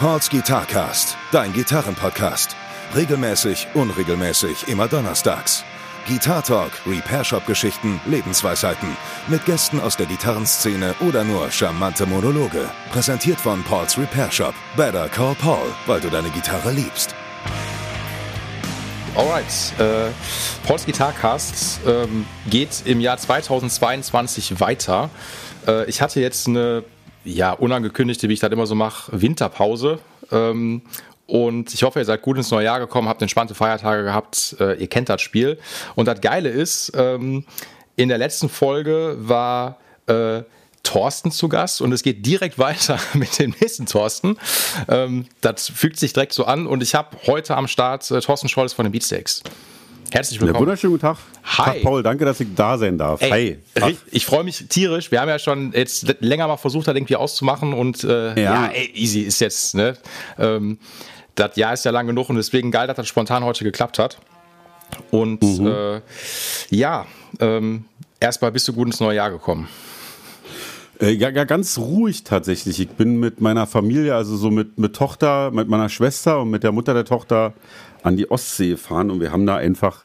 Pauls Guitarcast, dein Gitarrenpodcast. Regelmäßig, unregelmäßig, immer donnerstags. Guitar Talk, Repair Shop Geschichten, Lebensweisheiten. Mit Gästen aus der Gitarrenszene oder nur charmante Monologe. Präsentiert von Pauls Repair Shop. Better call Paul, weil du deine Gitarre liebst. Alright, äh, Pauls Guitarcast ähm, geht im Jahr 2022 weiter. Äh, ich hatte jetzt eine ja, unangekündigte, wie ich das immer so mache, Winterpause. Ähm, und ich hoffe, ihr seid gut ins neue Jahr gekommen, habt entspannte Feiertage gehabt. Äh, ihr kennt das Spiel. Und das Geile ist, ähm, in der letzten Folge war äh, Thorsten zu Gast und es geht direkt weiter mit dem nächsten Thorsten. Ähm, das fügt sich direkt so an und ich habe heute am Start äh, Thorsten Scholz von den Beatsteaks. Herzlich willkommen. Ja, wunderschönen guten Tag. Hi. Tag, Paul. Danke, dass ich da sein darf. Ey, Hi. Ich freue mich tierisch. Wir haben ja schon jetzt länger mal versucht, das irgendwie auszumachen und äh, ja. ja ey, easy ist jetzt. Ne? Ähm, das Jahr ist ja lang genug und deswegen geil, dass das spontan heute geklappt hat. Und mhm. äh, ja, ähm, erstmal bist du gut ins neue Jahr gekommen. Äh, ja, ja, ganz ruhig tatsächlich. Ich bin mit meiner Familie, also so mit, mit Tochter, mit meiner Schwester und mit der Mutter der Tochter an die Ostsee fahren und wir haben da einfach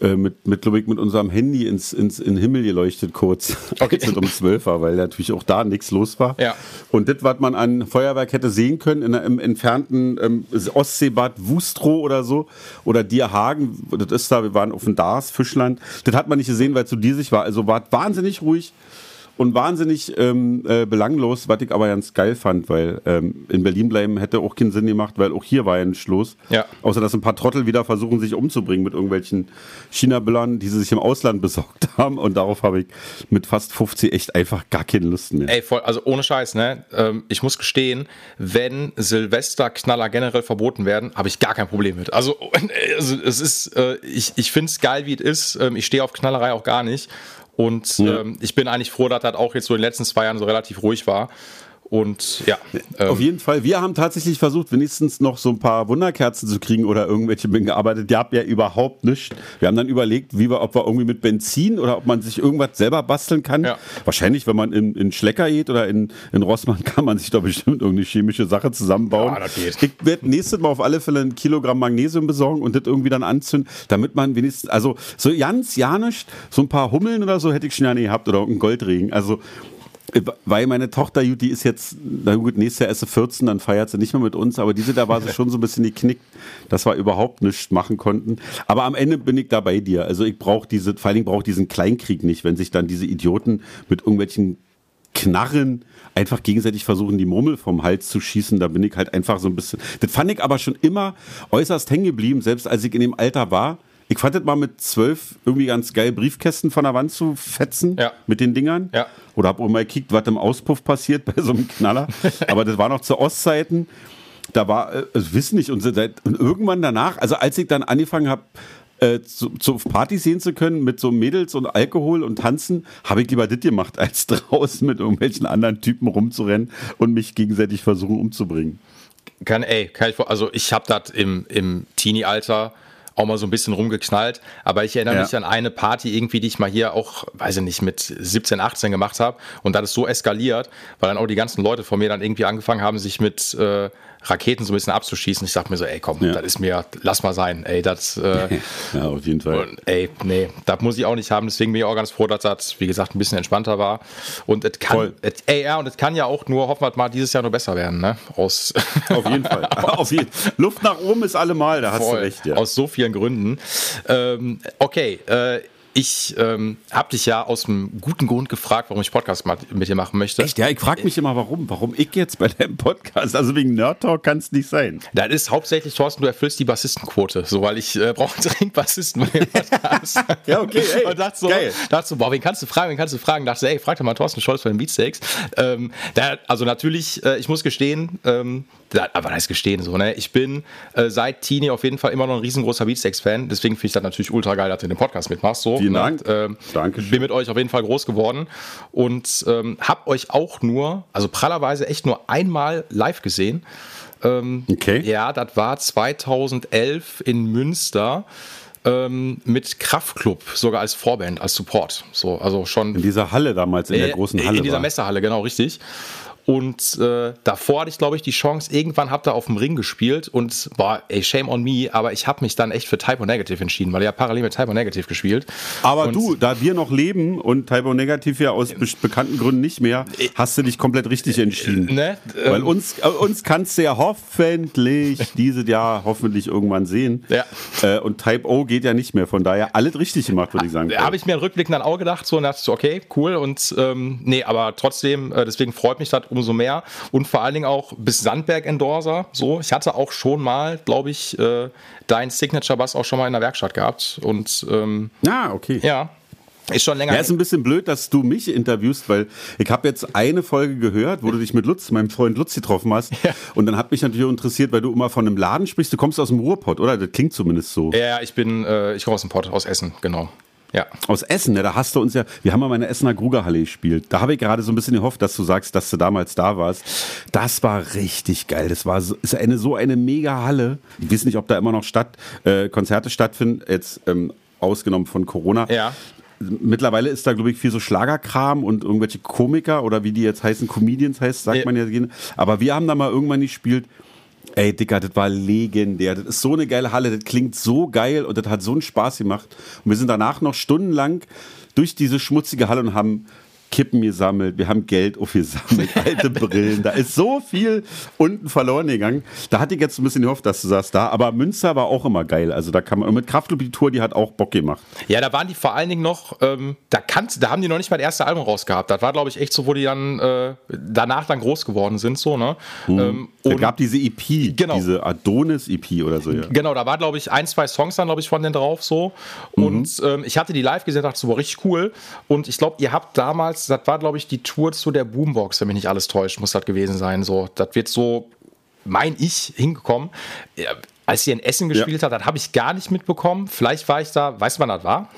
äh, mit, mit, ich, mit unserem Handy ins, ins in den Himmel geleuchtet kurz, okay. als es um 12 war, weil natürlich auch da nichts los war. Ja. Und das, was man an Feuerwerk hätte sehen können, in einem entfernten ähm, Ostseebad Wustrow oder so, oder Dierhagen, das ist da, wir waren auf dem Dars, Fischland, das hat man nicht gesehen, weil es zu diesig war. Also war wahnsinnig ruhig und wahnsinnig ähm, äh, belanglos, was ich aber ganz geil fand, weil ähm, in Berlin bleiben hätte auch keinen Sinn gemacht, weil auch hier war ja nicht los. Ja. Außer dass ein paar Trottel wieder versuchen, sich umzubringen mit irgendwelchen China-Böllern, die sie sich im Ausland besorgt haben. Und darauf habe ich mit fast 50 echt einfach gar keine Lust mehr. Ey, voll, also ohne Scheiß, ne? Ähm, ich muss gestehen, wenn Silvesterknaller generell verboten werden, habe ich gar kein Problem mit. Also, also es ist, äh, ich, ich finde es geil, wie es ist. Ähm, ich stehe auf Knallerei auch gar nicht. Und ja. ähm, ich bin eigentlich froh, dass das auch jetzt so in den letzten zwei Jahren so relativ ruhig war. Und ja. Ähm, Auf jeden Fall. Wir haben tatsächlich versucht, wenigstens noch so ein paar Wunderkerzen zu kriegen oder irgendwelche Bingen gearbeitet. Die habt ja überhaupt nicht. Wir haben dann überlegt, wie wir, ob wir irgendwie mit Benzin oder ob man sich irgendwas selber basteln kann. Ja. Wahrscheinlich, wenn man in, in Schlecker geht oder in, in Rossmann, kann man sich da bestimmt irgendeine chemische Sache zusammenbauen. Ja, das geht. Ich werde nächstes Mal auf alle Fälle ein Kilogramm Magnesium besorgen und das irgendwie dann anzünden, damit man wenigstens, also so ganz, ja nicht, so ein paar Hummeln oder so hätte ich schon ja nie gehabt oder irgendein Goldregen. Also weil meine Tochter, die ist jetzt, na gut, nächstes Jahr ist sie 14, dann feiert sie nicht mehr mit uns, aber diese, da war sie schon so ein bisschen geknickt, dass wir überhaupt nichts machen konnten. Aber am Ende bin ich da bei dir. Also ich brauche diese, vor allen Dingen brauche ich diesen Kleinkrieg nicht, wenn sich dann diese Idioten mit irgendwelchen Knarren einfach gegenseitig versuchen, die Murmel vom Hals zu schießen. Da bin ich halt einfach so ein bisschen. Das fand ich aber schon immer äußerst hängen geblieben, selbst als ich in dem Alter war ich fand das mal mit zwölf irgendwie ganz geil, Briefkästen von der Wand zu fetzen ja. mit den Dingern. Ja. Oder hab auch mal gekickt, was im Auspuff passiert bei so einem Knaller. Aber das war noch zu Ostzeiten. Da war, also wissen nicht, und, seit, und irgendwann danach, also als ich dann angefangen habe, äh, zu, zu Partys sehen zu können mit so Mädels und Alkohol und Tanzen, habe ich lieber das gemacht, als draußen mit irgendwelchen anderen Typen rumzurennen und mich gegenseitig versuchen umzubringen. Kann, ey, kann ich, also ich habe das im, im Teenie-Alter auch mal so ein bisschen rumgeknallt. Aber ich erinnere ja. mich an eine Party irgendwie, die ich mal hier auch, weiß ich nicht, mit 17, 18 gemacht habe. Und das ist so eskaliert, weil dann auch die ganzen Leute von mir dann irgendwie angefangen haben, sich mit äh, Raketen so ein bisschen abzuschießen. Ich sag mir so, ey, komm, ja. das ist mir, lass mal sein, ey, das. Äh, ja, auf jeden Fall. Und, ey, nee, das muss ich auch nicht haben. Deswegen bin ich auch ganz froh, dass das, wie gesagt, ein bisschen entspannter war. Und es kann, et, ey, ja, und es kann ja auch nur, hoffen wir mal, dieses Jahr nur besser werden, ne? Aus. Auf jeden Fall. auf jeden, Luft nach oben ist allemal, da hast voll, du recht, ja. Aus so vielen Gründen. Ähm, okay, äh, ich ähm, habe dich ja aus einem guten Grund gefragt, warum ich Podcast mit dir machen möchte. Echt? Ja, ich frage mich immer, warum. Warum ich jetzt bei deinem Podcast? Also wegen Nerd Talk kann es nicht sein. Das ist hauptsächlich, Thorsten, du erfüllst die Bassistenquote. So, weil ich äh, brauche dringend Bassisten bei dem Podcast. ja, okay, ey, Und dachte so, geil. dachte so, boah, wen kannst du fragen, wen kannst du fragen? Dachte ey, frag doch mal Thorsten Scholz von den Beatsteaks. Ähm, also natürlich, äh, ich muss gestehen, ähm, aber das gestehen so, ne? Ich bin äh, seit Teenie auf jeden Fall immer noch ein riesengroßer Beatsteaks-Fan. Deswegen finde ich das natürlich ultra geil, dass du den Podcast mitmachst. So, Vielen? Dank. Ähm, Dankeschön. Bin mit euch auf jeden Fall groß geworden und ähm, hab euch auch nur, also prallerweise echt nur einmal live gesehen. Ähm, okay. Ja, das war 2011 in Münster ähm, mit Kraftklub sogar als Vorband, als Support. So, also schon in dieser Halle damals, in äh, der großen Halle. In dieser war. Messehalle, genau, richtig. Und äh, davor hatte ich, glaube ich, die Chance, irgendwann habt ihr auf dem Ring gespielt und boah, ey, shame on me, aber ich habe mich dann echt für Typo Negative entschieden, weil ich ja parallel mit Typo Negative gespielt. Aber und du, da wir noch leben und Typo Negative ja aus be bekannten Gründen nicht mehr, hast du dich komplett richtig entschieden. Ne? Weil uns, äh, uns kannst du ja hoffentlich dieses Jahr hoffentlich irgendwann sehen. Ja. Äh, und Type O geht ja nicht mehr, von daher alles richtig gemacht, würde ich sagen. Da habe ich mir rückblickend dann auch gedacht, so und dachte so, okay, cool. Und ähm, nee, aber trotzdem, äh, deswegen freut mich das umso mehr. Und vor allen Dingen auch bis Sandberg-Endorser. So, ich hatte auch schon mal, glaube ich, äh, dein Signature-Bass auch schon mal in der Werkstatt gehabt. Und ähm, Ah, okay. ja, ist schon länger. Ja, ist ein bisschen blöd, dass du mich interviewst, weil ich habe jetzt eine Folge gehört, wo du dich mit Lutz, meinem Freund Lutz, getroffen hast. Ja. Und dann hat mich natürlich interessiert, weil du immer von einem Laden sprichst. Du kommst aus dem Ruhrpott, oder? Das klingt zumindest so. ja, ich bin, äh, ich komme aus dem Pott, aus Essen, genau. Ja. Aus Essen, ne? da hast du uns ja, wir haben mal meine Essener Grugerhalle gespielt. Da habe ich gerade so ein bisschen gehofft, dass du sagst, dass du damals da warst. Das war richtig geil. Das war so, ist eine, so eine mega Halle. Ich weiß nicht, ob da immer noch Stadt, äh, Konzerte stattfinden, jetzt ähm, ausgenommen von Corona. Ja. Mittlerweile ist da, glaube ich, viel so Schlagerkram und irgendwelche Komiker oder wie die jetzt heißen, Comedians heißt, sagt Ja. man ja. Aber wir haben da mal irgendwann gespielt. Ey, Dicker, das war legendär. Das ist so eine geile Halle, das klingt so geil und das hat so einen Spaß gemacht. Und wir sind danach noch stundenlang durch diese schmutzige Halle und haben Kippen gesammelt, wir haben Geld aufgesammelt, alte Brillen. Da ist so viel unten verloren gegangen. Da hatte ich jetzt ein bisschen gehofft, dass du sagst da. Aber Münster war auch immer geil. Also da kann man, und mit Kraftclub die Tour, die hat auch Bock gemacht. Ja, da waren die vor allen Dingen noch, ähm, da, kannst, da haben die noch nicht mal das erste Album rausgehabt. Das war, glaube ich, echt so, wo die dann äh, danach dann groß geworden sind, so, ne? Ähm, Da und gab diese EP, Genau. diese Adonis-EP oder so, ja. Genau, da war, glaube ich, ein, zwei Songs dann, glaube ich, von denen drauf so. Und ähm, ich hatte die live gesehen, dachte so, war richtig cool. Und ich glaube, ihr habt damals, das war, glaube ich, die Tour zu der Boombox, wenn mich nicht alles täuscht, muss das gewesen sein. So, das wird so, mein ich, hingekommen. Ja, als ihr in Essen gespielt habt, das habe ich gar nicht mitbekommen. Vielleicht war ich da, weißt du, wann das war?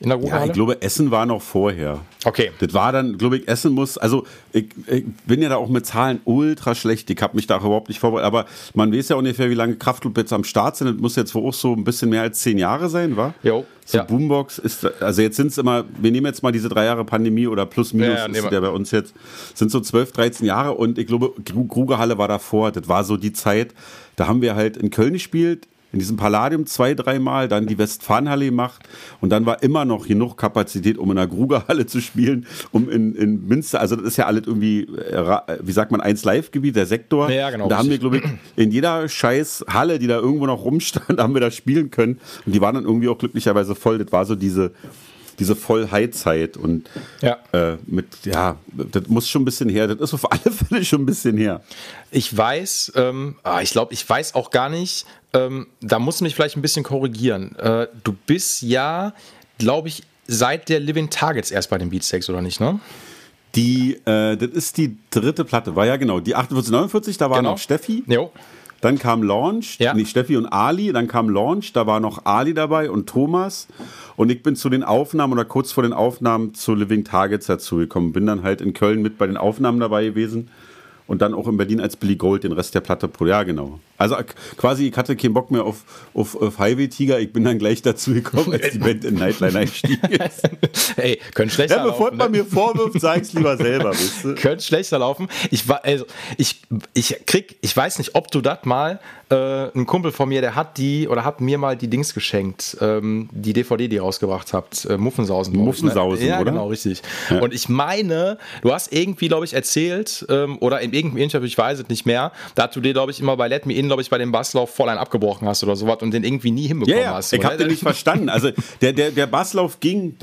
In der Ja, Ruhrhalle? ich glaube, Essen war noch vorher. Okay. Das war dann, glaube ich, Essen muss, also ich, ich bin ja da auch mit Zahlen ultra schlecht, ich habe mich da auch überhaupt nicht vorbereitet, aber man weiß ja ungefähr, wie lange Kraftclub jetzt am Start sind, das muss jetzt wohl auch so ein bisschen mehr als zehn Jahre sein, wa? Jo, So ja. Boombox ist, also jetzt sind es immer, wir nehmen jetzt mal diese drei Jahre Pandemie oder plus minus, Ja, ja, ist der bei uns jetzt, sind so 12, 13 Jahre und ich glaube, Grugerhalle war davor, das war so die Zeit, da haben wir halt in Köln gespielt, in diesem Palladium zwei, dreimal, dann die Westfalenhalle gemacht und dann war immer noch genug Kapazität, um in der Grugerhalle zu spielen, um in, in Münster, also das ist ja alles irgendwie, äh, wie sagt man, eins Live-Gebiet, der Sektor. Ja, genau, Und da haben wir, glaube ich, in jeder scheiß Halle, die da irgendwo noch rumstand, haben wir da spielen können. Und die waren dann irgendwie auch glücklicherweise voll. Das war so diese, diese Voll-High-Zeit. Und Ja. äh, mit, ja, das muss schon ein bisschen her. Das ist auf alle Fälle schon ein bisschen her. Ich weiß, ähm, ah, ich glaube, ich weiß auch gar nicht, ähm, da musst du mich vielleicht ein bisschen korrigieren. Äh, du bist ja, glaube ich, seit der Living Targets erst bei den Beatsteaks, oder nicht, ne? Die, äh, das ist die dritte Platte, war ja genau, die 48, 49, da war Genau. noch Steffi. Jo. Dann kam Launch, Ja. nee, Steffi und Ali, dann kam Launch, da war noch Ali dabei und Thomas. Und ich bin zu den Aufnahmen oder kurz vor den Aufnahmen zu Living Targets dazugekommen. Bin dann halt in Köln mit bei den Aufnahmen dabei gewesen und dann auch in Berlin als Billy Gold den Rest der Platte pro Jahr, genau. Also quasi, ich hatte keinen Bock mehr auf, auf, auf Highway Tiger, ich bin dann gleich dazu gekommen, als die Band in Nightline einstieg. Ey, könnte schlechter ja, bevor laufen. man ne? mir vorwirft, sag's lieber selber, weißt du? könnte schlechter laufen. Ich war, also, ich, ich krieg, ich weiß nicht, ob du das mal, äh, ein Kumpel von mir, der hat die oder hat mir mal die Dings geschenkt, ähm, die DVD, die ihr rausgebracht habt, äh, Muffensausen. ich, Muffensausen, ne? ja, oder? genau, richtig. Und ich meine, du hast irgendwie, glaube ich, erzählt, ähm, oder in irgendeinem Interview, ich weiß es nicht mehr, da du dir, glaube ich, immer bei Let Me In, glaube ich, bei dem Basslauf voll einen abgebrochen hast oder sowas und den irgendwie nie hinbekommen Ja, ja, hast. ich habe den nicht verstanden. Also der, der, der Basslauf ging,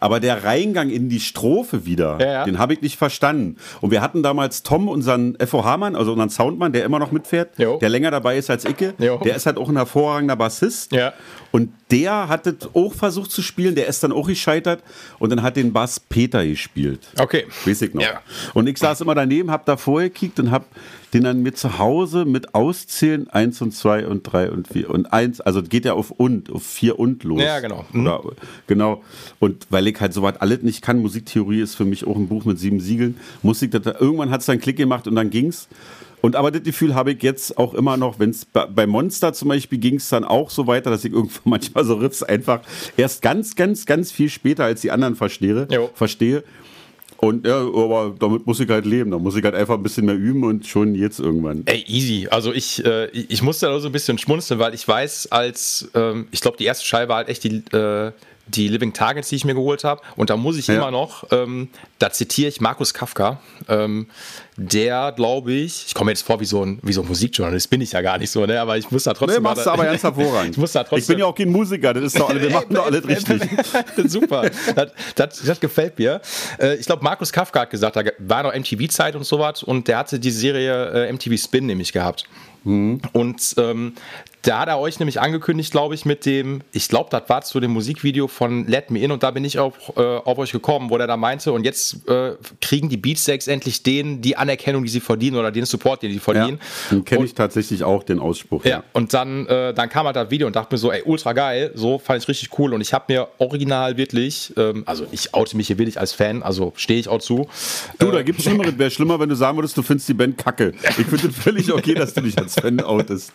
aber der Reingang in die Strophe wieder, Ja, ja. den habe ich nicht verstanden. Und wir hatten damals Tom, unseren FOH-Mann, also unseren Soundmann, der immer noch mitfährt, Jo. Der länger dabei ist als Icke. Jo. Der ist halt auch ein hervorragender Bassist. Ja. Und der hat es auch versucht zu spielen, der ist dann auch gescheitert und dann hat den Bass Peter gespielt. Okay. Weiß ich noch. Ja. Und ich saß immer daneben, hab da vorher gekickt und hab den dann mir zu Hause mit Auszählen eins und zwei und drei und vier und eins, also geht ja auf und, auf vier und los. Ja, genau. Mhm. Oder, genau. Und weil ich halt soweit alles nicht kann, Musiktheorie ist für mich auch ein Buch mit sieben Siegeln, Musik, das, irgendwann hat es dann Klick gemacht und dann ging's. Und aber das Gefühl habe ich jetzt auch immer noch, wenn es bei, Monster zum Beispiel ging es dann auch so weiter, dass ich irgendwann manchmal so Riffs einfach erst ganz, ganz, ganz viel später als die anderen verstehe. Jo. verstehe. Und ja, aber damit muss ich halt leben. Da muss ich halt einfach ein bisschen mehr üben und schon jetzt irgendwann. Ey, easy. Also ich, äh, ich musste da so ein bisschen schmunzeln, weil ich weiß, als ähm, ich glaube, die erste Scheibe war halt echt die, äh, die Living Targets, die ich mir geholt habe. Und da muss ich ja. immer noch, ähm, da zitiere ich Markus Kafka, ähm, der, glaube ich, ich komme jetzt vor wie so ein, wie so ein Musikjournalist, bin ich ja gar nicht so, ne? aber ich muss da trotzdem. Nee, machst du aber ganz hervorragend. ich, muss da trotzdem, ich bin ja auch kein Musiker, das ist doch alle, wir machen doch alles richtig. Super, das, das, das, gefällt mir. Äh, ich glaube, Markus Kafka hat gesagt, da war noch MTV-Zeit und sowas und der hatte die Serie äh, MTV Spin nämlich gehabt. Mhm. Und ähm, da hat er euch nämlich angekündigt, glaube ich, mit dem, ich glaube, das war zu dem Musikvideo von Let Me In und da bin ich auf, äh, auf euch gekommen, wo der da meinte, und jetzt äh, kriegen die Beatsteaks endlich den, die Anerkennung, die sie verdienen oder den Support, den sie verdienen. Ja, den kenne ich tatsächlich auch, den Ausspruch. Ja, ja. und dann, äh, dann kam halt das Video und dachte mir so, ey, ultra geil, so fand ich richtig cool und ich habe mir original wirklich, ähm, also ich oute mich hier wirklich als Fan, also stehe ich auch zu. Du, da gibt es Schlimmeres, wäre schlimmer, wenn du sagen würdest, du findest die Band kacke. Ich finde es völlig okay, dass du dich als Fan outest.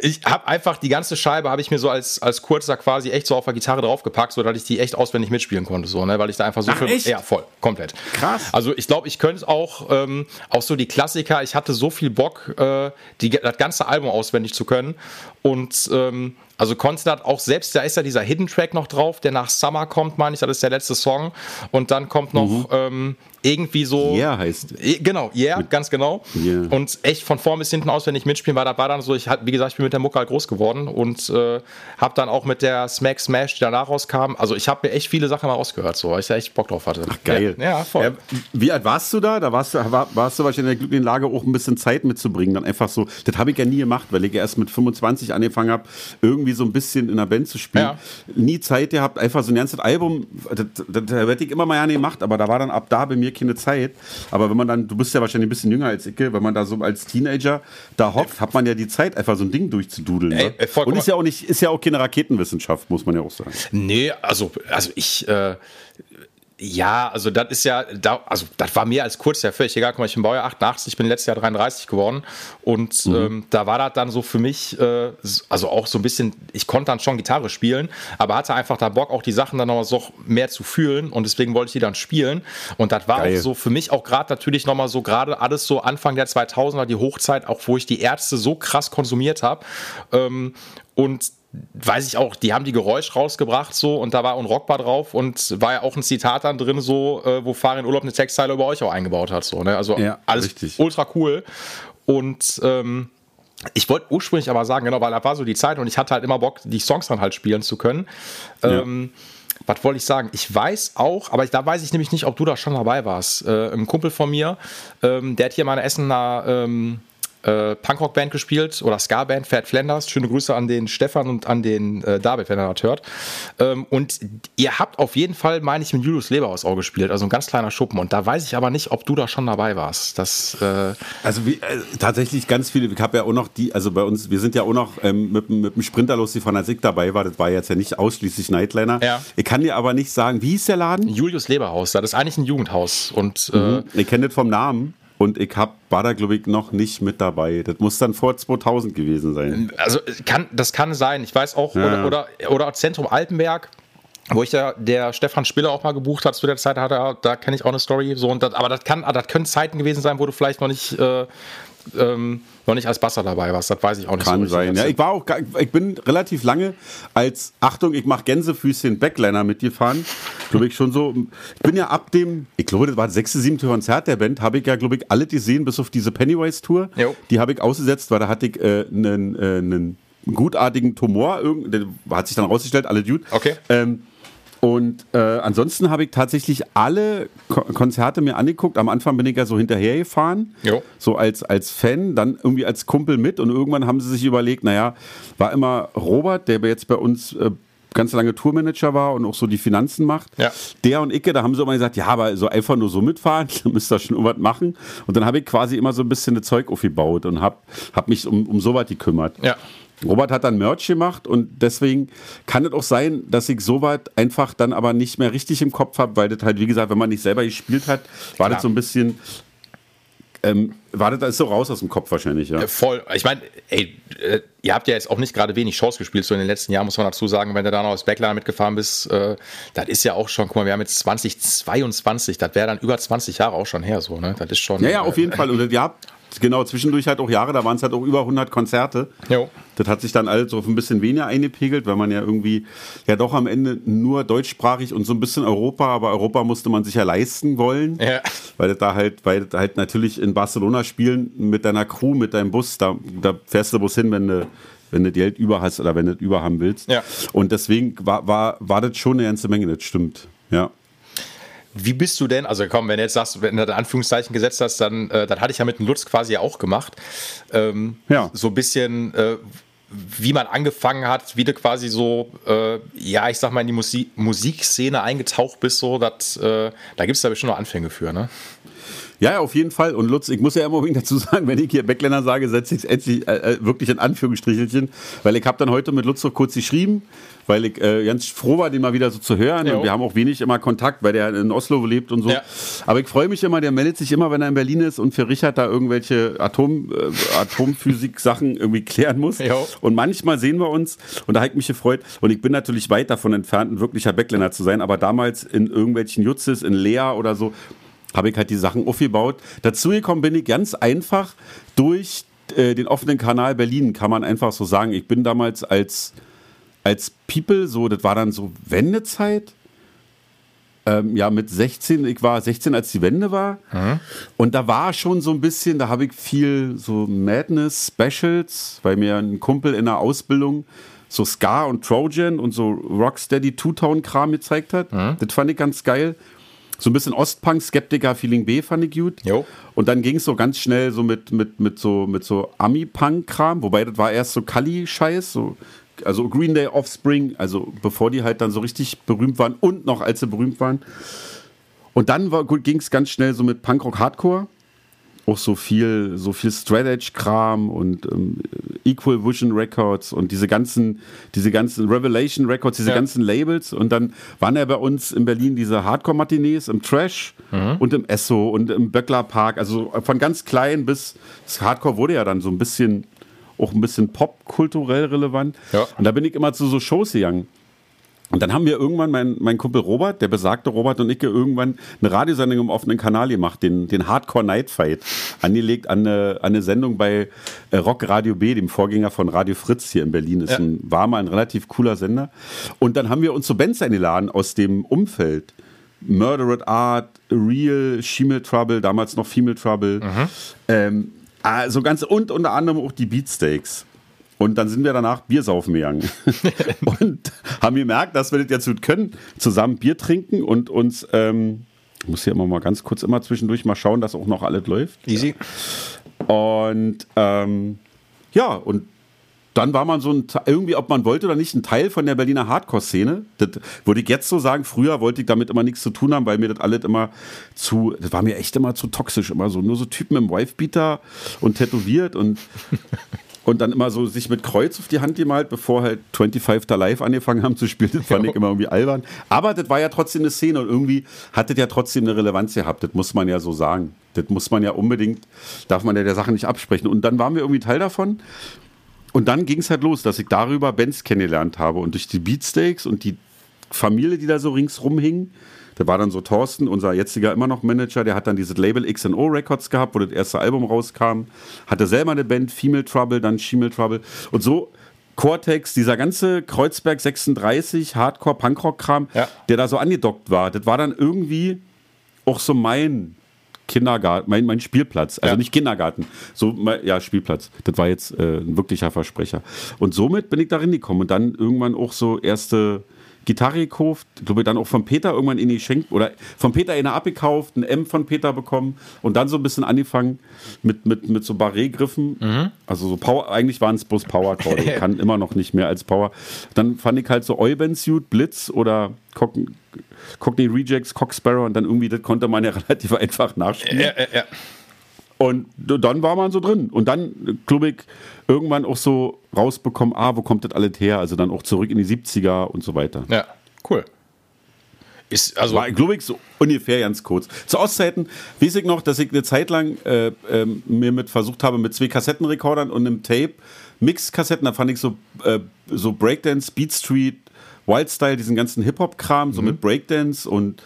Ich habe einfach die ganze Scheibe habe ich mir so als, als kurzer quasi echt so auf der Gitarre draufgepackt, sodass ich die echt auswendig mitspielen konnte, so, ne? weil ich da einfach so Ach, viel, echt? ja voll, komplett. Krass. Also ich glaube, ich könnte auch ähm, auch so die Klassiker. Ich hatte so viel Bock, äh, die, das ganze Album auswendig zu können und ähm, also Konstantin auch selbst, da ist ja dieser Hidden Track noch drauf, der nach Summer kommt, meine ich, das ist der letzte Song. Und dann kommt noch mhm. ähm, irgendwie so. Yeah heißt. Genau, Yeah, Mit ganz genau. Yeah. Und echt von vorn bis hinten auswendig mitspielen, weil da war dann so, ich wie gesagt, ich bin mit der Mucke halt groß geworden und äh, habe dann auch mit der Smack Smash, die danach rauskam, also ich habe mir echt viele Sachen mal rausgehört, so, weil ich da echt Bock drauf hatte. Ach, geil. Ja, ja voll. Ja, wie alt warst du da? Da warst du, war, warst du wahrscheinlich in der glücklichen Lage, auch ein bisschen Zeit mitzubringen. Dann einfach so, das habe ich ja nie gemacht, weil ich erst mit 25 angefangen habe, irgendwie so ein bisschen in der Band zu spielen. Ja. Nie Zeit gehabt, einfach so ein ganzes Album, das, das, das hätte ich immer mal gerne gemacht, aber da war dann ab da bei mir keine Zeit. Aber wenn man dann, du bist ja wahrscheinlich ein bisschen jünger als ich, wenn man da so als Teenager da hockt, hat man ja die Zeit, einfach so ein Ding durchzududeln. Ey, ne? Und ist ja auch nicht, ist ja auch keine Raketenwissenschaft, muss man ja auch sagen. Nee, also, also ich, äh, ja, also das ist ja, da, also das war mir als kurz ja völlig egal. Guck mal, ich bin Baujahr 88, ich bin letztes Jahr 33 geworden und mhm. ähm, da war das dann so für mich, äh, also auch so ein bisschen, ich konnte dann schon Gitarre spielen, aber hatte einfach da Bock, auch die Sachen dann noch so mehr zu fühlen und deswegen wollte ich die dann spielen und das war Geil. auch so für mich auch gerade natürlich nochmal so gerade alles so Anfang der 2000er, die Hochzeit, auch wo ich die Ärzte so krass konsumiert habe ähm, und weiß ich auch, die haben die Geräusch rausgebracht so und da war unrockbar drauf und war ja auch ein Zitat dann drin so, äh, wo Farin Urlaub eine Textzeile über euch auch eingebaut hat so, ne? Also ja, alles richtig. ultra cool und ähm, ich wollte ursprünglich aber sagen, genau, weil da war so die Zeit und ich hatte halt immer Bock, die Songs dann halt spielen zu können. Ähm, was wollte ich sagen? Ich weiß auch, aber da weiß ich nämlich nicht, ob du da schon dabei warst. Äh, ein Kumpel von mir, ähm, der hat hier meine Essener ähm, äh, Punkrock-Band gespielt oder Ska-Band, Fat Flanders. Schöne Grüße an den Stefan und an den äh, David, wenn er das hört. Ähm, und ihr habt auf jeden Fall, meine ich, mit Julius Leberhaus auch gespielt, also ein ganz kleiner Schuppen. Und da weiß ich aber nicht, ob du da schon dabei warst. Das, äh also wie, äh, tatsächlich ganz viele. Ich habe ja auch noch die, also bei uns, wir sind ja auch noch ähm, mit, mit dem Sprinter los, die von der SIG dabei war. Das war jetzt ja nicht ausschließlich Nightliner. Ja. Ich kann dir aber nicht sagen, wie hieß der Laden? Julius Leberhaus. Das ist eigentlich ein Jugendhaus. Und, äh, mhm. Ich kenne das vom Namen. Und ich hab, war da, glaube ich, noch nicht mit dabei. Das muss dann vor 2000 gewesen sein. Also kann, das kann sein. Ich weiß auch, ja. oder, oder, oder Zentrum Altenberg, wo ich ja der Stefan Spiller auch mal gebucht hat zu der Zeit, hat er, da kenne ich auch eine Story. So, und das, aber das, kann, das können Zeiten gewesen sein, wo du vielleicht noch nicht äh, ähm, noch nicht als Basser dabei warst. Das weiß ich auch nicht Kann so sein. Ja, ich war auch, ich bin relativ lange als, Achtung, ich mache Gänsefüßchen Backliner mitgefahren. glaube ich schon so. Ich bin ja ab dem, ich glaube, das war das sechste, siebte Konzert der Band, habe ich ja, glaube ich, alle gesehen, bis auf diese Pennywise-Tour. Die habe ich ausgesetzt, weil da hatte ich einen äh, äh, gutartigen Tumor, der hat sich dann rausgestellt, alle Dude. Okay. Ähm, und äh, ansonsten habe ich tatsächlich alle Ko Konzerte mir angeguckt. Am Anfang bin ich ja so hinterhergefahren, jo. so als, als Fan, dann irgendwie als Kumpel mit. Und irgendwann haben sie sich überlegt, naja, war immer Robert, der jetzt bei uns äh, ganz lange Tourmanager war und auch so die Finanzen macht. Ja. Der und Icke, da haben sie immer gesagt, ja, aber so einfach nur so mitfahren, dann müsst ihr schon irgendwas machen. Und dann habe ich quasi immer so ein bisschen das Zeug aufgebaut und habe hab mich um, um sowas gekümmert. Ja. Robert hat dann Merch gemacht und deswegen kann es auch sein, dass ich so weit einfach dann aber nicht mehr richtig im Kopf habe, weil das halt, wie gesagt, wenn man nicht selber gespielt hat, war Klar. das so ein bisschen. Ähm, Warte, da ist so raus aus dem Kopf wahrscheinlich, ja. Äh, voll. Ich meine, ey, äh, ihr habt ja jetzt auch nicht gerade wenig Shows gespielt, so in den letzten Jahren, muss man dazu sagen, wenn du da noch als Backliner mitgefahren bist, äh, das ist ja auch schon, guck mal, wir haben jetzt 2022, das wäre dann über 20 Jahre auch schon her, so, ne? Das ist schon. Ja, ja, auf jeden Fall. Und ja, genau, zwischendurch halt auch Jahre, da waren es halt auch über 100 Konzerte. Jo. Das hat sich dann alles so auf ein bisschen weniger eingepegelt, weil man ja irgendwie ja doch am Ende nur deutschsprachig und so ein bisschen Europa, aber Europa musste man sich ja leisten wollen. Ja. Weil das da halt, weil das halt natürlich in Barcelona spielen mit deiner Crew, mit deinem Bus, da, da fährst du bloß hin, wenn du wenn du Geld über hast oder wenn du über haben willst. Ja. Und deswegen war, war, war das schon eine ganze Menge, das stimmt. Ja. Wie bist du denn, also komm, wenn du jetzt sagst, wenn du da Anführungszeichen gesetzt hast, dann, äh, das hatte ich ja mit dem Lutz quasi auch gemacht. Ähm, Ja. So ein bisschen, äh, wie man angefangen hat, wie du quasi so, äh, ja, ich sag mal, in die Musik Musikszene eingetaucht bist, so, dat, äh, da gibt es da bestimmt noch Anfänge für, ne? Ja, ja, auf jeden Fall. Und Lutz, ich muss ja immer unbedingt dazu sagen, wenn ich hier Backländer sage, setze ich es endlich äh, äh, wirklich in Anführungsstrichelchen, weil ich habe dann heute mit Lutz noch kurz geschrieben, weil ich äh, ganz froh war, den mal wieder so zu hören. Jo. Und wir haben auch wenig immer Kontakt, weil der in Oslo lebt und so. Ja. Aber ich freue mich immer, der meldet sich immer, wenn er in Berlin ist und für Richard da irgendwelche Atom, äh, Atomphysik-Sachen irgendwie klären muss. Jo. Und manchmal sehen wir uns und da habe ich mich gefreut. Und ich bin natürlich weit davon entfernt, ein wirklicher Backländer zu sein, aber damals in irgendwelchen Jutzes, in Lea oder so, habe ich halt die Sachen aufgebaut. Dazu gekommen bin ich ganz einfach durch äh, den offenen Kanal Berlin, kann man einfach so sagen. Ich bin damals als, als People, so, das war dann so Wendezeit. Ähm, ja, mit 16, ich war 16, als die Wende war. Und da war schon so ein bisschen, da habe ich viel so Madness-Specials, weil mir ein Kumpel in der Ausbildung so Ska und Trojan und so Rocksteady Two-Tone-Kram gezeigt hat. Das fand ich ganz geil. So ein bisschen Ostpunk, Skeptiker, Feeling B fand ich gut. Jo. Und dann ging es so ganz schnell so mit, mit, mit so, mit so Ami-Punk-Kram, wobei das war erst so Kali-Scheiß, so, also Green Day Offspring, also bevor die halt dann so richtig berühmt waren und noch als sie berühmt waren. Und dann ging es ganz schnell so mit Punkrock Hardcore. Auch so viel, so viel Straight Edge Kram und ähm, Equal Vision Records und diese ganzen, diese ganzen Revelation Records, diese Ja. ganzen Labels. Und dann waren ja bei uns in Berlin diese Hardcore-Matinees im Trash und im Esso und im Böckler Park. Also von ganz klein bis das Hardcore wurde ja dann so ein bisschen, auch ein bisschen popkulturell relevant. Ja. Und da bin ich immer zu so Shows gegangen. Und dann haben wir irgendwann, mein, mein Kumpel Robert, der besagte Robert und ich, irgendwann eine Radiosendung im offenen Kanal gemacht, den, den Hardcore Night Fight, angelegt an eine, an eine Sendung bei äh, Rock Radio B, dem Vorgänger von Radio Fritz hier in Berlin. Ist Ja. ein, war mal ein relativ cooler Sender. Und dann haben wir uns so Bands eingeladen aus dem Umfeld. Murdered Art, Real, Female Trouble, damals noch Female Trouble. Ähm, also ganz, und unter anderem auch die Beatsteaks. Und dann sind wir danach Bier saufen gegangen. und haben gemerkt, dass wir das jetzt gut können, zusammen Bier trinken und uns, ähm, ich muss hier immer mal ganz kurz immer zwischendurch mal schauen, dass auch noch alles läuft. Easy. Und ähm, ja, und dann war man so ein, irgendwie, ob man wollte oder nicht, ein Teil von der Berliner Hardcore-Szene. Das würde ich jetzt so sagen. Früher wollte ich damit immer nichts zu tun haben, weil mir das alles immer zu, das war mir echt immer zu toxisch. Immer so, nur so Typen im Wifebeater und tätowiert und, und dann immer so sich mit Kreuz auf die Hand gemalt, bevor halt 25 da live angefangen haben zu spielen. Das fand ich immer irgendwie albern. Aber das war ja trotzdem eine Szene und irgendwie hat das ja trotzdem eine Relevanz gehabt. Das muss man ja so sagen. Das muss man ja unbedingt, darf man ja der Sache nicht absprechen. Und dann waren wir irgendwie Teil davon. Und dann ging es halt los, dass ich darüber Bands kennengelernt habe und durch die Beatsteaks und die Familie, die da so ringsrum hing. Da war dann so Thorsten, unser jetziger immer noch Manager, der hat dann dieses Label XO Records gehabt, wo das erste Album rauskam. Hatte selber eine Band, Female Trouble, dann Female Trouble. Und so Cortex, dieser ganze Kreuzberg 36, Hardcore, Punkrock-Kram, Ja. der da so angedockt war, das war dann irgendwie auch so mein Kindergarten, mein, mein Spielplatz. Also Ja. nicht Kindergarten, so, mein- ja, Spielplatz. Das war jetzt äh, ein wirklicher Versprecher. Und somit bin ich da reingekommen und dann irgendwann auch so erste Gitarre gekauft, glaube dann auch von Peter irgendwann in die Schenk oder von Peter eine abgekauft, ein M von Peter bekommen und dann so ein bisschen angefangen mit, mit, mit so Barré-Griffen. Also so Power, eigentlich waren es bloß Power-Akkorde. ich kann immer noch nicht mehr als Power. Dann fand ich halt so Euban Suit, Blitz oder Cockney, Cockney Rejects, Cock Sparrow und dann irgendwie, das konnte man ja relativ einfach nachspielen. Ja, ja, ja. Und dann war man so drin. Und dann, glaube ich, irgendwann auch so rausbekommen, ah, wo kommt das alles her? Also dann auch zurück in die 70er und so weiter. Ja, cool. ist also war, glaube ich, so ungefähr ganz kurz. Zu Ostzeiten weiß ich noch, dass ich eine Zeit lang äh, äh, mir mit versucht habe, mit zwei Kassettenrekordern und einem Tape Mix-Kassetten, da fand ich so, äh, so Breakdance, Beat Street, Wildstyle, diesen ganzen Hip-Hop-Kram, so mhm. mit Breakdance und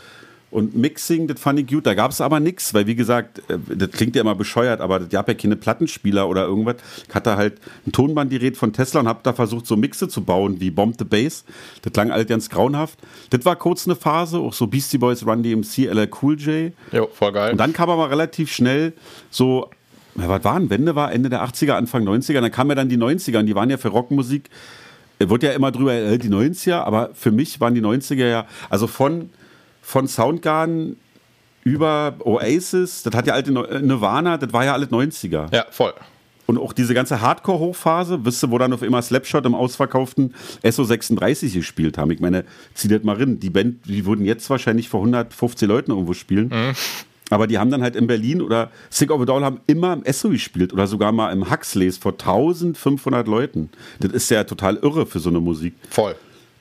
und Mixing, das fand ich gut. Da gab es aber nichts, weil wie gesagt, äh, das klingt ja immer bescheuert, aber das gab ja keine Plattenspieler oder irgendwas. Ich hatte halt ein Tonbandgerät von Tesla und habe da versucht, so Mixe zu bauen wie Bomb the Bass. Das klang halt ganz grauenhaft. Das war kurz eine Phase, auch so Beastie Boys, Run DMC, LL Cool J. Jo, voll geil. Und dann kam aber relativ schnell so, was waren, Wende war Ende der 80er, Anfang 90er, dann kamen ja dann die 90er und die waren ja für Rockmusik, wird ja immer drüber, äh, die 90er, aber für mich waren die 90er ja, also von von Soundgarden über Oasis, das hat ja alte Nirvana, das war ja alles 90er. Ja, voll. Und auch diese ganze Hardcore-Hochphase, wisst ihr, wo dann auf immer Slapshot im ausverkauften SO36 gespielt haben. Ich meine, zieh das mal rein. Die Band, die würden jetzt wahrscheinlich vor 150 Leuten irgendwo spielen. Mhm. Aber die haben dann halt in Berlin oder Sick of a Doll haben immer im Esso gespielt oder sogar mal im Huxleys vor 1500 Leuten. Das ist ja total irre für so eine Musik. Voll.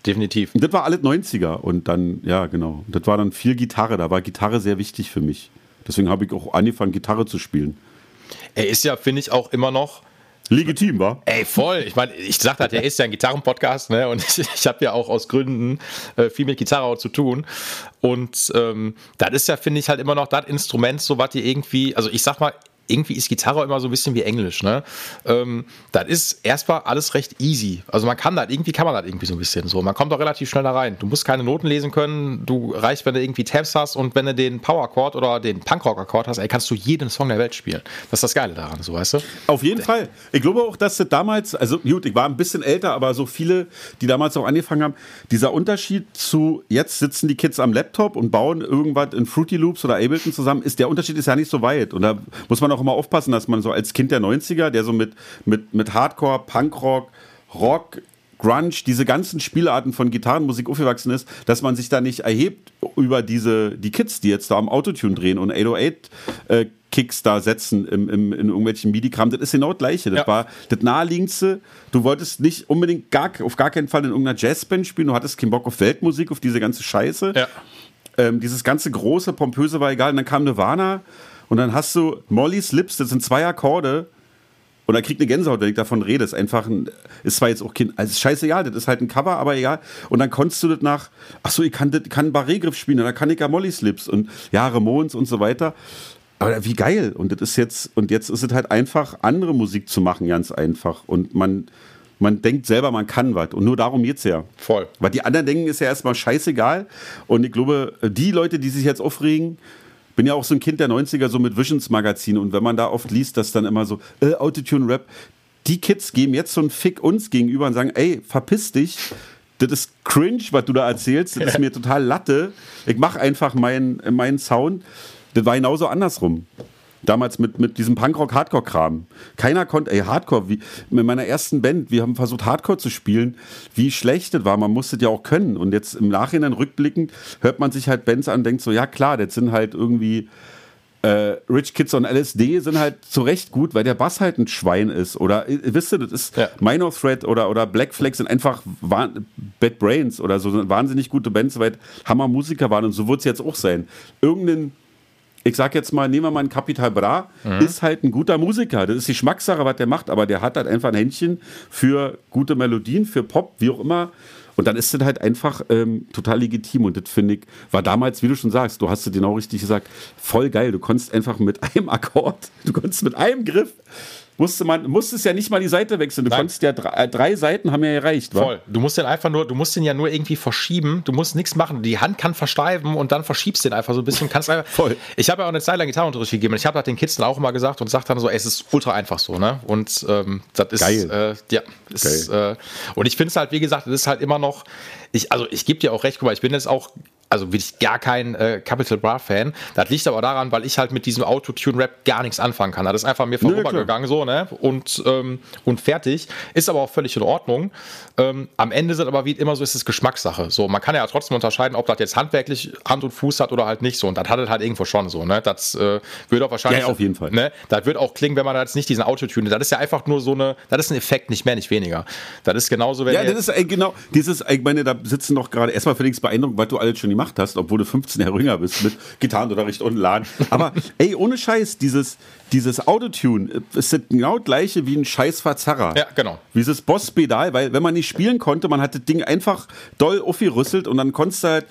Definitiv. Das war alles 90er und dann, ja, genau. Das war dann viel Gitarre. Da war Gitarre sehr wichtig für mich. Deswegen habe ich auch angefangen, Gitarre zu spielen. Er ist ja, finde ich, auch immer noch. Legitim, war? Ey, voll. Ich meine, ich sagte halt, er ist ja ein Gitarrenpodcast, ne? Und ich, ich habe ja auch aus Gründen äh, viel mit Gitarre auch zu tun. Und ähm, das ist ja, finde ich, halt immer noch das Instrument, so was die irgendwie, also ich sag mal, irgendwie ist Gitarre immer so ein bisschen wie Englisch. Ne? Ähm, das ist erstmal alles recht easy. Also man kann das, irgendwie kann man das irgendwie so ein bisschen so. Man kommt auch relativ schnell da rein. Du musst keine Noten lesen können. Du reicht, wenn du irgendwie Tabs hast und wenn du den Power-Chord oder den Punkrock-Akkord hast, ey, kannst du jeden Song der Welt spielen. Das ist das Geile daran, so weißt du? Auf jeden Fall. Ich glaube auch, dass das damals, also gut, ich war ein bisschen älter, aber so viele, die damals auch angefangen haben, dieser Unterschied zu jetzt sitzen die Kids am Laptop und bauen irgendwas in Fruity Loops oder Ableton zusammen, ist der Unterschied ist ja nicht so weit. Und da muss man auch immer aufpassen, dass man so als Kind der 90er, der so mit, mit, mit Hardcore, Punkrock, Rock, Grunge, diese ganzen Spielarten von Gitarrenmusik aufgewachsen ist, dass man sich da nicht erhebt über diese, die Kids, die jetzt da am Autotune drehen und 808 äh, Kicks da setzen im, im, in irgendwelchen MIDI-Kram. Das ist genau das Gleiche. Das ja. war das Naheliegendste. Du wolltest nicht unbedingt gar, auf gar keinen Fall in irgendeiner Jazzband spielen. Du hattest keinen Bock auf Weltmusik, auf diese ganze Scheiße. Ja. Ähm, dieses ganze große, pompöse war egal. Und dann kam Nirvana und dann hast du Molly's Lips, das sind zwei Akkorde. Und dann kriegt eine Gänsehaut, wenn ich davon rede. Ist einfach ein, ist zwar jetzt auch kein, also ist scheißegal, das ist halt ein Cover, aber egal. Und dann konntest du das nach, ach so, ich kann, das, kann Barré-Griff spielen, da kann ich ja Molly's Lips und ja, Ramones und so weiter. Aber wie geil. Und das ist jetzt, und jetzt ist es halt einfach, andere Musik zu machen, ganz einfach. Und man, man denkt selber, man kann was. Und nur darum geht's ja. Voll. Weil die anderen denken, ist ja erstmal scheißegal. Und ich glaube, die Leute, die sich jetzt aufregen, bin ja auch so ein Kind der 90er, so mit Visions Magazin. Und wenn man da oft liest, dass dann immer so, äh, Autotune-Rap, die Kids geben jetzt so einen Fick uns gegenüber und sagen, ey, verpiss dich. Das ist cringe, was du da erzählst. Das ist mir total Latte. Ich mach einfach meinen mein Sound. Das war genauso andersrum. Damals mit, mit diesem Punkrock-Hardcore-Kram. Keiner konnte, ey, Hardcore, wie mit meiner ersten Band, wir haben versucht, Hardcore zu spielen, wie schlecht das war. Man musste ja auch können. Und jetzt im Nachhinein rückblickend hört man sich halt Bands an und denkt so, ja klar, das sind halt irgendwie. Äh, Rich Kids on LSD sind halt zu Recht gut, weil der Bass halt ein Schwein ist. Oder äh, wisst ihr, das ist ja. Minor Threat oder, oder Black Flag sind einfach Bad Brains oder so wahnsinnig gute Bands, weil Hammer-Musiker waren und so wird es jetzt auch sein. Irgendeinen ich sag jetzt mal, nehmen wir mal einen Capital Bra, mhm. ist halt ein guter Musiker. Das ist die Geschmackssache, was der macht, aber der hat halt einfach ein Händchen für gute Melodien, für Pop, wie auch immer. Und dann ist das halt einfach ähm, total legitim. Und das finde ich, war damals, wie du schon sagst, du hast es genau richtig gesagt, voll geil. Du konntest einfach mit einem Akkord, du konntest mit einem Griff musste man musstest ja nicht mal die Seite wechseln. Du Nein. konntest ja drei, äh, drei, Seiten haben ja gereicht. Voll. Wa? Du musst den einfach nur, du musst den ja nur irgendwie verschieben. Du musst nichts machen. Die Hand kann versteifen und dann verschiebst du den einfach so ein bisschen. Kannst einfach, Voll. Ich habe ja auch eine Zeit lang Gitarrenunterricht gegeben. Ich habe das den Kids dann auch immer gesagt und sagt dann so, ey, es ist ultra einfach so, ne? Und ähm, das ist Geil. Äh, ja, ist, äh, und ich finde es halt, wie gesagt, es ist halt immer noch. Ich, also ich gebe dir auch recht, guck mal, ich bin jetzt auch also wirklich gar kein äh, Capital Bra Fan. Das liegt aber daran, weil ich halt mit diesem Autotune-Rap gar nichts anfangen kann. Das ist einfach mir vorübergegangen so, ne? Und, ähm, und fertig. Ist aber auch völlig in Ordnung. Ähm, am Ende sind aber wie immer so, ist es Geschmackssache. So, man kann ja trotzdem unterscheiden, ob das jetzt handwerklich Hand und Fuß hat oder halt nicht so. Und das hat es halt irgendwo schon so, ne? Das äh, würde auch wahrscheinlich. Ja, auf jeden Fall. Ne? Das wird auch klingen, wenn man jetzt nicht diesen Autotune. Das ist ja einfach nur so eine, das ist ein Effekt, nicht mehr, nicht weniger. Das ist genauso, wenn. Ja, das ist äh, genau, dieses, ich meine, da sitzen doch gerade, erstmal finde ich es beeindruckend, was du alles schon gemacht gemacht hast, obwohl du 15 Jahre jünger bist mit Gitarrenunterricht und Laden. Aber ey, ohne Scheiß, dieses, dieses Autotune ist das genau gleiche wie ein scheiß Verzerrer. Ja, genau. Wie dieses Boss-Pedal, weil wenn man nicht spielen konnte, man hat das Ding einfach doll aufgerüsselt und dann konntest du halt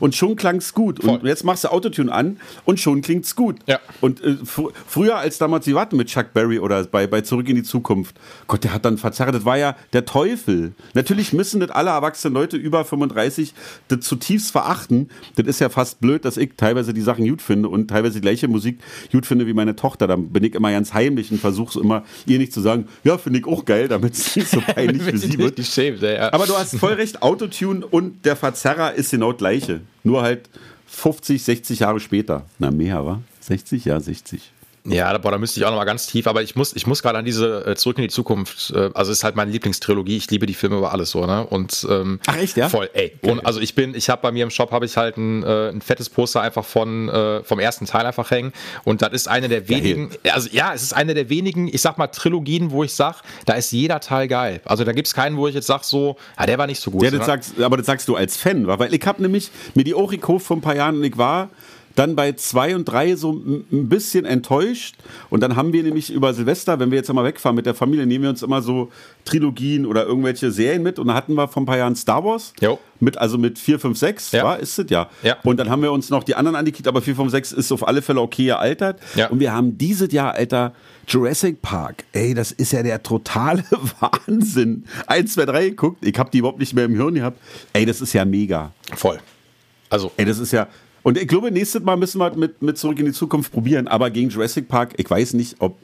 und schon klang es gut. Und jetzt machst du Autotune an und schon klingt es gut. Ja. Und äh, fr früher als damals die Warten mit Chuck Berry oder bei, bei Zurück in die Zukunft, Gott, der hat dann verzerrt, das war ja der Teufel. Natürlich müssen das alle erwachsenen Leute über 35 das zutiefst verachten. Das ist ja fast blöd, dass ich teilweise die Sachen gut finde und teilweise die gleiche Musik gut finde wie meine Tochter. Dann bin ich immer ganz heimlich und versuche immer, ihr nicht zu sagen, ja, finde ich auch geil, damit es nicht so peinlich für sie wird. Schämt, ja. Aber du hast voll recht, Autotune und der Verzerrer ist genau das gleiche. Nur halt 50, 60 Jahre später. Na, mehr, wa? 60? Ja, 60. Ja, boah, da müsste ich auch noch mal ganz tief, aber ich muss, ich muss gerade an diese äh, Zurück in die Zukunft, äh, also ist halt meine Lieblingstrilogie, ich liebe die Filme über alles so, ne? Und ähm, Ach echt, ja? Voll, ey. Und, also ich bin, ich habe bei mir im Shop habe ich halt ein, äh, ein fettes Poster einfach von äh, vom ersten Teil einfach hängen und das ist eine der wenigen, geil. also ja, es ist eine der wenigen, ich sag mal Trilogien, wo ich sag, da ist jeder Teil geil. Also da gibt's keinen, wo ich jetzt sag so, ja, der war nicht so gut. Ja, das sagst, aber das sagst du als Fan, weil ich habe nämlich mir die gekauft vor ein paar Jahren und ich war dann bei zwei und drei so ein bisschen enttäuscht. Und dann haben wir nämlich über Silvester, wenn wir jetzt immer wegfahren mit der Familie, nehmen wir uns immer so Trilogien oder irgendwelche Serien mit. Und dann hatten wir vor ein paar Jahren Star Wars. Jo. Mit, also mit 4, 5, 6, Ja. war, ist es ja. Ja. Und dann haben wir uns noch die anderen angekickt, aber 4, 5, 6 ist auf alle Fälle okay gealtert. Ja. Und wir haben dieses Jahr, Alter, Jurassic Park. Ey, das ist ja der totale Wahnsinn. 1, 2, 3 geguckt. Ich habe die überhaupt nicht mehr im Hirn gehabt. Ey, das ist ja mega. Voll. Also Ey, das ist ja. Und ich glaube, nächstes Mal müssen wir mit, mit Zurück in die Zukunft probieren. Aber gegen Jurassic Park, ich weiß nicht, ob.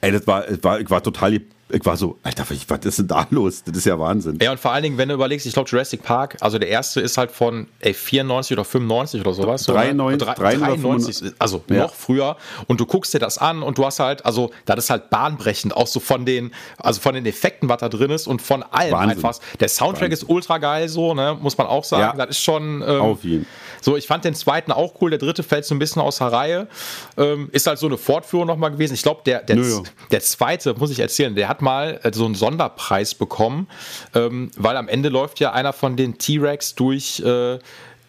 Ey, das war, ich war, ich war total. Ich war so, Alter, was ist denn da los? Das ist ja Wahnsinn. Ja, und vor allen Dingen, wenn du überlegst, ich glaube, Jurassic Park, also der erste ist halt von ey, 94 oder 95 oder sowas. so, ne? 93, Drei- 93, 93, also Ja. noch früher. Und du guckst dir das an und du hast halt, also das ist halt bahnbrechend, auch so von den, also von den Effekten, was da drin ist und von allem Wahnsinn. einfach. Der Soundtrack ist ultra geil, so, ne, muss man auch sagen. Ja. Das ist schon. Ähm, Auf jeden. So, ich fand den zweiten auch cool, der dritte fällt so ein bisschen aus der Reihe. Ähm, ist halt so eine Fortführung nochmal gewesen. Ich glaube, der, der, Nö, ja. der zweite, muss ich erzählen, der hat mal äh, so einen Sonderpreis bekommen, ähm, weil am Ende läuft ja einer von den T-Rex durch, äh,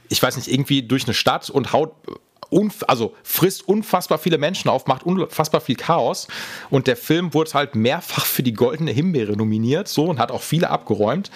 ich weiß nicht, irgendwie durch eine Stadt und haut. Also frisst unfassbar viele Menschen auf, macht unfassbar viel Chaos. Und der Film wurde halt mehrfach für die Goldene Himbeere nominiert, so und hat auch viele abgeräumt.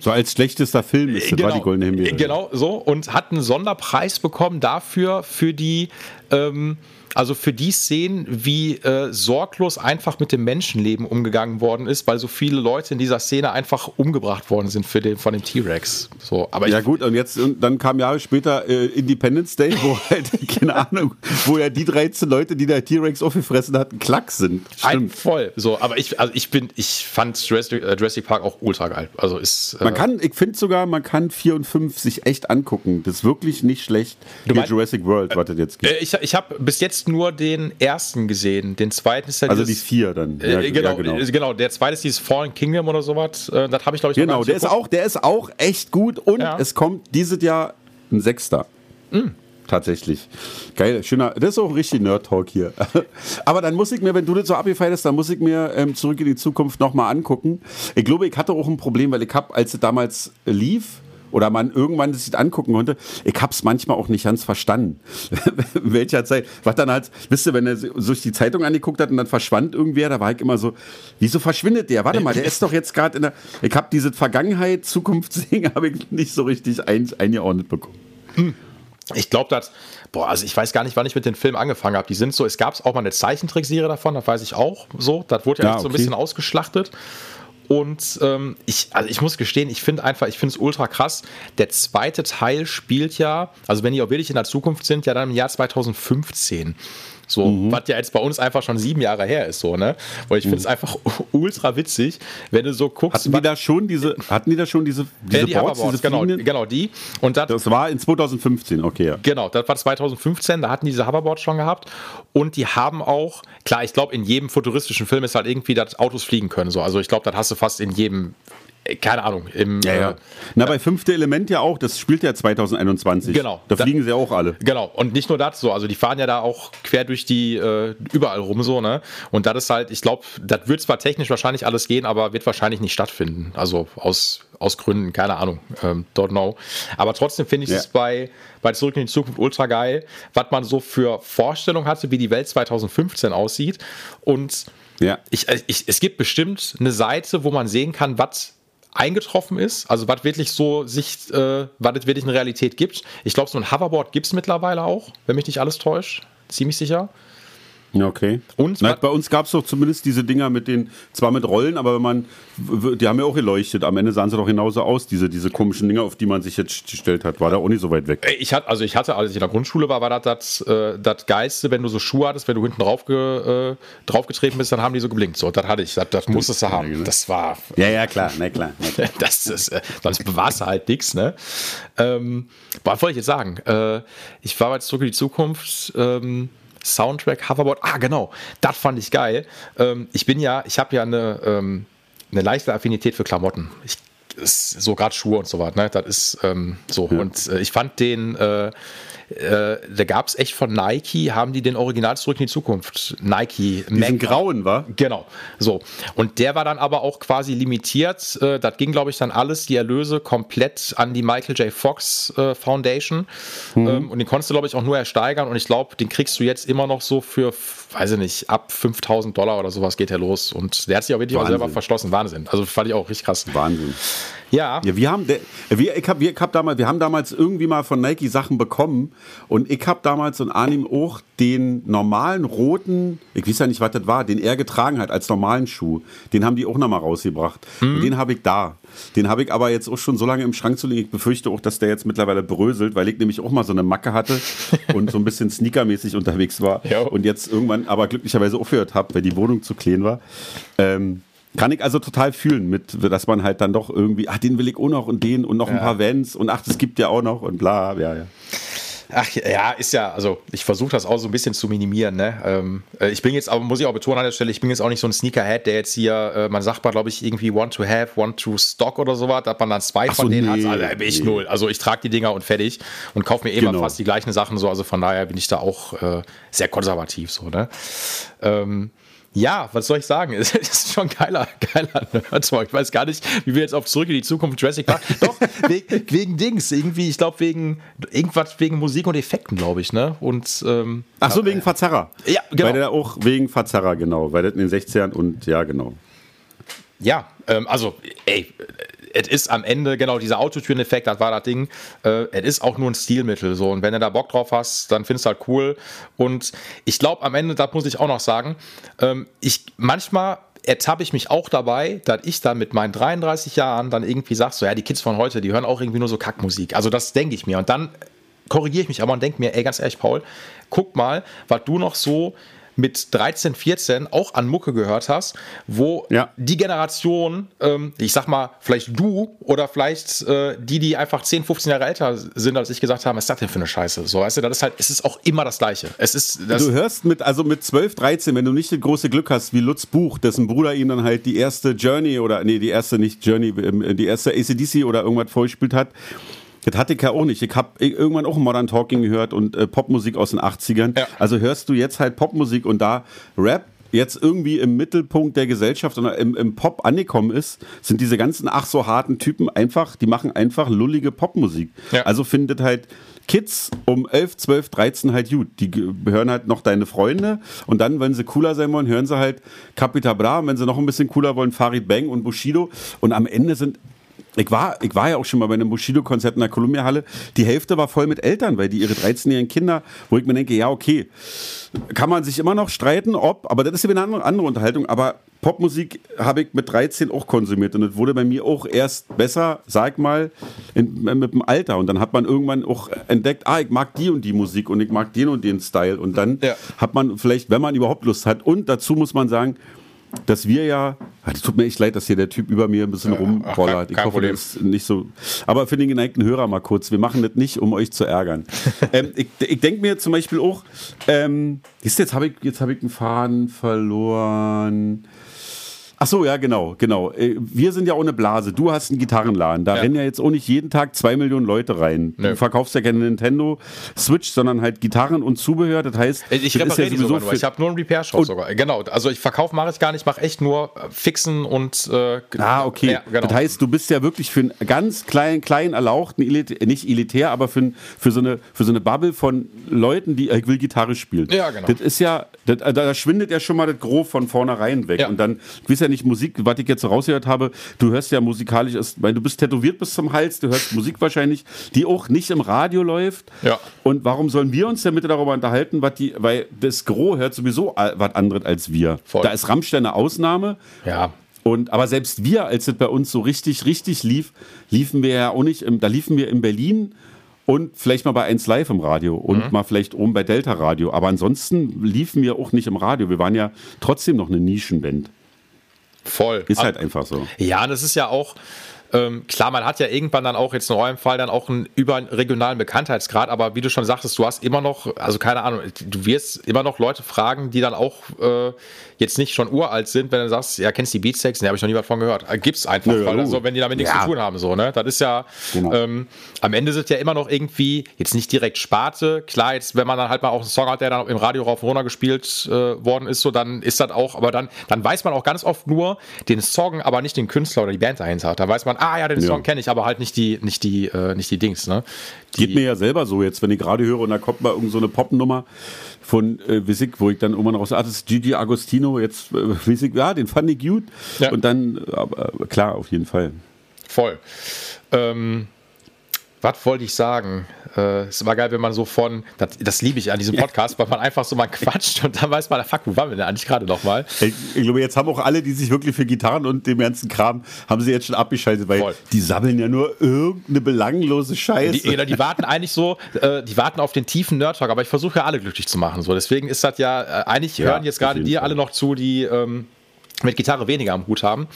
So als schlechtester Film ist das war die Goldene Himbeere. Genau, so. Und hat einen Sonderpreis bekommen dafür, für die, ähm, also für die Szenen, wie äh, sorglos einfach mit dem Menschenleben umgegangen worden ist, weil so viele Leute in dieser Szene einfach umgebracht worden sind für den, von dem T-Rex. So, aber Ja gut, und jetzt und dann kam Jahre später äh, Independence Day, wo halt, keine Ahnung, wo ja die 13 Leute, die der T-Rex aufgefressen hatten, Klack sind. ein voll. So, aber ich, also ich bin, ich fand Jurassic, äh, Jurassic Park auch ultra geil. Also ist. Äh, Man kann, ich finde sogar, man kann 4 und 5 sich echt angucken. Das ist wirklich nicht schlecht. Hier meinst- Jurassic World, was das jetzt gibt. äh, ich ich habe bis jetzt nur den ersten gesehen. Den zweiten ist ja Also die dieses- 4 dann. Äh, genau, ja, genau. äh, genau, der zweite ist dieses Fallen Kingdom oder sowas. Äh, das habe ich, glaube ich, Genau, nicht der ist, geguckt. auch, der ist auch echt gut und Ja. es kommt dieses Jahr ein Sechster. Mm. Tatsächlich. Geil, schöner. Das ist auch richtig Nerd-Talk hier. Aber dann muss ich mir, wenn du das so abgefeiert hast, dann muss ich mir ähm, zurück in die Zukunft nochmal angucken. Ich glaube, ich hatte auch ein Problem, weil ich habe, als es damals lief, oder man irgendwann sich das angucken konnte, ich hab's manchmal auch nicht ganz verstanden. In welcher Zeit. Was dann halt, wisst ihr, wenn er sich die Zeitung angeguckt hat und dann verschwand irgendwer, da war ich immer so, wieso verschwindet der? Warte mal, der ist doch jetzt gerade in der. Ich habe diese Vergangenheit, Zukunftsding, habe ich nicht so richtig ein, eingeordnet bekommen. Ich glaube, dass, boah, also ich weiß gar nicht, wann ich mit den Filmen angefangen habe. Die sind so, es gab auch mal eine Zeichentrickserie davon, das weiß ich auch so. Das wurde ja, Ja, echt so ein okay. bisschen ausgeschlachtet. Und ähm, ich, also ich muss gestehen, ich finde einfach, ich finde es ultra krass. Der zweite Teil spielt ja, also wenn die auch wirklich in der Zukunft sind, ja dann im Jahr 2015. So, Mhm. was ja jetzt bei uns einfach schon sieben Jahre her ist, so, ne? Weil ich finde es einfach ultra witzig, wenn du so guckst. Hatten die da schon diese, hatten die da schon diese, diese äh, die Boards, Hoverboards, diese genau, fliegenden? genau die. Und das, Das war in 2015, okay, ja. Genau, das war 2015, da hatten die diese Hoverboards schon gehabt und die haben auch, klar, ich glaube, in jedem futuristischen Film ist halt irgendwie, dass Autos fliegen können. So. Also ich glaube, das hast du fast in jedem keine Ahnung. Im, ja, ja. Äh, Na, bei fünfte Element ja auch, das spielt ja 2021. Genau. Da fliegen da, sie auch alle. Genau. Und nicht nur das so, also die fahren ja da auch quer durch die, äh, überall rum so, ne? Und das ist halt, ich glaube, das wird zwar technisch wahrscheinlich alles gehen, aber wird wahrscheinlich nicht stattfinden. Also aus, aus Gründen, keine Ahnung, ähm, don't know. Aber trotzdem finde ich ja. es bei, bei Zurück in die Zukunft ultra geil, was man so für Vorstellungen hatte, wie die Welt 2015 aussieht. Und ja. ich, äh, ich, es gibt bestimmt eine Seite, wo man sehen kann, was eingetroffen ist, also was wirklich so sich, äh, was es wirklich eine Realität gibt. Ich glaube, so ein Hoverboard gibt es mittlerweile auch, wenn mich nicht alles täuscht. Ziemlich sicher. Okay. Und Na, bei uns gab es doch zumindest diese Dinger mit den, zwar mit Rollen, aber wenn man, die haben ja auch geleuchtet. Am Ende sahen sie doch genauso aus, diese, diese komischen Dinger, auf die man sich jetzt gestellt hat. War da auch nicht so weit weg. Ich hatte, also ich hatte, als ich in der Grundschule war, war das das, äh, das Geilste, wenn du so Schuhe hattest, wenn du hinten drauf, äh, draufgetreten bist, dann haben die so geblinkt. So, das hatte ich, das, das musstest du haben. Das war. Ja, ja, klar, na klar. Na klar. das ist, äh, sonst bewahrst du halt nichts, ne? Ähm, was wollte ich jetzt sagen? Äh, ich war jetzt zurück in die Zukunft. Ähm, Soundtrack, Hoverboard. Ah, genau. Das fand ich geil. Ähm, ich bin ja, ich habe ja eine, ähm, eine leichte Affinität für Klamotten. Ich, so gerade Schuhe und so weiter. Ne? Das ist ähm, so. Ja. Und äh, ich fand den. Äh, äh, da gab es echt von Nike, haben die den Original zurück in die Zukunft. Nike. Diesen grauen, war? Genau. So. Und der war dann aber auch quasi limitiert. Äh, das ging, glaube ich, dann alles, die Erlöse komplett an die Michael J. Fox äh, Foundation. Mhm. Ähm, und den konntest du, glaube ich, auch nur ersteigern. Und ich glaube, den kriegst du jetzt immer noch so für, weiß ich nicht, ab 5000 Dollar oder sowas geht er los. Und der hat sich auch wirklich auch selber verschlossen. Wahnsinn. Also fand ich auch richtig krass. Wahnsinn. Ja. ja wir haben, wir, ich hab, wir, hab damals, wir haben damals irgendwie mal von Nike Sachen bekommen und ich habe damals und Arnim auch den normalen roten, ich weiß ja nicht, was das war, den er getragen hat als normalen Schuh, den haben die auch nochmal rausgebracht. Mhm. Und den habe ich da. Den habe ich aber jetzt auch schon so lange im Schrank zu liegen. Ich befürchte auch, dass der jetzt mittlerweile bröselt, weil ich nämlich auch mal so eine Macke hatte und so ein bisschen sneakermäßig unterwegs war. Ja. Und jetzt irgendwann aber glücklicherweise aufgehört habe, weil die Wohnung zu klein war. Ähm, kann ich also total fühlen, mit, dass man halt dann doch irgendwie, ach, den will ich auch noch und den und noch ja. ein paar Vans und ach, das gibt ja auch noch und bla, ja, ja. Ach ja, ist ja, also ich versuche das auch so ein bisschen zu minimieren. Ne? Ähm, äh, ich bin jetzt aber, muss ich auch betonen an der Stelle, ich bin jetzt auch nicht so ein Sneakerhead, der jetzt hier, äh, man sagt mal, glaube ich, irgendwie one to have, one to stock oder sowas, dass man dann zwei Ach von so, denen nee, hat. Also bin ich null. Also ich trage die Dinger und fertig und kaufe mir immer genau. fast die gleichen Sachen so. Also von daher bin ich da auch äh, sehr konservativ so. Ne? Ähm, ja, was soll ich sagen? Es ist schon geiler, geiler Nerdtalk. Ich weiß gar nicht, wie wir jetzt auf Zurück in die Zukunft Jurassic Park. Doch, wegen, wegen Dings. Irgendwie, ich glaube, wegen irgendwas wegen Musik und Effekten, glaube ich, ne? Und, ähm, Ach so, wegen Verzerrer. Ja, genau. Weil der auch wegen Verzerrer, genau. Weil das in den 60ern und ja, genau. Ja, ähm, also, ey, es ist am Ende, genau, dieser Autotune-Effekt, das war das Ding, äh, es ist auch nur ein Stilmittel. So. Und wenn du da Bock drauf hast, dann findest du halt cool. Und ich glaube, am Ende, das muss ich auch noch sagen, ähm, ich manchmal ertappe ich mich auch dabei, dass ich dann mit meinen 33 Jahren dann irgendwie sage, so ja, die Kids von heute, die hören auch irgendwie nur so Kackmusik. Also das denke ich mir. Und dann korrigiere ich mich aber und denke mir, ey, ganz ehrlich, Paul, guck mal, was du noch so mit 13, 14 auch an Mucke gehört hast, wo ja. die Generation, ähm, ich sag mal, vielleicht du oder vielleicht äh, die, die einfach 10, 15 Jahre älter sind als ich gesagt haben, was ist das denn für eine Scheiße? So, weißt du, das ist halt, es ist auch immer das Gleiche. Es ist, das du hörst mit, also mit 12, 13, wenn du nicht das große Glück hast, wie Lutz Buch, dessen Bruder ihm dann halt die erste Journey oder, nee, die erste nicht Journey, ähm, die erste ACDC oder irgendwas vorgespielt hat, das hatte ich ja auch nicht. Ich habe irgendwann auch Modern Talking gehört und äh, Popmusik aus den 80ern. Ja. Also hörst du jetzt halt Popmusik und da Rap jetzt irgendwie im Mittelpunkt der Gesellschaft oder im, im, Pop angekommen ist, sind diese ganzen ach so harten Typen einfach, die machen einfach lullige Popmusik. Ja. Also findet halt Kids um 11, 12, 13 halt gut. Die hören halt noch deine Freunde und dann, wenn sie cooler sein wollen, hören sie halt Capita Bra und wenn sie noch ein bisschen cooler wollen, Farid Bang und Bushido und am Ende sind ich war, ich war ja auch schon mal bei einem Bushido-Konzert in der Columbia-Halle. Die Hälfte war voll mit Eltern, weil die ihre 13-jährigen Kinder, wo ich mir denke, ja, okay, kann man sich immer noch streiten, ob, aber das ist ja eine andere, andere Unterhaltung. Aber Popmusik habe ich mit 13 auch konsumiert und es wurde bei mir auch erst besser, sag mal, in, mit dem Alter. Und dann hat man irgendwann auch entdeckt, ah, ich mag die und die Musik und ich mag den und den Style. Und dann ja. hat man vielleicht, wenn man überhaupt Lust hat, und dazu muss man sagen, dass wir ja, es ah, tut mir echt leid, dass hier der Typ über mir ein bisschen ja, rumrollert. Ich hoffe, Problem. das ist nicht so. Aber für den geneigten Hörer mal kurz, wir machen das nicht, um euch zu ärgern. ähm, ich ich denke mir zum Beispiel auch, ähm, jetzt habe ich, hab ich einen Faden verloren. Ach so, ja, genau, genau. Äh, Wir sind ja ohne Blase. Du hast einen Gitarrenladen. Da Ja. rennen ja jetzt auch nicht jeden Tag zwei Millionen Leute rein. Nö. Du verkaufst ja keine Nintendo Switch, sondern halt Gitarren und Zubehör. Das heißt, Ich das repariere die sogar nur. Ich habe nur einen Repair-Shop sogar. Genau. Also ich Verkauf mache ich gar nicht, mache echt nur äh, Fixen und äh, Ah, okay. Ja, genau. Das heißt, du bist ja wirklich für einen ganz kleinen, kleinen erlauchten, nicht elitär, aber für, für, so eine, für so eine Bubble von Leuten, die äh, ich will Gitarre spielen. Ja, genau. Das ist ja, das, da, da schwindet ja schon mal das Grob von vornherein weg. Ja. Und dann, ich weiß ja nicht, Musik, was ich jetzt so rausgehört habe, du hörst ja musikalisch, ist, weil du bist tätowiert bis zum Hals, du hörst Musik wahrscheinlich, die auch nicht im Radio läuft. Ja. Und warum sollen wir uns denn bitte darüber unterhalten, was die, weil das Gros hört sowieso was anderes als wir. Voll. Da ist Rammstein eine Ausnahme. ja. Und, aber selbst wir, als es bei uns so richtig, richtig lief, liefen wir ja auch nicht, im, da liefen wir in Berlin und vielleicht mal bei 1 Live im Radio und Mhm. mal vielleicht oben bei Delta Radio. Aber ansonsten liefen wir auch nicht im Radio. Wir waren ja trotzdem noch eine Nischenband. Voll. Ist halt einfach so. Ja, das ist ja auch, ähm, klar, man hat ja irgendwann dann auch jetzt in eurem Fall dann auch einen überregionalen Bekanntheitsgrad, aber wie du schon sagtest, du hast immer noch, also keine Ahnung, du wirst immer noch Leute fragen, die dann auch äh, jetzt nicht schon uralt sind, wenn du sagst, ja, kennst du die Beatsteaks? Ne, habe ich noch nie was von gehört. Äh, Gibt's einfach, Nö, weil ja, also, wenn die damit nichts ja. zu tun haben, so, ne? Das ist ja, Genau. ähm, am Ende sind ja immer noch irgendwie, jetzt nicht direkt Sparte, klar, jetzt, wenn man dann halt mal auch einen Song hat, der dann im Radio rauf und runter gespielt äh, worden ist, so, dann ist das auch, aber dann, dann weiß man auch ganz oft nur den Song, aber nicht den Künstler oder die Band dahinter. Da weiß man, ah ja, den Ja. Song kenne ich, aber halt nicht die, nicht die, äh, nicht die Dings, ne? Die, Geht mir ja selber so jetzt, wenn ich gerade höre und da kommt mal irgend so eine Popnummer von äh, Wissig, wo ich dann irgendwann raus, ah, das ist Gigi Agostino, jetzt äh, Wissig, ja, den fand ich gut. Ja. Und dann, äh, aber, äh, klar, auf jeden Fall. Voll. Ähm, was wollte ich sagen? Äh, es war geil, wenn man so von, das, das liebe ich an diesem Podcast, weil man einfach so mal quatscht und dann weiß man, fuck, wo waren wir denn eigentlich gerade nochmal? Ich, ich glaube, jetzt haben auch alle, die sich wirklich für Gitarren und dem ganzen Kram, haben sie jetzt schon abgeschaltet, weil Voll. die sabbeln ja nur irgendeine belanglose Scheiße. Die, die warten eigentlich so, äh, die warten auf den tiefen Nerd-Talk, aber ich versuche ja alle glücklich zu machen. So. Deswegen ist das ja, äh, eigentlich Ja, hören jetzt gerade dir alle noch zu, die ähm, mit Gitarre weniger am Hut haben.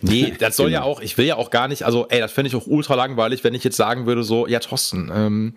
Nee, das soll ja Genau. auch, ich will ja auch gar nicht, also ey, das fände ich auch ultra langweilig, wenn ich jetzt sagen würde, so, ja, Thorsten, ähm,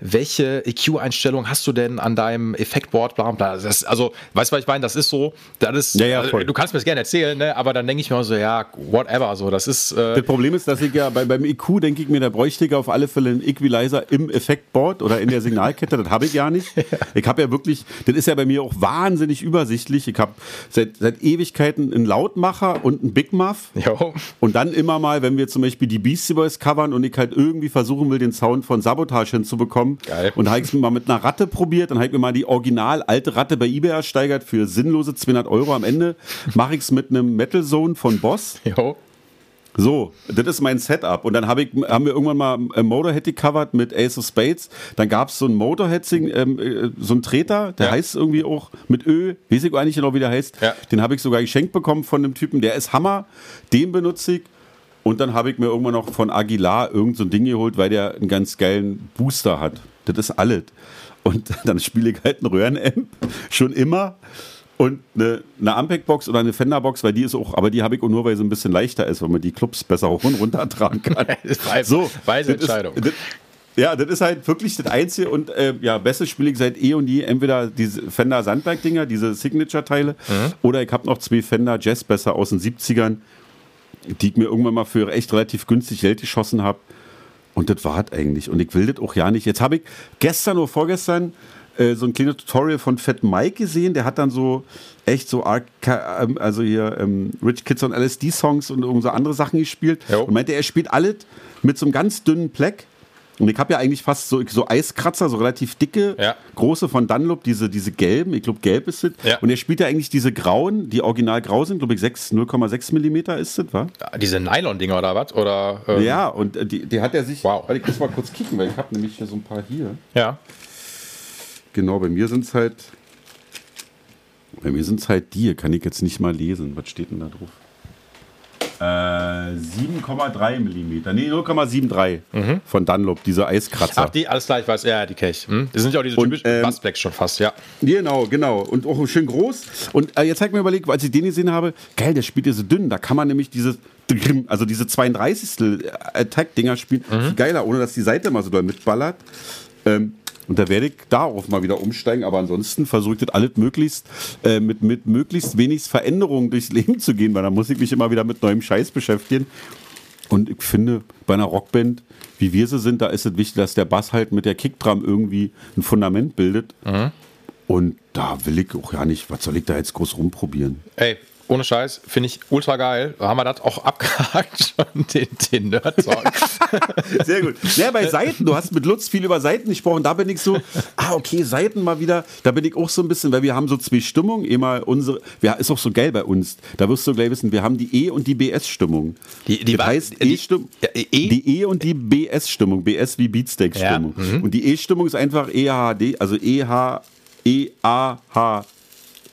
welche EQ-Einstellung hast du denn an deinem Effektboard? Bla, bla. Das, also, weißt du, was ich meine? Das ist so, das ist, Ja, ja, also, du kannst mir das gerne erzählen, ne? aber dann denke ich mir so, ja, whatever, so, das ist, äh, Das Problem ist, dass ich ja bei, beim IQ denke ich mir, da bräuchte ich auf alle Fälle einen Equalizer im Effektboard oder in der Signalkette. Das habe ich ja nicht. Ich habe ja wirklich, das ist ja bei mir auch wahnsinnig übersichtlich. Ich habe seit, seit Ewigkeiten einen Lautmacher und einen Big Muff. jo. Und dann immer mal, wenn wir zum Beispiel die Beastie Boys covern und ich halt irgendwie versuchen will, den Sound von Sabotage hinzubekommen. Geil. Und da habe ich es mal mit einer Ratte probiert. Dann habe ich mir mal die original alte Ratte bei eBay ersteigert für sinnlose 200 Euro. Am Ende mache ich es mit einem Metal Zone von Boss. Jo. So, das ist mein Setup. Und dann hab ich, haben wir irgendwann mal äh, Motorhead gecovert mit Ace of Spades. Dann gab es so ein Motorhead, ähm, äh, so ein Treter, der Ja. heißt irgendwie auch mit Ö, weiß ich nicht genau, wie der heißt. Ja. Den habe ich sogar geschenkt bekommen von dem Typen, der ist Hammer, den benutze ich. Und dann habe ich mir irgendwann noch von Aguilar irgend so ein Ding geholt, weil der einen ganz geilen Booster hat. Das ist alles. Und dann spiele ich halt einen Röhrenamp, schon immer. Und eine, eine Ampeg-Box oder eine Fender-Box, weil die ist auch, aber die habe ich auch nur, weil sie ein bisschen leichter ist, weil man die Clubs besser hoch und runter tragen kann. Weise- weise das ist- Entscheidung. das, ja, das ist halt wirklich das Einzige und äh, ja, bestes spiele ich seit eh und je entweder diese Fender Sandberg-Dinger, diese Signature-Teile, Mhm. oder ich habe noch zwei Fender Jazz-Besser aus den 70ern, die ich mir irgendwann mal für echt relativ günstig Geld geschossen habe. Und das war es eigentlich. Und ich will das auch ja nicht. Jetzt habe ich gestern oder vorgestern äh, so ein kleines Tutorial von Fat Mike gesehen. Der hat dann so echt so Arca ähm, also hier ähm, Rich Kids on LSD Songs und irgend so andere Sachen gespielt. Jo. Und meinte, er spielt alles mit so einem ganz dünnen Pleck. Und ich habe ja eigentlich fast so, so Eiskratzer, so relativ dicke, Ja. große von Dunlop, diese, diese gelben, ich glaube gelb ist es. Ja. Und er spielt ja eigentlich diese grauen, die original grau sind, glaube ich 6, 0,6 Millimeter ist es, wa? Diese Nylon-Dinger oder was? Oder, ähm, Ja, und äh, die, die hat er sich. Wow. Warte, ich muss mal kurz kicken, weil ich habe nämlich hier so ein paar hier. Ja. Genau, bei mir sind es halt. Bei mir sind es halt die, kann ich jetzt nicht mal lesen. Was steht denn da drauf? Äh, 7,3 Millimeter. Nee, 0,73 von Dunlop, diese Eiskratzer. Ach, die, alles klar, ich weiß, ja, die Kelch. Hm? Das sind ja auch diese typischen ähm, Bassblacks schon fast, ja. Genau, genau. Und auch schön groß. Und äh, jetzt habe ich mir überlegt, als ich den gesehen habe, geil, der spielt ja so dünn. Da kann man nämlich dieses, also diese 32. Attack-Dinger spielen. Viel geiler, ohne dass die Seite immer so doll mitballert. Ähm, Und da werde ich darauf mal wieder umsteigen. Aber ansonsten versuche ich das alles möglichst äh, mit, mit möglichst wenig Veränderungen durchs Leben zu gehen, weil da muss ich mich immer wieder mit neuem Scheiß beschäftigen. Und ich finde, bei einer Rockband, wie wir sie sind, da ist es wichtig, dass der Bass halt mit der Kickdrum irgendwie ein Fundament bildet. Und da will ich auch ja nicht, was soll ich da jetzt groß rumprobieren? Ey, ohne Scheiß, finde ich ultra geil. Haben wir das auch abgehakt schon, den, den Nerd-Talk. Sehr gut. Ja, bei Seiten, du hast mit Lutz viel über Seiten gesprochen, da bin ich so, ah, okay, Seiten mal wieder, da bin ich auch so ein bisschen, weil wir haben so zwei Stimmungen, eh mal unsere, ja, ist auch so geil bei uns, da wirst du gleich wissen, wir haben die E- und die BS-Stimmung. Die- die das heißt, die- E-Stimmung, ja, E? die E- und die BS-Stimmung, BS wie Beatsteak-Stimmung. Ja, mhm. Und die E-Stimmung ist einfach EHD, also E EH, EAH,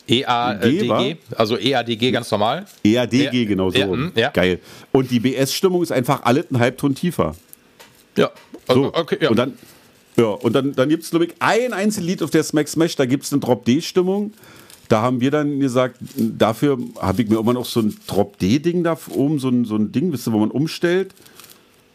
EADG, also EADG ganz normal. EADG, genau so. ja, mhm, ja. Geil. Und die BS-Stimmung ist einfach alles einen Halbton tiefer. Ja, also, So. okay, ja. Und dann, ja, und dann, dann gibt es, glaube ich, ein einziges Lied auf der Smack Smash, da gibt es eine Drop-D-Stimmung. Da haben wir dann gesagt, dafür habe ich mir immer noch so ein Drop-D-Ding da oben, so ein, so ein Ding, wisst ihr, wo man umstellt.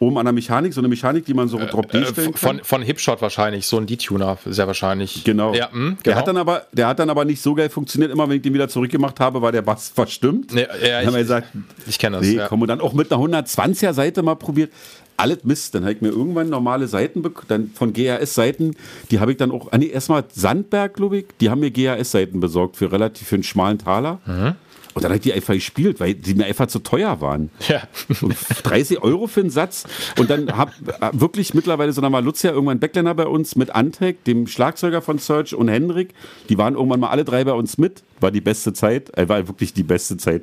Oben an der Mechanik, so eine Mechanik, die man so Drop-D äh, stellen kann. von, von Hipshot wahrscheinlich, so ein D-Tuner ja wahrscheinlich. Genau. Ja, mh, Der, genau. hat dann aber, der hat dann aber nicht so geil funktioniert. Immer wenn ich den wieder zurückgemacht habe, war der Bass verstimmt. Nee, ja, dann ich- gesagt, ich kenn das, Nee, ja. komm, und dann auch mit einer 120er Seite mal probiert. Alles Mist. Dann habe ich mir irgendwann normale Seiten dann von GRS-Seiten, die habe ich dann auch, ah, nee, erstmal Sandberg, glaube ich, die haben mir GRS-Seiten besorgt für relativ für einen schmalen Taler. Mhm. Und dann habe ich die einfach gespielt, weil die mir einfach zu teuer waren. Ja. Und 30 Euro für einen Satz. Und dann hab äh, wirklich mittlerweile, so mal Lucia, irgendwann Backländer bei uns mit Antec, dem Schlagzeuger von Search und Hendrik. Die waren irgendwann mal alle drei bei uns mit. War die beste Zeit. Äh, war wirklich die beste Zeit.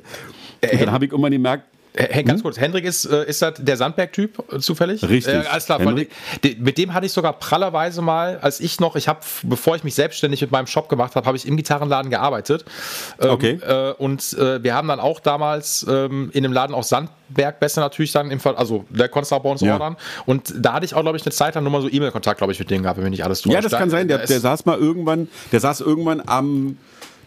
Und dann habe ich irgendwann gemerkt, Ganz kurz, Hendrik ist, äh, ist das der Sandberg-Typ äh, zufällig? Richtig. Äh, alles klar, de- de- mit dem hatte ich sogar prallerweise mal, als ich noch, ich habe, bevor ich mich selbstständig mit meinem Shop gemacht habe, habe ich im Gitarrenladen gearbeitet. Ähm, Okay. Äh, und äh, wir haben dann auch damals ähm, in dem Laden auch Sandberg-Bässe natürlich dann im Fall, also der konnte auch bei uns Ja. ordern. Und da hatte ich auch, glaube ich, eine Zeit lang nur mal so E-Mail-Kontakt, glaube ich, mit denen gehabt, wenn nicht alles täuscht. Ja, das kann sein. Der, der saß mal irgendwann, der saß irgendwann am.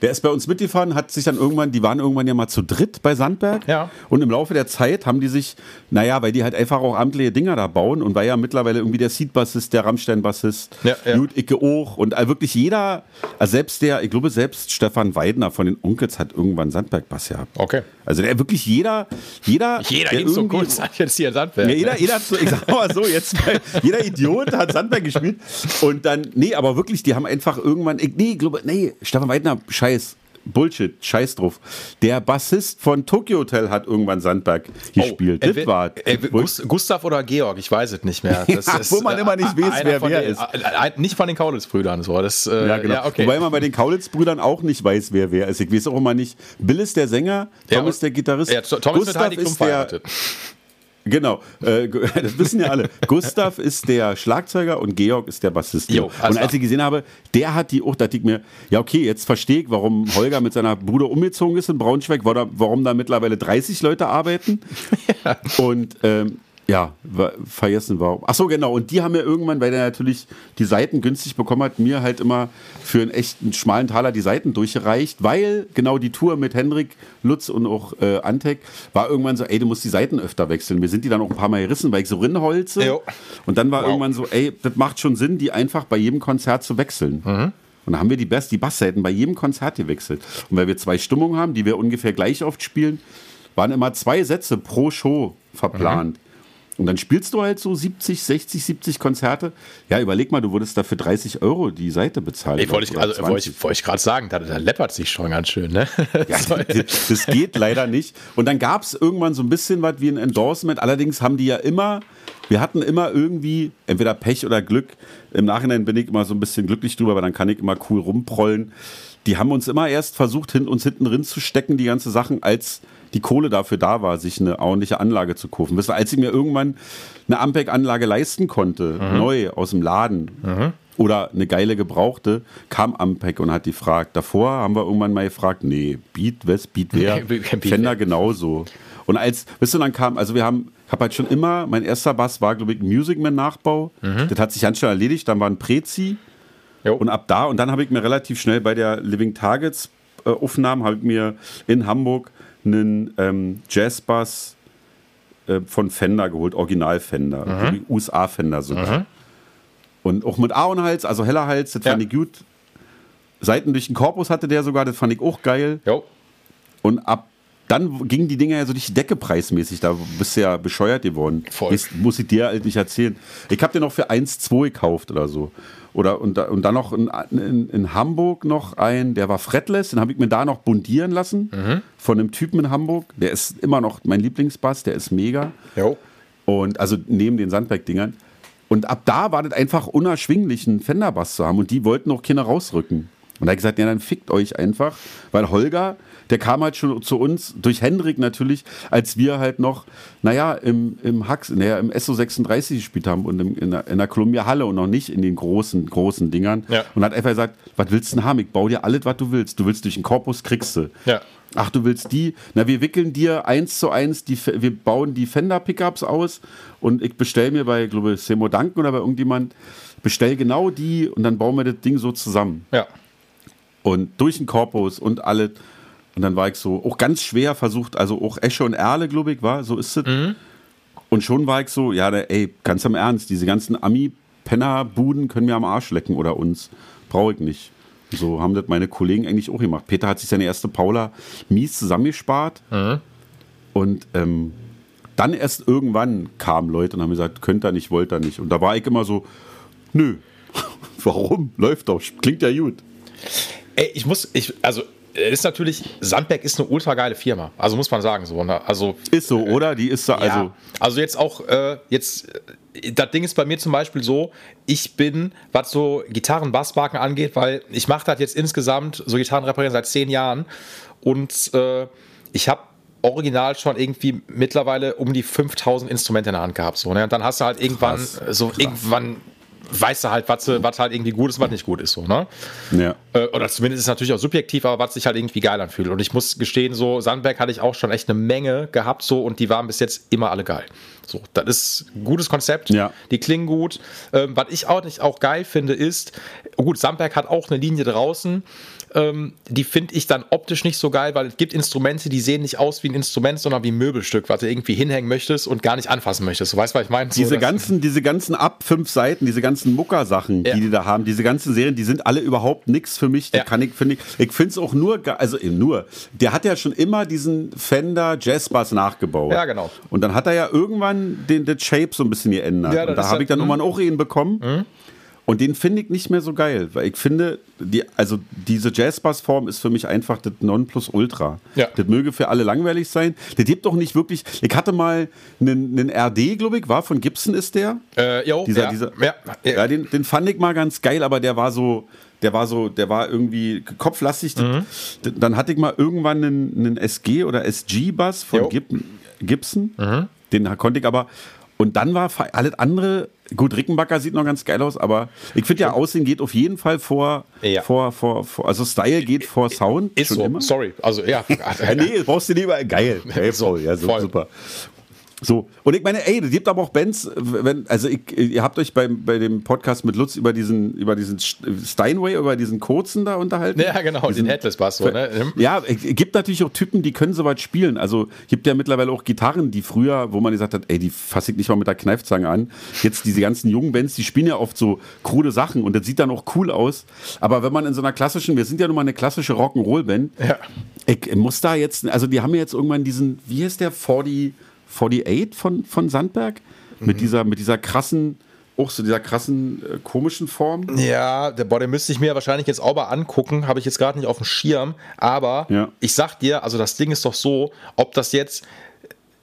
Der ist bei uns mitgefahren, hat sich dann irgendwann, die waren irgendwann ja mal zu dritt bei Sandberg. Ja. Und im Laufe der Zeit haben die sich, naja, weil die halt einfach auch amtliche Dinger da bauen und weil ja mittlerweile irgendwie der Seed-Bassist, der Rammstein-Bassist, Ja, ja. Jud Icke auch und all- wirklich jeder, also selbst der, ich glaube selbst Stefan Weidner von den Onkels hat irgendwann Sandberg-Bass gehabt. Okay. Also der wirklich jeder, jeder, Jeder der so irgendwie- cool, sag ich jetzt hier Sandberg. ja, jeder, jeder hat so, ich sag mal so, jetzt, jeder Idiot hat Sandberg gespielt. Und dann, nee, aber wirklich, die haben einfach irgendwann, ich, nee, ich glaube, nee, Stefan Weidner, scheiß, Bullshit, scheiß drauf. Der Bassist von Tokyo Hotel hat irgendwann Sandberg gespielt. das entweder- war, äh, Gus- Gustav oder Georg, ich weiß es nicht mehr. Das Ja, wo man immer nicht weiß, wer wer den, ist. äh, äh, nicht von den Kaulitz-Brüdern. So. Das, äh, ja, genau. Ja, okay. Wobei man bei den Kaulitz-Brüdern auch nicht weiß, wer wer ist. Ich weiß auch immer nicht. Bill ist der Sänger, Tom Ja, ist der Gitarrist. ja, Tom ist Gustav Klum ist der, verheiratet. Genau, äh, das wissen ja alle. Gustav ist der Schlagzeuger und Georg ist der Bassist. Jo, alles und als ich gesehen habe, der hat die auch, da dachte ich mir, ja okay, jetzt verstehe ich, warum Holger mit seiner Bruder umgezogen ist in Braunschweig, warum da, warum da mittlerweile 30 Leute arbeiten. Und ähm, ja, vergessen warum. Ach so, genau. Und die haben ja irgendwann, weil der natürlich die Seiten günstig bekommen hat, mir halt immer für einen echten schmalen Taler die Seiten durchgereicht, weil genau die Tour mit Hendrik, Lutz und auch äh, Antec war irgendwann so, ey, du musst die Seiten öfter wechseln. Wir sind die dann auch ein paar Mal gerissen, weil ich so rinholze. Jo. Und dann war Wow. irgendwann so, ey, das macht schon Sinn, die einfach bei jedem Konzert zu wechseln. Mhm. Und dann haben wir die, Bass, die Bassseiten bei jedem Konzert gewechselt. Und weil wir zwei Stimmungen haben, die wir ungefähr gleich oft spielen, waren immer zwei Sätze pro Show verplant. Mhm. Und dann spielst du halt so 70, 60, 70 Konzerte. Ja, überleg mal, du würdest dafür 30 Euro die Seite bezahlen. Ich wollte ich, also, 20. wollte ich, wollte ich gerade sagen, da, da läppert sich schon ganz schön. Ne? Ja, das, das geht leider nicht. Und dann gab es irgendwann so ein bisschen was wie ein Endorsement. Allerdings haben die ja immer, wir hatten immer irgendwie entweder Pech oder Glück. Im Nachhinein bin ich immer so ein bisschen glücklich drüber, weil dann kann ich immer cool rumprollen. Die haben uns immer erst versucht, hin, uns hinten drin zu stecken, die ganze Sachen, als die Kohle dafür da war, sich eine ordentliche Anlage zu kaufen. Ihr, als ich mir irgendwann eine Ampeg-Anlage leisten konnte, neu aus dem Laden, oder eine geile gebrauchte, kam Ampeg und hat die gefragt. Davor haben wir irgendwann mal gefragt, nee, Beat West, Beat wer, Fender genauso. Und als, wisst ihr, dann kam, also wir haben, ich habe halt schon immer, mein erster Bass war, glaube ich, ein Musicman-Nachbau. Das hat sich ganz schnell erledigt, dann war ein Prezi. Jo. Und ab da, und dann habe ich mir relativ schnell bei der Living Targets äh, Aufnahmen, habe ich mir in Hamburg einen ähm, Jazzbass äh, von Fender geholt, Original Fender, Mhm. USA Fender sogar. Und auch mit Ahornhals, also heller Hals, das fand Ja. ich gut. Seiten durch den Korpus hatte der sogar, das fand ich auch geil. Jo. Und ab dann gingen die Dinger ja so durch die Decke preismäßig. Da bist du ja bescheuert geworden. Voll. Das muss ich dir halt nicht erzählen. Ich habe den noch für 1,2 gekauft oder so. Oder, und, und dann noch in, in, in Hamburg noch ein, der war fretless, den habe ich mir da noch bundieren lassen. Von einem Typen in Hamburg. Der ist immer noch mein Lieblingsbass, der ist mega. Jo. Und also neben den Sandberg-Dingern. Und ab da war das einfach unerschwinglich, einen Fender-Bass zu haben. Und die wollten auch Kinder rausrücken. Und da habe ich gesagt, ja, dann fickt euch einfach. Weil Holger, der kam halt schon zu uns, durch Hendrik natürlich, als wir halt noch, naja, im, im Hax, naja, im SO36 gespielt haben und im, in, der, in der Columbia Halle und noch nicht in den großen, großen Dingern. Ja. Und hat einfach gesagt, was willst du denn haben? Ich baue dir alles, was du willst. Du willst durch den Korpus, kriegst du. Ja. Ach, du willst die? Na, wir wickeln dir eins zu eins, die, wir bauen die Fender-Pickups aus und ich bestell mir bei, glaube ich, Semo Danken oder bei irgendjemand, bestell genau die und dann bauen wir das Ding so zusammen. Ja. Und durch den Korpus und alle. Und dann war ich so, auch ganz schwer versucht, also auch Esche und Erle, glaube ich, war, so ist es. Und schon war ich so, ja, der, ey, ganz im Ernst, diese ganzen Ami-Penner-Buden können mir am Arsch lecken oder uns. Brauche ich nicht. So haben das meine Kollegen eigentlich auch gemacht. Peter hat sich seine erste Paula mies zusammengespart. Und ähm, dann erst irgendwann kamen Leute und haben gesagt, könnt ihr nicht, wollt ihr nicht. Und da war ich immer so, nö. Warum? Läuft doch, klingt ja gut. Ey, ich muss, ich, also, es ist natürlich, Sandberg ist eine ultra geile Firma. Also muss man sagen, so, ne? Also, Ist so, oder? Die ist da, also. ja, also jetzt auch, äh, jetzt, äh, das Ding ist bei mir zum Beispiel so, ich bin, was so Gitarren, Bassmarken angeht, weil ich mache das jetzt insgesamt, so Gitarren reparieren seit zehn Jahren und äh, ich habe original schon irgendwie mittlerweile um die 5000 Instrumente in der Hand gehabt. So, ne? Und dann hast du halt irgendwann, Krass, so irgendwann weißt du halt, was, was halt irgendwie gut ist was nicht gut ist. So, ne? Ja. Äh, oder zumindest ist es natürlich auch subjektiv, aber was sich halt irgendwie geil anfühlt. Und ich muss gestehen, so Sandberg hatte ich auch schon echt eine Menge gehabt, so und die waren bis jetzt immer alle geil. So, das ist ein gutes Konzept. Ja. Die klingen gut. Ähm, was ich auch nicht auch geil finde, ist, gut, Sandberg hat auch eine Linie draußen. Ähm, die finde ich dann optisch nicht so geil, weil es gibt Instrumente, die sehen nicht aus wie ein Instrument, sondern wie ein Möbelstück, was du irgendwie hinhängen möchtest und gar nicht anfassen möchtest. Du weißt, was ich meine? So, Diese ganzen, diese ganzen ab fünf Seiten, diese ganzen Mucker-Sachen, Ja. die die da haben, diese ganzen Serien, die sind alle überhaupt nichts für mich. Die Ja. kann ich, finde ich, ich finde es auch nur, also eben nur, der hat ja schon immer diesen Fender Jazzbass nachgebaut. Ja, genau. Und dann hat er ja irgendwann den, den Shape so ein bisschen geändert. Ja, das und da habe ich dann mhm. irgendwann auch einen bekommen. Und den finde ich nicht mehr so geil, weil ich finde, die, also diese Jazzbass-Form ist für mich einfach das Nonplusultra. Ja. Das möge für alle langweilig sein. Der gibt doch nicht wirklich. Ich hatte mal einen, einen RD, glaube ich, war von Gibson ist der. Äh, jo, Dieser, ja, dieser, ja, ja. ja, den, den fand ich mal ganz geil, aber der war so, der war so, der war irgendwie kopflastig. Mhm. Dann hatte ich mal irgendwann einen, einen SG oder SG-Bass von Jo. Mhm. Gib, Gibson. Den konnte ich aber. Und dann war alles andere. Gut, Rickenbacker sieht noch ganz geil aus, aber ich finde ja, Aussehen geht auf jeden Fall vor, Ja. vor, vor, vor, also Style geht vor Sound. Ist schon so, immer. sorry. Also, ja. Nee, brauchst du lieber. Geil. Geil, So, voll. Ja, so, super. So, und ich meine, ey, es gibt aber auch Bands, wenn, also ich, ihr habt euch beim, bei dem Podcast mit Lutz über diesen, über diesen Steinway, über diesen kurzen da unterhalten. Ja, genau, Diesen- den Headless-Bass. So, ne? Ja, es gibt natürlich auch Typen, die können soweit spielen. Also gibt ja mittlerweile auch Gitarren, die früher, wo man gesagt hat, ey, die fasse ich nicht mal mit der Kneifzange an. Jetzt diese ganzen jungen Bands, die spielen ja oft so krude Sachen und das sieht dann auch cool aus. Aber wenn man in so einer klassischen, wir sind ja nun mal eine klassische Rock'n'Roll-Band, Ja. ich muss da jetzt, also die haben ja jetzt irgendwann diesen, wie heißt der, 40, 48 von, von Sandberg? Mit dieser, mit dieser krassen, auch so dieser krassen, äh, komischen Form. Ja, der, boah, den müsste ich mir wahrscheinlich jetzt auch mal angucken. Habe ich jetzt gerade nicht auf dem Schirm. Aber Ja. ich sag dir, also das Ding ist doch so, ob das jetzt.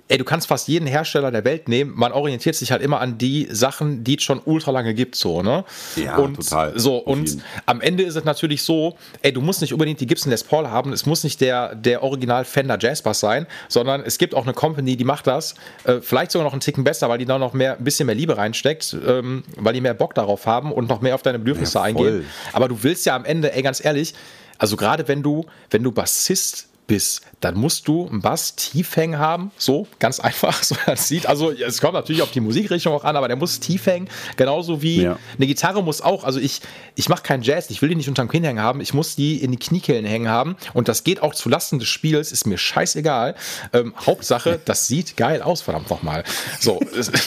Ey, du kannst fast jeden Hersteller der Welt nehmen. Man orientiert sich halt immer an die Sachen, die es schon ultra lange gibt, so, ne? Ja, und total. So, und jeden. am Ende ist es natürlich so, ey, du musst nicht unbedingt die Gibson Les Paul haben. Es muss nicht der, der Original Fender Jazz Bass sein, sondern es gibt auch eine Company, die macht das. Äh, vielleicht sogar noch einen Ticken besser, weil die da noch mehr, ein bisschen mehr Liebe reinsteckt, ähm, weil die mehr Bock darauf haben und noch mehr auf deine Bedürfnisse Ja, eingehen. Aber du willst ja am Ende, ey, ganz ehrlich, also gerade wenn du, wenn du Bassist bist, dann musst du einen Bass tief hängen haben, so ganz einfach. So, das sieht also, es kommt natürlich auf die Musikrichtung auch an, aber der muss tief hängen, genauso wie ja. eine Gitarre muss auch. Also ich, ich mache keinen Jazz, ich will die nicht unterm Kinn hängen haben, ich muss die in die Kniekehlen hängen haben und das geht auch zu Lasten des Spiels, ist mir scheißegal. Ähm, Hauptsache, das sieht geil aus, verdammt nochmal. So,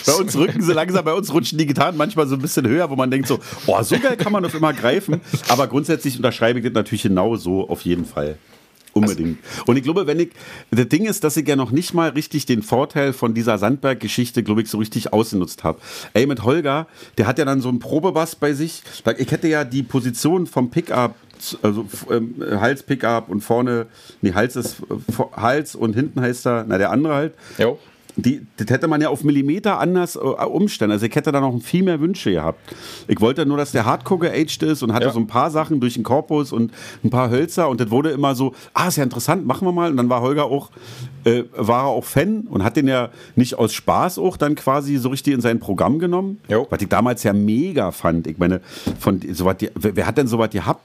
bei uns rücken sie langsam, bei uns rutschen die Gitarren manchmal so ein bisschen höher, wo man denkt so, oh, so geil kann man das immer greifen. Aber grundsätzlich unterschreibe ich das natürlich genau so auf jeden Fall. Unbedingt. Und ich glaube, wenn ich, das Ding ist, dass ich ja noch nicht mal richtig den Vorteil von dieser Sandberg-Geschichte, glaube ich, so richtig ausgenutzt habe. Ey, mit Holger, der hat ja dann so einen Probebass bei sich. Ich hätte ja die Position vom Pickup also ähm, Hals Pickup und vorne, nee, Hals ist Hals und hinten heißt er, na der andere halt. Jo. Die, das hätte man ja auf Millimeter anders äh, umstellen. Also ich hätte da noch viel mehr Wünsche gehabt. Ich wollte nur, dass der Hardcore geaged ist und hatte ja. so ein paar Sachen durch den Korpus und ein paar Hölzer und das wurde immer so, ah, ist ja interessant, machen wir mal. Und dann war Holger auch, äh, war er auch Fan und hat den ja nicht aus Spaß auch dann quasi so richtig in sein Programm genommen. Jo. Was ich damals ja mega fand. Ich meine, von so was, wer hat denn so was gehabt?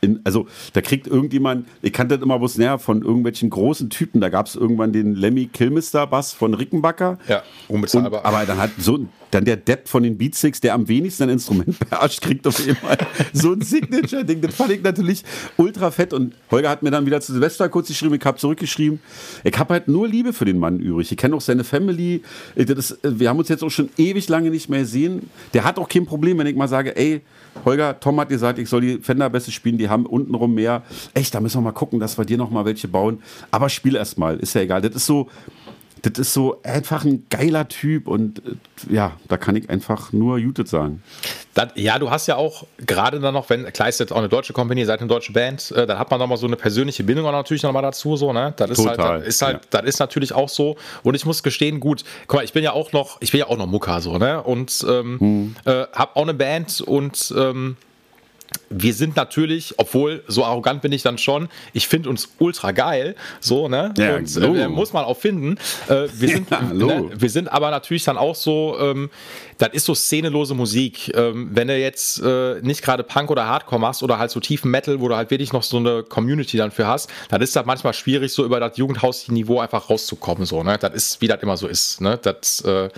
In, also da kriegt irgendjemand, ich kannte das immer bloß näher von irgendwelchen großen Typen, da gab es irgendwann den Lemmy Kilmister Bass von Rickenbacker. Ja, unbezahlbar. Und, aber dann hat so dann der Depp von den Beatsticks, der am wenigsten ein Instrument beherrscht, kriegt auf einmal so ein Signature-Ding. Das fand ich natürlich ultra fett. Und Holger hat mir dann wieder zu Silvester kurz geschrieben, ich habe zurückgeschrieben, ich habe halt nur Liebe für den Mann übrig. Ich kenne auch seine Family. Das, wir haben uns jetzt auch schon ewig lange nicht mehr gesehen. Der hat auch kein Problem, wenn ich mal sage, ey, Holger, Tom hat gesagt, ich soll die Fender-Bässe spielen, die haben untenrum mehr. Echt, da müssen wir mal gucken, dass wir dir noch mal welche bauen. Aber spiel erst mal, ist ja egal. Das ist so, das ist so einfach ein geiler Typ und äh, ja, da kann ich einfach nur Jutet sagen. Das, ja, du hast ja auch gerade dann noch, wenn, klar ist jetzt auch eine deutsche Company, seid eine deutsche Band, äh, dann hat man nochmal so eine persönliche Bindung auch natürlich nochmal dazu, so, ne? Das ist halt, Total, halt, das ist halt, ja. das ist natürlich auch so. Und ich muss gestehen, gut, guck mal, ich bin ja auch noch, ich bin ja auch noch Mucker, so, ne? Und ähm, hm. äh, hab auch eine Band und ähm, wir sind natürlich, obwohl so arrogant bin ich dann schon, ich finde uns ultra geil, so, ne? Ja, und, äh, muss man auch finden. Äh, wir, sind, ja, ne? wir sind aber natürlich dann auch so, ähm, das ist so szenelose Musik. Ähm, wenn du jetzt äh, nicht gerade Punk oder Hardcore machst oder halt so tiefen Metal, wo du halt wirklich noch so eine Community dann für hast, dann ist das manchmal schwierig, so über das Jugendhaus-Niveau einfach rauszukommen, so, ne? Das ist, wie das immer so ist, ne? Das, äh,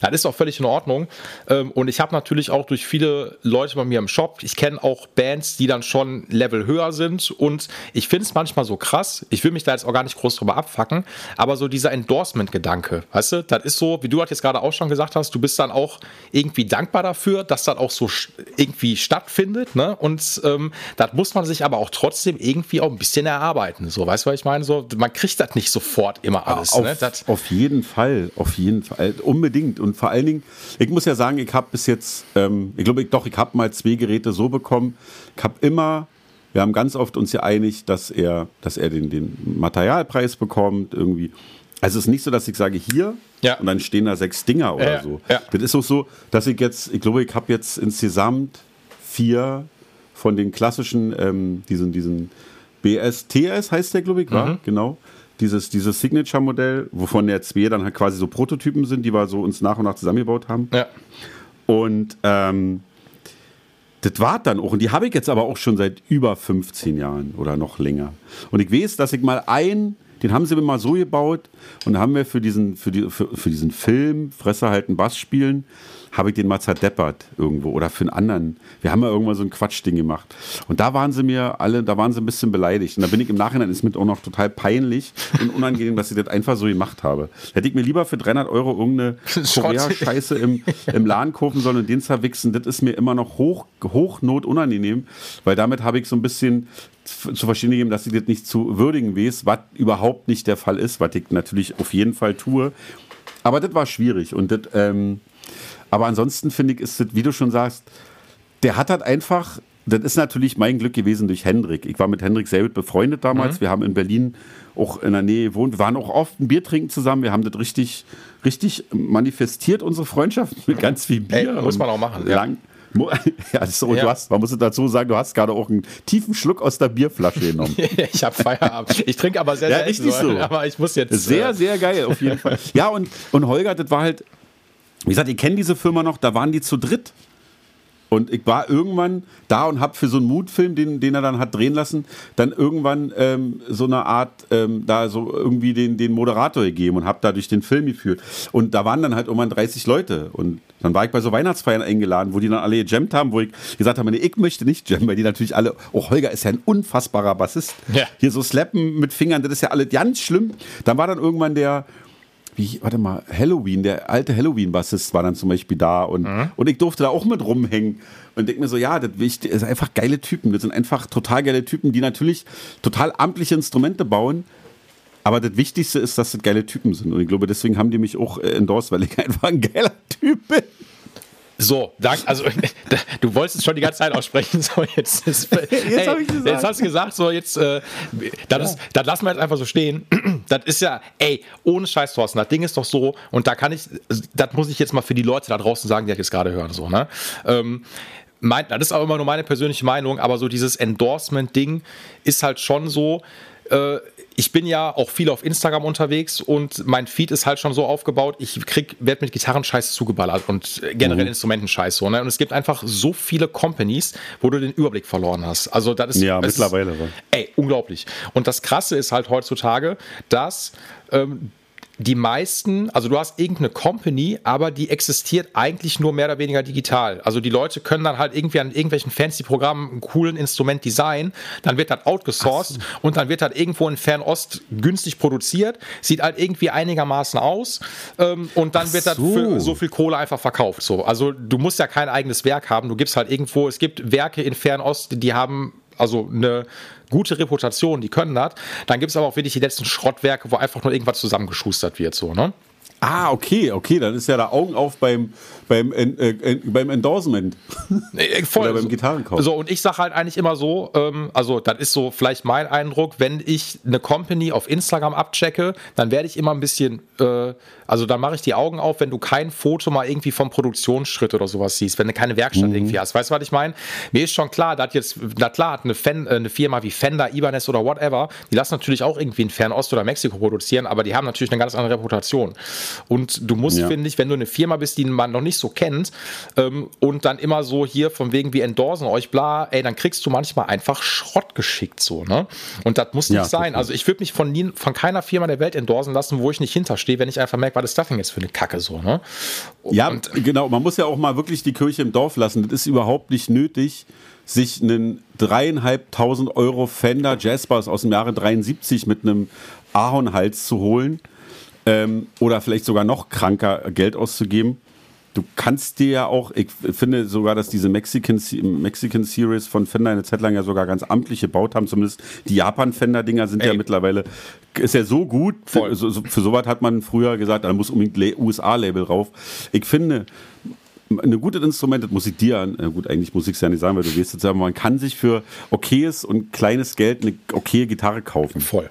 das ist auch völlig in Ordnung. Ähm, und ich habe natürlich auch durch viele Leute bei mir im Shop, ich kenne auch Bands, die dann schon Level höher sind und ich finde es manchmal so krass, ich will mich da jetzt auch gar nicht groß drüber abfacken, aber so dieser Endorsement-Gedanke, weißt du, das ist so, wie du halt jetzt gerade auch schon gesagt hast, du bist dann auch irgendwie dankbar dafür, dass das auch so irgendwie stattfindet, ne? Und ähm, das muss man sich aber auch trotzdem irgendwie auch ein bisschen erarbeiten, so, weißt du, was ich meine? So, man kriegt das nicht sofort immer alles, auf, ne? Das auf jeden Fall, auf jeden Fall, unbedingt und vor allen Dingen, ich muss ja sagen, ich habe bis jetzt, ähm, ich glaube, ich, doch, ich habe mal zwei Geräte so bekommen, ich habe immer, wir haben ganz oft uns ja einig, dass er, dass er den, den Materialpreis bekommt, irgendwie. Also es ist nicht so, dass ich sage, hier, ja. und dann stehen da sechs Dinger oder ja, so. Ja. Das ist auch so, dass ich jetzt, ich glaube, ich habe jetzt insgesamt vier von den klassischen, ähm, diesen, diesen BSTS heißt der, glaube ich, war, mhm. genau. Dieses, dieses Signature-Modell, wovon der zwei dann halt quasi so Prototypen sind, die wir so uns nach und nach zusammengebaut haben. Und ähm, das war dann auch. Und die habe ich jetzt aber auch schon seit über 15 Jahren oder noch länger. Und ich weiß, dass ich mal ein, den haben sie mir mal so gebaut und haben wir für diesen, für, die, für, für diesen Film Fresse halten Bass spielen, habe ich den mal zerdeppert irgendwo oder für einen anderen. Wir haben ja irgendwann so ein Quatschding gemacht. Und da waren sie mir alle, da waren sie ein bisschen beleidigt. Und da bin ich im Nachhinein, ist mir auch noch total peinlich und unangenehm, dass ich das einfach so gemacht habe. Hätte ich mir lieber für 300 Euro irgendeine Korea-Scheiße im, im Laden kaufen sollen und den zerwichsen, das ist mir immer noch hoch, hochnot unangenehm, weil damit habe ich so ein bisschen zu verstehen gegeben, dass ich das nicht zu würdigen weiß, was überhaupt nicht der Fall ist, was ich natürlich auf jeden Fall tue. Aber das war schwierig und das, ähm, aber ansonsten finde ich, ist das, wie du schon sagst, der hat halt einfach, das ist natürlich mein Glück gewesen durch Hendrik. Ich war mit Hendrik Selbit befreundet damals. Mhm. Wir haben in Berlin auch in der Nähe gewohnt. Wir waren auch oft ein Bier trinken zusammen. Wir haben das richtig, richtig manifestiert, unsche Freundschaft mit ganz viel Bier. Hey, muss man auch machen. Lang, ja, so, ja. Du hast, man muss dazu sagen, du hast gerade auch einen tiefen Schluck aus der Bierflasche genommen. ich habe Feierabend. Ich trinke aber sehr, ja, sehr so, so. Aber ich muss jetzt. Sehr, äh, sehr geil, auf jeden Fall. Ja, und, und Holger, das war halt, wie gesagt, ihr kennt diese Firma noch, da waren die zu dritt. Und ich war irgendwann da und habe für so einen Mutfilm, den, den er dann hat drehen lassen, dann irgendwann ähm, so eine Art, ähm, da so irgendwie den, den Moderator gegeben und habe da durch den Film geführt. Und da waren dann halt irgendwann 30 Leute. Und dann war ich bei so Weihnachtsfeiern eingeladen, wo die dann alle gejammt haben, wo ich gesagt habe, nee, ich möchte nicht jammen, weil die natürlich alle, oh, Holger ist ja ein unfassbarer Bassist. Ja. Hier so slappen mit Fingern, das ist ja alles ganz schlimm. Dann war dann irgendwann der, wie, warte mal, Halloween, der alte Halloween-Bassist war dann zum Beispiel da und, mhm. und ich durfte da auch mit rumhängen und denke mir so, ja, das sind einfach geile Typen. Das sind einfach total geile Typen, die natürlich total amtliche Instrumente bauen. Aber das Wichtigste ist, dass das geile Typen sind. Und ich glaube, deswegen haben die mich auch äh, endorsed, weil ich einfach ein geiler Typ bin. So, dank, also du wolltest es schon die ganze Zeit aussprechen. So, jetzt, jetzt, jetzt, hey, jetzt hast du gesagt, so jetzt, äh, das, ja. das lassen wir jetzt einfach so stehen. Das ist ja, ey, ohne Scheiß, Thorsten, das Ding ist doch so, und da kann ich, das muss ich jetzt mal für die Leute da draußen sagen, die das jetzt gerade hören, so, ne? Ähm, mein, das ist auch immer nur meine persönliche Meinung, aber so dieses Endorsement-Ding ist halt schon so, äh, ich bin ja auch viel auf Instagram unterwegs und mein Feed ist halt schon so aufgebaut, ich werde mit Gitarrenscheiß zugeballert und generell mhm. Instrumentenscheiß so. Ne? Und es gibt einfach so viele Companies, wo du den Überblick verloren hast. Also das ist ja mittlerweile. Ist, ey, unglaublich. Und das Krasse ist halt heutzutage, dass ähm, die meisten, also du hast irgendeine Company, aber die existiert eigentlich nur mehr oder weniger digital. Also die Leute können dann halt irgendwie an irgendwelchen fancy Programmen einen coolen Instrument designen, dann wird das outgesourced so. und dann wird das irgendwo in Fernost günstig produziert, sieht halt irgendwie einigermaßen aus ähm, und dann Ach wird das so. für so viel Kohle einfach verkauft. So. Also du musst ja kein eigenes Werk haben, du gibst halt irgendwo, es gibt Werke in Fernost, die haben also eine gute Reputation, die können das. Dann gibt es aber auch wirklich die letzten Schrottwerke, wo einfach nur irgendwas zusammengeschustert wird, so, ne? Ah, okay, okay, dann ist ja da Augen auf beim, beim, äh, äh, beim Endorsement. Voll. Oder beim Gitarrenkauf. So, und ich sage halt eigentlich immer so, ähm, also das ist so vielleicht mein Eindruck, wenn ich eine Company auf Instagram abchecke, dann werde ich immer ein bisschen, äh, also dann mache ich die Augen auf, wenn du kein Foto mal irgendwie vom Produktionsschritt oder sowas siehst, wenn du keine Werkstatt mhm. irgendwie hast. Weißt du, was ich meine? Mir ist schon klar, dass jetzt, na klar, hat eine, Fen, äh, eine Firma wie Fender, Ibanez oder whatever, die lassen natürlich auch irgendwie in Fernost oder Mexiko produzieren, aber die haben natürlich eine ganz andere Reputation. Und du musst, ja. finde ich, wenn du eine Firma bist, die man noch nicht so kennt ähm, und dann immer so hier von wegen, wir endorsen euch, bla, ey, dann kriegst du manchmal einfach Schrott geschickt, so, ne? Und das muss nicht ja, sein. Also ich würde mich von, nie, von keiner Firma der Welt endorsen lassen, wo ich nicht hinterstehe, wenn ich einfach merke, was das denn jetzt für eine Kacke, so, ne? Und, ja, genau. Man muss ja auch mal wirklich die Kirche im Dorf lassen. Das ist überhaupt nicht nötig, sich einen dreieinhalbtausend Euro Fender Jaspers aus dem Jahre 73 mit einem Ahornhals zu holen ähm, oder vielleicht sogar noch kranker Geld auszugeben. Du kannst dir ja auch, ich finde sogar, dass diese Mexican, Mexican Series von Fender eine Zeit lang ja sogar ganz amtlich gebaut haben. Zumindest die Japan-Fender-Dinger sind Ey. ja mittlerweile, ist ja so gut. Für, so, für sowas hat man früher gesagt, da muss unbedingt USA-Label rauf. Ich finde, eine gute Instrument, das muss ich dir, äh, gut, eigentlich muss ich es ja nicht sagen, weil du wirst jetzt sagen, man kann sich für okayes und kleines Geld eine okaye Gitarre kaufen. Voll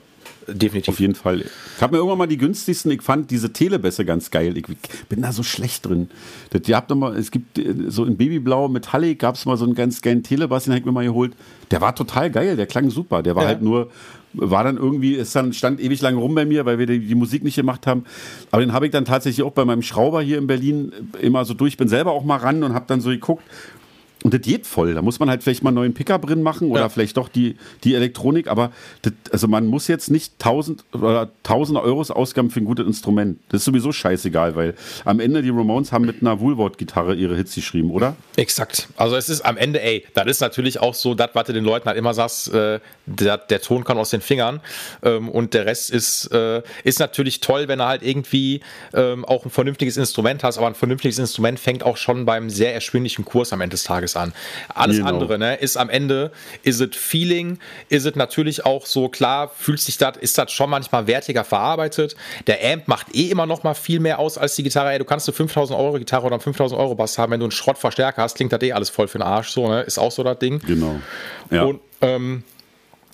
definitiv. Auf jeden Fall. Ich habe mir irgendwann mal die günstigsten, ich fand diese Telebässe ganz geil. Ich bin da so schlecht drin. Das, ihr habt mal, es gibt äh, so in Babyblau Metallic gab es mal so einen ganz geilen Telebass, den habe ich mir mal geholt. Der war total geil, der klang super. Der war ja. halt nur, war dann irgendwie, es dann stand ewig lang rum bei mir, weil wir die, die Musik nicht gemacht haben. Aber den habe ich dann tatsächlich auch bei meinem Schrauber hier in Berlin immer so durch. Ich bin selber auch mal ran und habe dann so geguckt. Und das geht voll. Da muss man halt vielleicht mal einen neuen Pickup drin machen oder ja. vielleicht doch die, die Elektronik. Aber das, also man muss jetzt nicht tausend oder tausende Euros ausgaben für ein gutes Instrument. Das ist sowieso scheißegal, weil am Ende die Ramones haben mit einer Woolworth-Gitarre ihre Hits geschrieben, oder? Exakt. Also es ist am Ende, ey, das ist natürlich auch so, das, was du den Leuten halt immer sagst, äh, der, der Ton kann aus den Fingern. Ähm, und der Rest ist, äh, ist natürlich toll, wenn du halt irgendwie ähm, auch ein vernünftiges Instrument hast. Aber ein vernünftiges Instrument fängt auch schon beim sehr erschwinglichen Kurs am Ende des Tages Tages an. Alles genau. andere ne, ist am Ende, ist es Feeling, ist es natürlich auch so, klar, fühlt sich das, ist das schon manchmal wertiger verarbeitet. Der Amp macht eh immer noch mal viel mehr aus als die Gitarre. Ey, du kannst eine 5000 Euro Gitarre oder einen 5000 Euro Bass haben, wenn du einen Schrottverstärker hast, klingt das eh alles voll für den Arsch, so, ne? Ist auch so das Ding. Genau. Ja. Und, ähm,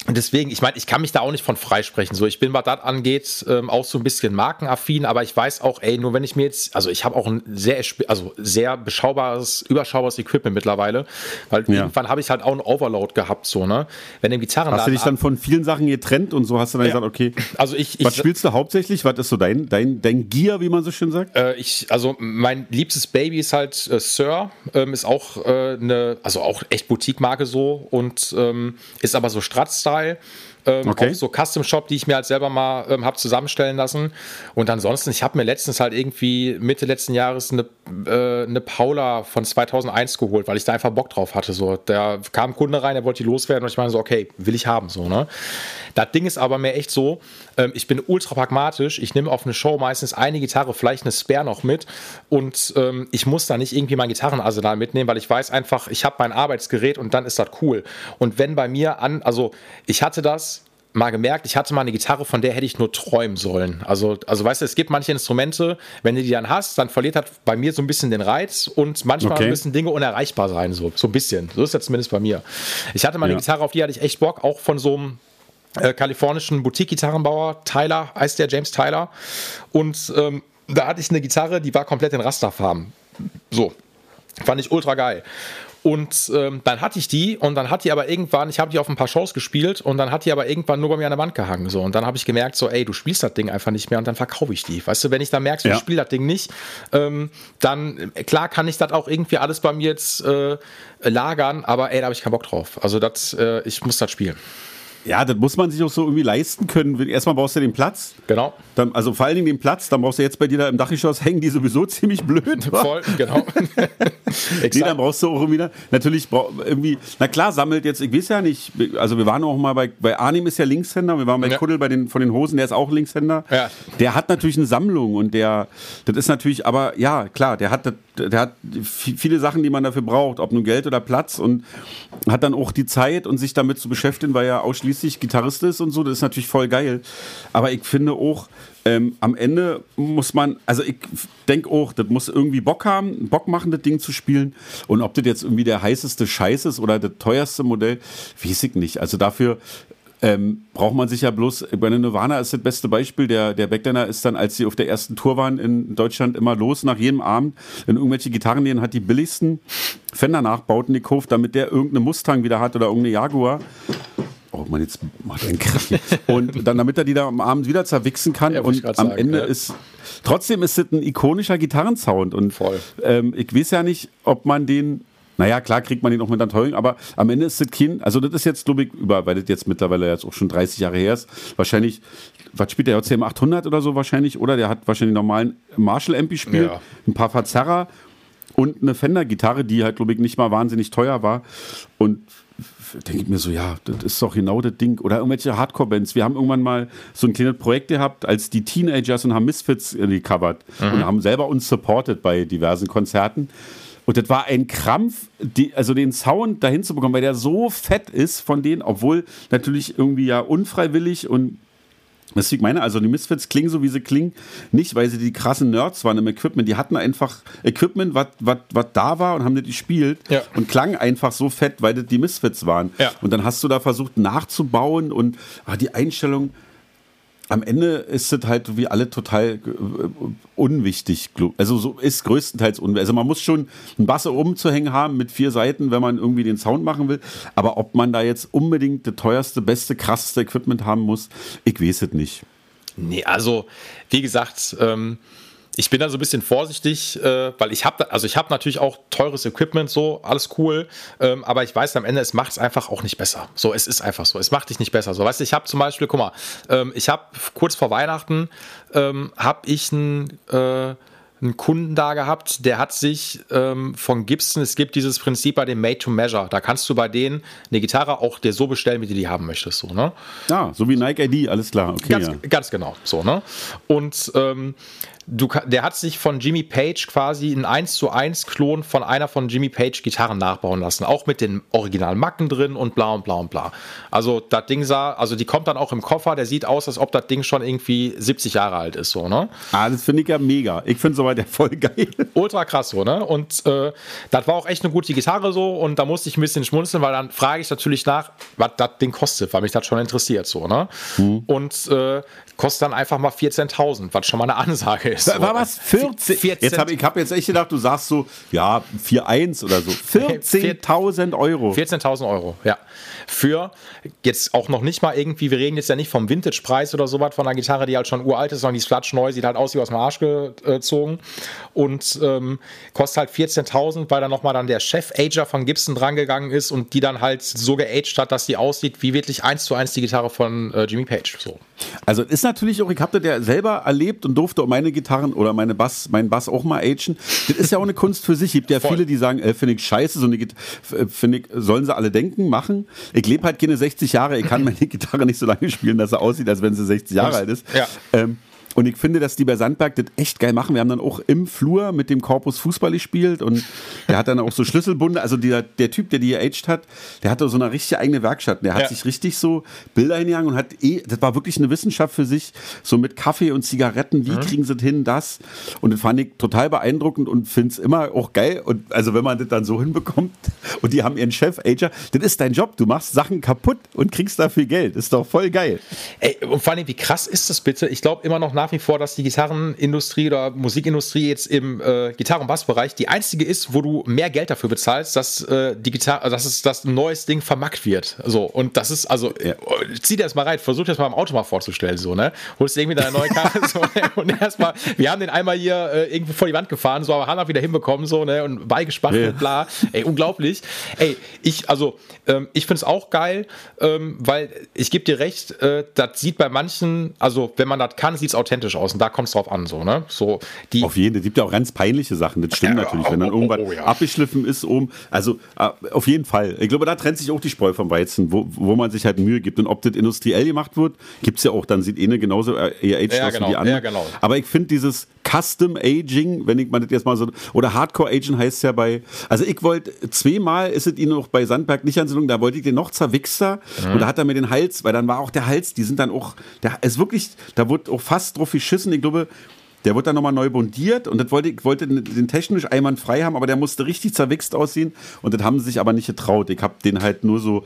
deswegen, ich meine, ich kann mich da auch nicht von freisprechen. So, ich bin, was das angeht, ähm, auch so ein bisschen markenaffin, aber ich weiß auch, ey, nur wenn ich mir jetzt, also ich habe auch ein sehr, also sehr beschaubares, überschaubares Equipment mittlerweile, weil ja. irgendwann habe ich halt auch einen Overload gehabt, so, ne? Wenn im Gitarrenladen. Hast du dich dann von vielen Sachen getrennt und so hast du dann ja. gesagt, okay. Also ich, ich Was spielst du hauptsächlich? Was ist so dein, dein, dein Gear, wie man so schön sagt? Äh, ich, also mein liebstes Baby ist halt äh, Sir, ähm, ist auch äh, eine, also auch echt Boutique-Marke so und ähm, ist aber so Strat-Style Style. Ähm, okay. Auch so Custom Shop, die ich mir halt selber mal ähm, habe zusammenstellen lassen. Und ansonsten, ich habe mir letztens halt irgendwie Mitte letzten Jahres eine, äh, eine Paula von 2001 geholt, weil ich da einfach Bock drauf hatte. So, da kam ein Kunde rein, der wollte die loswerden und ich meine so, okay, will ich haben. So, ne? Das Ding ist aber mehr echt so, ähm, ich bin ultra pragmatisch. Ich nehme auf eine Show meistens eine Gitarre, vielleicht eine Spare noch mit und ähm, ich muss da nicht irgendwie mein Gitarrenarsenal mitnehmen, weil ich weiß einfach, ich habe mein Arbeitsgerät und dann ist das cool. Und wenn bei mir an, also ich hatte das mal gemerkt, ich hatte mal eine Gitarre, von der hätte ich nur träumen sollen. Also, also weißt du, es gibt manche Instrumente, wenn du die dann hast, dann verliert das bei mir so ein bisschen den Reiz und manchmal okay. müssen Dinge unerreichbar sein, so, so ein bisschen. So ist das zumindest bei mir. Ich hatte mal eine Gitarre, auf die hatte ich echt Bock, auch von so einem äh, kalifornischen Boutique-Gitarrenbauer, Tyler, heißt der James Tyler. Und ähm, da hatte ich eine Gitarre, die war komplett in Rasterfarben. So. Fand ich ultra geil. Und ähm, dann hatte ich die und dann hat die aber irgendwann, ich habe die auf ein paar Shows gespielt und dann hat die aber irgendwann nur bei mir an der Wand gehangen. So. Und dann habe ich gemerkt, so, ey, du spielst das Ding einfach nicht mehr und dann verkaufe ich die. Weißt du, wenn ich dann merke, so, ja. ich spiele das Ding nicht, ähm, dann klar kann ich das auch irgendwie alles bei mir jetzt äh, lagern, aber ey, da habe ich keinen Bock drauf. Also das, äh, ich muss das spielen. Ja, das muss man sich auch so irgendwie leisten können. Erstmal brauchst du den Platz. Genau. Dann, also vor allen Dingen den Platz, dann brauchst du jetzt bei dir da im Dachgeschoss hängen, die sowieso ziemlich blöd. War. Voll, genau. nee, dann brauchst du auch irgendwie, natürlich irgendwie, na klar, sammelt jetzt, ich weiß ja nicht, also wir waren auch mal bei, bei Arnim ist ja Linkshänder, wir waren bei ja. Kuddel bei den, von den Hosen, der ist auch Linkshänder. Ja. Der hat natürlich eine Sammlung und der, das ist natürlich, aber ja, klar, der hat, der hat viele Sachen, die man dafür braucht, ob nun Geld oder Platz und hat dann auch die Zeit und sich damit zu beschäftigen, weil er ausschließlich ausschließlich Gitarrist ist und so, das ist natürlich voll geil. Aber ich finde auch, ähm, am Ende muss man, also ich denke auch, das muss irgendwie Bock haben, Bock machen, das Ding zu spielen. Und ob das jetzt irgendwie der heißeste Scheiß ist oder das teuerste Modell, weiß ich nicht. Also dafür ähm, braucht man sich ja bloß, bei Nirvana ist das beste Beispiel, der, der Backliner ist dann, als sie auf der ersten Tour waren in Deutschland, immer los nach jedem Abend in irgendwelche Gitarrenläden, hat die billigsten Fender-Nachbauten gekauft, damit der irgendeine Mustang wieder hat oder irgendeine Jaguar oh man, jetzt macht einen Krach hier. Und dann, damit er die da am Abend wieder zerwichsen kann. Ja, und am sagen, Ende ja. ist, trotzdem ist es ein ikonischer Gitarrensound. Und Voll. Ähm, ich weiß ja nicht, ob man den naja, klar kriegt man den auch mit an Teuren, aber am Ende ist das Kind, also das ist jetzt, glaube ich, über, weil das jetzt mittlerweile jetzt auch schon 30 Jahre her ist, wahrscheinlich, was spielt der JCM 800 oder so wahrscheinlich, oder? Der hat wahrscheinlich normalen Marshall-Amp gespielt, ja. ein paar Verzerrer und eine Fender-Gitarre, die halt, glaube ich, nicht mal wahnsinnig teuer war. Und denke ich mir so, ja, das ist doch genau das Ding. Oder irgendwelche Hardcore-Bands. Wir haben irgendwann mal so ein kleines Projekt gehabt, als die Teenagers und haben Misfits gecovert mhm. und haben selber uns supported bei diversen Konzerten. Und das war ein Krampf, die, also den Sound dahin zu bekommen, weil der so fett ist von denen, obwohl natürlich irgendwie ja unfreiwillig und das ich meine, also die Misfits klingen so, wie sie klingen, nicht, weil sie die krassen Nerds waren im Equipment. Die hatten einfach Equipment, was da war und haben das gespielt ja. und klang einfach so fett, weil das die Misfits waren. Ja. Und dann hast du da versucht nachzubauen und ah, die Einstellung, am Ende ist es halt wie alle total äh, unwichtig. Also so ist größtenteils unwichtig. Also man muss schon einen Bass oben zu hängen haben mit vier Seiten, wenn man irgendwie den Sound machen will. Aber ob man da jetzt unbedingt das teuerste, beste, krasseste Equipment haben muss, ich weiß es nicht. Nee, also wie gesagt, ähm, ich bin da so ein bisschen vorsichtig, äh, weil ich habe, also ich habe natürlich auch teures Equipment, so alles cool, ähm, aber ich weiß am Ende, es macht es einfach auch nicht besser. So, es ist einfach so, es macht dich nicht besser. So, weißt du, ich habe zum Beispiel, guck mal, ähm, ich habe kurz vor Weihnachten ähm, habe ich ein äh, einen Kunden da gehabt, der hat sich ähm, von Gibson, es gibt dieses Prinzip bei dem Made to Measure. Da kannst du bei denen eine Gitarre auch dir so bestellen, wie du die haben möchtest. So, ne? Ja, so wie Nike ID, alles klar. Okay, ganz, ja. ganz genau. So, ne? Und ähm, du, der hat sich von Jimmy Page quasi ein 1 zu 1 Klon von einer von Jimmy Page Gitarren nachbauen lassen. Auch mit den originalen Macken drin und bla und bla und bla. Also das Ding sah, also die kommt dann auch im Koffer, der sieht aus, als ob das Ding schon irgendwie 70 Jahre alt ist, so, ne? Ah, das finde ich ja mega. Ich finde soweit ja voll geil. Ultra krass, so, ne? Und äh, das war auch echt eine gute Gitarre so und da musste ich ein bisschen schmunzeln, weil dann frage ich natürlich nach, was das Ding kostet, weil mich das schon interessiert, so, ne? Mhm. Und äh, kostet dann einfach mal 14.000, was schon mal eine Ansage ist. War, war was? 14? 14. Jetzt hab, ich habe jetzt echt gedacht, du sagst so, ja, 4,1 oder so. 14.000 Euro. 14.000 Euro, ja. Für jetzt auch noch nicht mal irgendwie, wir reden jetzt ja nicht vom Vintage-Preis oder sowas von einer Gitarre, die halt schon uralt ist, sondern die ist flatschneu, sieht halt aus wie aus dem Arsch gezogen und ähm, kostet halt 14.000, weil da nochmal dann der Chef-Ager von Gibson drangegangen ist und die dann halt so geaged hat, dass die aussieht wie wirklich eins zu eins die Gitarre von äh, Jimmy Page. So. Also ist natürlich auch, ich habe das ja selber erlebt und durfte meine Gitarren oder meine Bass, meinen Bass auch mal agen. Das ist ja auch eine Kunst für sich. Es gibt ja Voll. viele, die sagen, äh, finde ich scheiße, so eine äh, finde ich, sollen sie alle denken, machen. Ich lebe halt keine 60 Jahre, ich kann meine Gitarre nicht so lange spielen, dass sie aussieht, als wenn sie 60 Jahre alt ist. Ja. Ähm, und ich finde, dass die bei Sandberg das echt geil machen. Wir haben dann auch im Flur mit dem Korpus Fußball gespielt und der hat dann auch so Schlüsselbunde. Also der, der Typ, der die aged hat, der hatte so eine richtige eigene Werkstatt. Der hat ja. sich richtig so Bilder hingegangen und hat eh, das war wirklich eine Wissenschaft für sich, so mit Kaffee und Zigaretten. Wie mhm. kriegen sie das hin, das? Und das fand ich total beeindruckend und finde es immer auch geil. Und also wenn man das dann so hinbekommt und die haben ihren Chef, Ager, das ist dein Job. Du machst Sachen kaputt und kriegst dafür Geld. Ist doch voll geil. Ey, und vor allem, wie krass ist das bitte? Ich glaube immer noch nach nach wie vor, dass die Gitarrenindustrie oder Musikindustrie jetzt im äh, Gitarren- und Bassbereich die einzige ist, wo du mehr Geld dafür bezahlst, dass äh, die Gitarre, dass es das neues Ding vermackt wird. So und das ist also ja. zieh dir das mal rein, versuch das mal im Auto mal vorzustellen so ne, holst irgendwie deine neue Karre so, ne? und erstmal, wir haben den einmal hier äh, irgendwo vor die Wand gefahren, so aber Hanna wieder hinbekommen so ne und beigespachtelt, ja. bla, ey unglaublich, ey ich also ähm, ich finde es auch geil, ähm, weil ich gebe dir recht, äh, das sieht bei manchen, also wenn man das kann, sieht es authentisch authentisch aus und da kommt es drauf an, so, ne? So, die auf jeden Fall, es gibt ja auch ganz peinliche Sachen, das stimmt ja, natürlich, wenn dann oh, irgendwas oh, ja. abgeschliffen ist oben, also äh, auf jeden Fall. Ich glaube, da trennt sich auch die Spreu vom Weizen, wo, wo man sich halt Mühe gibt und ob das industriell gemacht wird, gibt es ja auch, dann sieht eine genauso äh, eher aged ja, aus genau, wie die andere. Ja, genau. Aber ich finde dieses Custom Aging, wenn ich mal das jetzt mal so, oder Hardcore Aging heißt ja bei, also ich wollte, zweimal ist es ihnen noch bei Sandberg nicht anzulungen, da wollte ich den noch zerwichster mhm. und da hat er mir den Hals, weil dann war auch der Hals, die sind dann auch, der ist wirklich, da wurde auch fast drauf geschissen, ich glaube, der wurde dann nochmal neu bundiert und das wollte, ich wollte den technisch einwandfrei haben, aber der musste richtig zerwichst aussehen und das haben sie sich aber nicht getraut. Ich habe den halt nur so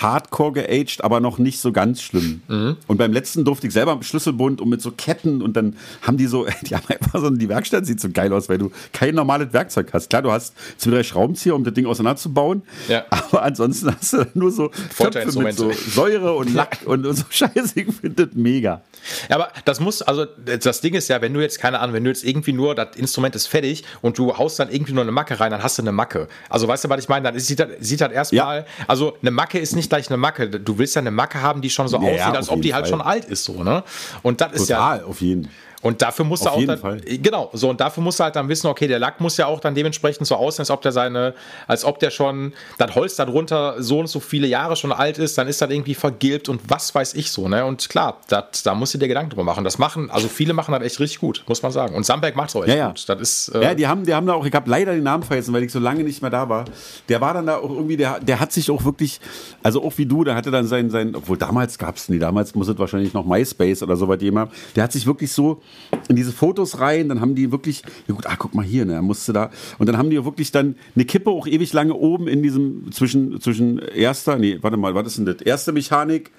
hardcore geaged, aber noch nicht so ganz schlimm. Mhm. Und beim letzten durfte ich selber Schlüsselbund und mit so Ketten und dann haben die so, die haben einfach so, die Werkstatt sieht so geil aus, weil du kein normales Werkzeug hast. Klar, du hast zwei, drei Schraubenzieher, um das Ding auseinanderzubauen, ja. aber ansonsten hast du nur so Töpfe mit so Säure und Lack und, und so Scheiße. Ich finde das mega. Ja, aber das muss, also das Ding ist ja, wenn du jetzt, keine Ahnung, wenn du jetzt irgendwie nur, das Instrument ist fertig und du haust dann irgendwie nur eine Macke rein, dann hast du eine Macke. Also weißt du, was ich meine? Dann sieht das, sieht das erstmal, ja. also eine Macke ist nicht gleich eine Macke. Du willst ja eine Macke haben, die schon so ja, aussieht, als ob die halt Fall. schon alt ist, so, ne? Und das ist ja. auf jeden Fall. Und dafür musst du auch dann, Fall. genau, so und dafür musst du halt dann wissen, okay, der Lack muss ja auch dann dementsprechend so aussehen, als ob der seine, als ob der schon, das Holz darunter so und so viele Jahre schon alt ist, dann ist das irgendwie vergilbt und was weiß ich so, ne? Und klar, dat, da musst du dir Gedanken drüber machen. Das machen, also viele machen das echt richtig gut, muss man sagen. Und Samberg macht es auch echt ja, ja. gut. Das ist, äh ja, die haben, die haben da auch, ich habe leider den Namen vergessen, weil ich so lange nicht mehr da war. Der war dann da auch irgendwie, der, der hat sich auch wirklich, also auch wie du, der hatte dann sein, sein obwohl damals gab es nie, damals muss es wahrscheinlich noch MySpace oder so was jemand, der hat sich wirklich so in diese Fotos rein, dann haben die wirklich, ja gut, ah, guck mal hier, ne, musste da. Und dann haben die wirklich dann eine Kippe auch ewig lange oben in diesem, zwischen, zwischen erster, nee, warte mal, was ist denn das? Erste Mechanik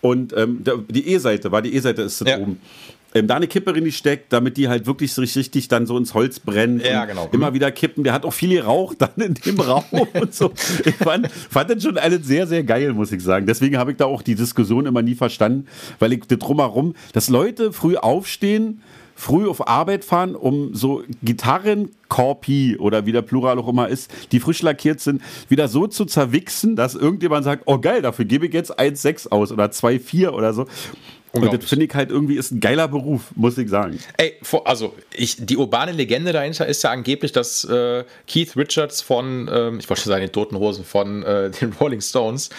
und ähm, die E-Seite, war die E-Seite ist da ja. oben ähm, da eine Kippe drin steckt, damit die halt wirklich richtig dann so ins Holz brennt. Ja, genau. Immer mhm. wieder kippen. Der hat auch viel geraucht dann in dem Raum und so. Ich fand, fand das schon alles sehr, sehr geil, muss ich sagen. Deswegen habe ich da auch die Diskussion immer nie verstanden, weil ich das drumherum, dass Leute früh aufstehen, früh auf Arbeit fahren, um so Gitarrenkorpi oder wie der Plural auch immer ist, die frisch lackiert sind, wieder so zu zerwichsen, dass irgendjemand sagt, oh geil, dafür gebe ich jetzt 1,6 aus oder 2,4 oder so. Und das finde ich halt irgendwie ist ein geiler Beruf, muss ich sagen. Ey, also ich, die urbane Legende dahinter ist ja angeblich, dass äh, Keith Richards von, ähm, ich wollte schon sagen, den Toten Hosen von äh, den Rolling Stones,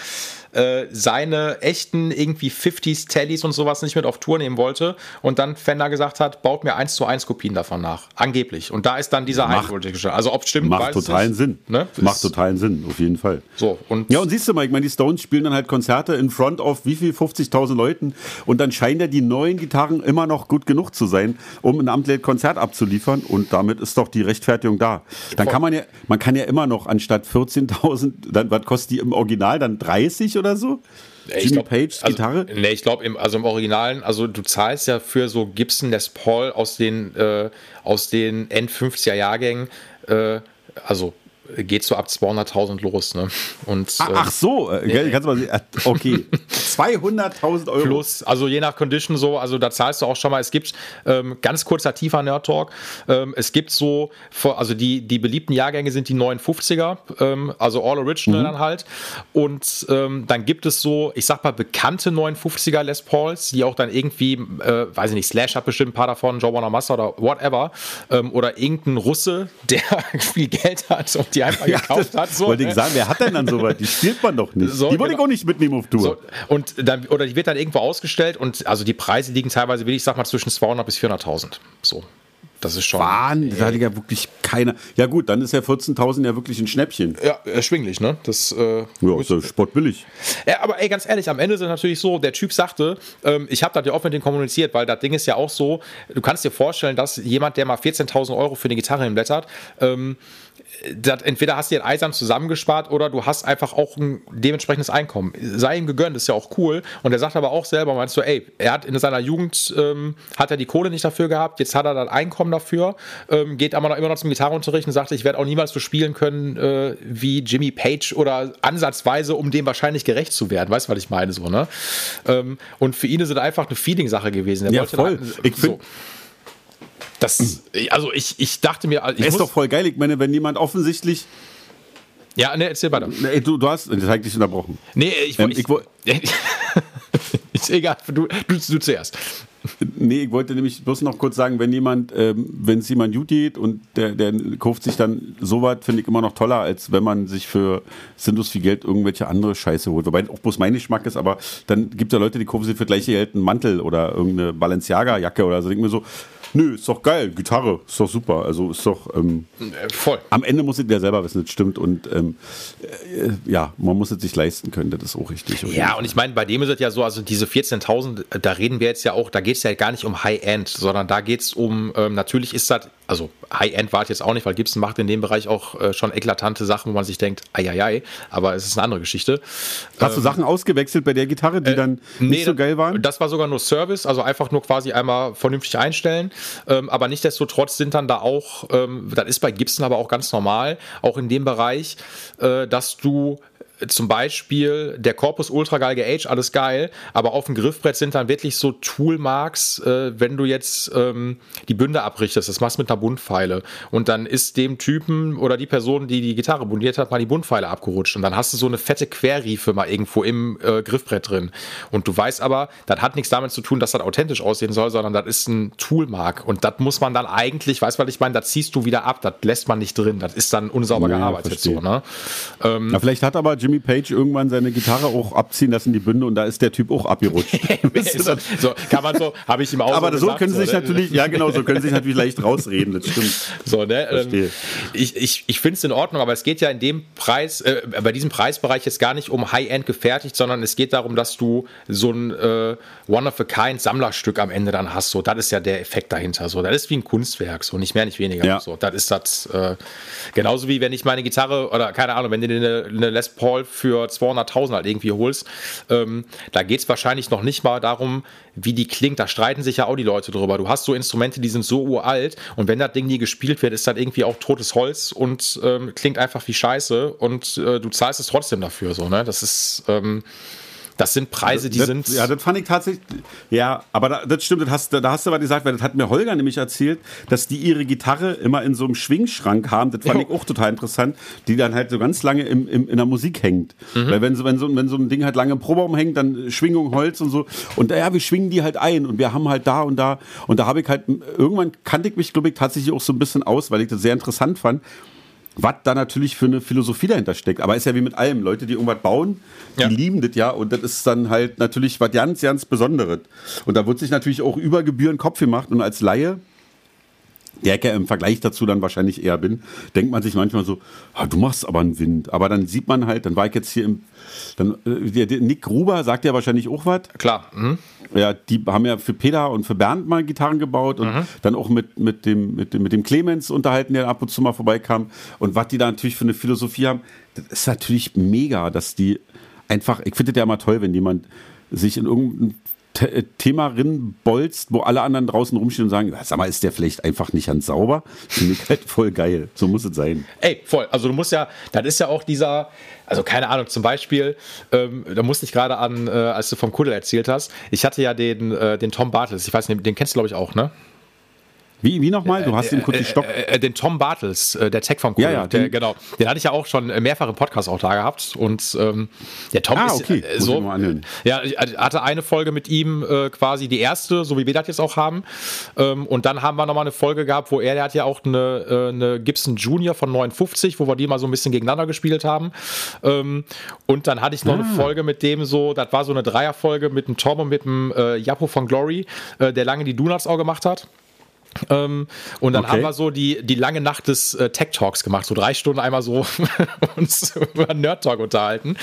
äh, seine echten irgendwie 50s Tellys und sowas nicht mit auf Tour nehmen wollte und dann Fender gesagt hat, baut mir eins zu eins Kopien davon nach. Angeblich. Und da ist dann dieser Macht-. Also ob es stimmt, Macht totalen nicht. Sinn. Ne? Macht totalen Sinn, auf jeden Fall. So, und Ja, und siehst du mal, ich meine, die Stones spielen dann halt Konzerte in front of wie viel? 50.000 Leuten. Und dann scheinen ja die neuen Gitarren immer noch gut genug zu sein, um ein amtliches Konzert abzuliefern. Und damit ist doch die Rechtfertigung da. Dann kann man ja, man kann ja immer noch anstatt 14.000, dann, was kostet die im Original? Dann 30 oder so? Ich Jimmy glaub, Pages also, Gitarre? Nee, ich glaube, im, also im Originalen, also du zahlst ja für so Gibson Les Paul aus den, äh, aus den End-50er Jahrgängen, äh, also geht so ab 200.000 los. Ne? Und, Ah, ähm, Ach so, äh, gell, kannst du mal sehen. Äh, Okay. 200.000 Euro. Plus, also je nach Condition so, also da zahlst du auch schon mal, es gibt ähm, ganz kurzer tiefer Nerd Talk, ähm, es gibt so, also die, die beliebten Jahrgänge sind die 59er, ähm, also All Original dann halt und ähm, dann gibt es so, ich sag mal bekannte 59er Les Pauls, die auch dann irgendwie, äh, weiß ich nicht, Slash hat bestimmt ein paar davon, Joe Bonamassa oder whatever oder irgendein Russe, der viel Geld hat und die einfach gekauft hat. So, Wollte ich ne? sagen, wer hat denn dann sowas? Die spielt man doch nicht. So, die wollte ich genau. auch nicht mitnehmen auf Tour. So, und dann, oder die wird dann irgendwo ausgestellt und also die Preise liegen teilweise, will ich sag mal, zwischen 200 bis 400.000. So. Das ist schon. Wahn, da hat ja wirklich keiner. Ja gut, dann ist ja 14.000 ja wirklich ein Schnäppchen. Ja, erschwinglich, ne? Das, äh, Ja, ist ja sportbillig. Ja, aber ey, ganz ehrlich, am Ende ist es natürlich so, der Typ sagte, ähm, ich habe das ja auch mit dem kommuniziert, weil das Ding ist ja auch so, du kannst dir vorstellen, dass jemand, der mal 14.000 Euro für eine Gitarre hinblättert, ähm, das, entweder hast du dir eisern zusammengespart oder du hast einfach auch ein dementsprechendes Einkommen. Sei ihm gegönnt, ist ja auch cool. Und er sagt aber auch selber, meinst du, ey, er hat in seiner Jugend, ähm, hat er die Kohle nicht dafür gehabt, jetzt hat er das Einkommen dafür, ähm, geht aber noch immer noch zum Gitarrenunterricht und sagt, ich werde auch niemals so spielen können äh, wie Jimmy Page oder ansatzweise, um dem wahrscheinlich gerecht zu werden. Weißt du, was ich meine? So, ne? ähm, und für ihn ist es einfach eine Feeling-Sache gewesen. Er Ja, voll. dann- Ich find- das, also ich, ich dachte mir, ich Er ist doch voll geil. Ich meine, wenn jemand offensichtlich. ja, ne, erzähl weiter. Nee, du, du hast. Das habe ich dich unterbrochen. Nee, ich, Ähm, ich, ich woll- ist egal, du, du, du zuerst. Nee, ich wollte nämlich bloß noch kurz sagen, wenn jemand, ähm, wenn es jemand gut geht und der, der kauft sich dann sowas, finde ich immer noch toller, als wenn man sich für sinnlos viel Geld irgendwelche andere Scheiße holt. Wobei auch bloß mein Geschmack ist, aber dann gibt es ja Leute, die kaufen sich für gleiche Geld einen Mantel oder irgendeine Balenciaga-Jacke oder so. Denk mir so, nö, ist doch geil, Gitarre, ist doch super. Also ist doch, ähm, Äh, Voll. am Ende muss es ja selber wissen, das stimmt. Und ähm, äh, ja, man muss es sich leisten können, das ist auch richtig. Ja, und ich meine, bei dem ist es ja so, also diese 14.000, da reden wir jetzt ja auch, da geht es ja gar nicht um High-End, sondern da geht es um, ähm, natürlich ist das, also High-End war es jetzt auch nicht, weil Gibson macht in dem Bereich auch äh, schon eklatante Sachen, wo man sich denkt, eieiei, aber es ist eine andere Geschichte. Hast du Sachen ausgewechselt bei der Gitarre, die dann nicht so das- geil waren? Das war sogar nur Service, also einfach nur quasi einmal vernünftig einstellen. Ähm, aber nichtsdestotrotz sind dann da auch, ähm, das ist bei Gibson aber auch ganz normal, auch in dem Bereich, äh, dass du zum Beispiel der Korpus ultra geil geaged, alles geil, aber auf dem Griffbrett sind dann wirklich so Toolmarks, äh, wenn du jetzt ähm, die Bünde abrichtest, das machst du mit einer Bundpfeile. Und dann ist dem Typen oder die Person, die die Gitarre bundiert hat, mal die Bundpfeile abgerutscht. Und dann hast du so eine fette Querriefe mal irgendwo im äh, Griffbrett drin. Und du weißt aber, das hat nichts damit zu tun, dass das authentisch aussehen soll, sondern das ist ein Toolmark. Und das muss man dann eigentlich, weißt du, was ich meine, das ziehst du wieder ab, das lässt man nicht drin, das ist dann unsauber Ja, gearbeitet so, ne? Na, vielleicht hat aber Jimmy Page irgendwann seine Gitarre auch abziehen lassen, die Bünde, und da ist der Typ auch abgerutscht. so, so, kann man so, habe ich ihm auch aber so so gesagt, können sie sich ne? natürlich, ja genau, so können sie sich natürlich leicht rausreden, das stimmt. So, ne? Verstehe. Ähm, ich ich, ich finde es in Ordnung, aber es geht ja in dem Preis, äh, bei diesem Preisbereich jetzt gar nicht um High-End gefertigt, sondern es geht darum, dass du so ein äh, One-of-a-Kind-Sammlerstück am Ende dann hast. So, das ist ja der Effekt dahinter. So, das ist wie ein Kunstwerk, so nicht mehr, nicht weniger. Ja. So, das ist das. Äh, genauso wie wenn ich meine Gitarre oder keine Ahnung, wenn du dir eine, eine Les Paul für 200.000 halt irgendwie holst, ähm, da geht es wahrscheinlich noch nicht mal darum, wie die klingt. Da streiten sich ja auch die Leute drüber. Du hast so Instrumente, die sind so uralt und wenn das Ding nie gespielt wird, ist das irgendwie auch totes Holz und ähm, klingt einfach wie Scheiße und äh, du zahlst es trotzdem dafür. So, ne? Das ist. Ähm, das sind Preise, die das, sind. Ja, das fand ich tatsächlich. Ja, aber da, das stimmt, das hast, da hast du was gesagt, weil das hat mir Holger nämlich erzählt, dass die ihre Gitarre immer in so einem Schwingschrank haben. Das fand Jo. ich auch total interessant, die dann halt so ganz lange im, im, in der Musik hängt. Mhm. Weil wenn so, wenn, so, wenn so ein Ding halt lange im Proberaum hängt, dann Schwingung, Holz und so. Und ja, wir schwingen die halt ein und wir haben halt da und da. Und da habe ich halt, irgendwann kannte ich mich, glaube ich, tatsächlich auch so ein bisschen aus, weil ich das sehr interessant fand. Was da natürlich für eine Philosophie dahinter steckt. Aber ist ja wie mit allem. Leute, die irgendwas bauen, die Ja. lieben das ja. Und das ist dann halt natürlich was ganz, ganz Besonderes. Und da wird sich natürlich auch über Gebühren Kopf gemacht. Und als Laie, der ich ja im Vergleich dazu dann wahrscheinlich eher bin, denkt man sich manchmal so, ah, du machst aber einen Wind. Aber dann sieht man halt, dann war ich jetzt hier im, dann, äh, Nick Gruber sagt ja wahrscheinlich auch was. Klar. Mhm. Ja, die haben ja für Peter und für Bernd mal Gitarren gebaut und dann auch mit, mit, dem, mit, dem, mit dem Clemens unterhalten, der ab und zu mal vorbeikam. Und was die da natürlich für eine Philosophie haben, das ist natürlich mega, dass die einfach, ich finde das ja immer toll, wenn jemand sich in irgendein T äh, Thema rinbolzt, wo alle anderen draußen rumstehen und sagen, "Ja, sag mal, ist der vielleicht einfach nicht ganz sauber? Finde ich halt voll geil. So muss es sein. Ey, voll. Also du musst ja, das ist ja auch dieser, also keine Ahnung, zum Beispiel, ähm, da musste ich gerade an, äh, als du vom Kuddel erzählt hast, ich hatte ja den, äh, den Tom Bartels, ich weiß nicht, den kennst du glaube ich auch, ne? Wie, wie nochmal? Du hast den kurz Stock. Äh, äh, den Tom Bartels, äh, der Tech vom Kuddel. Ja, ja, den- genau. Den hatte ich ja auch schon äh, mehrfach im Podcast auch da gehabt. Und ähm, der Tom Ah, ist okay. äh, so. Ja, ich hatte eine Folge mit ihm, äh, quasi die erste, so wie wir das jetzt auch haben. Ähm, und dann haben wir nochmal eine Folge gehabt, wo er, der hat ja auch eine, äh, eine Gibson Junior von 59, wo wir die mal so ein bisschen gegeneinander gespielt haben. Ähm, und dann hatte ich noch Ah. eine Folge mit dem so, das war so eine Dreierfolge mit dem Tom und mit dem äh, Japo von Glory, äh, der lange die Donuts auch gemacht hat. Ähm, und dann Okay. haben wir so die, die lange Nacht des äh, Tech Talks gemacht, so drei Stunden einmal so uns über Nerd Talk unterhalten.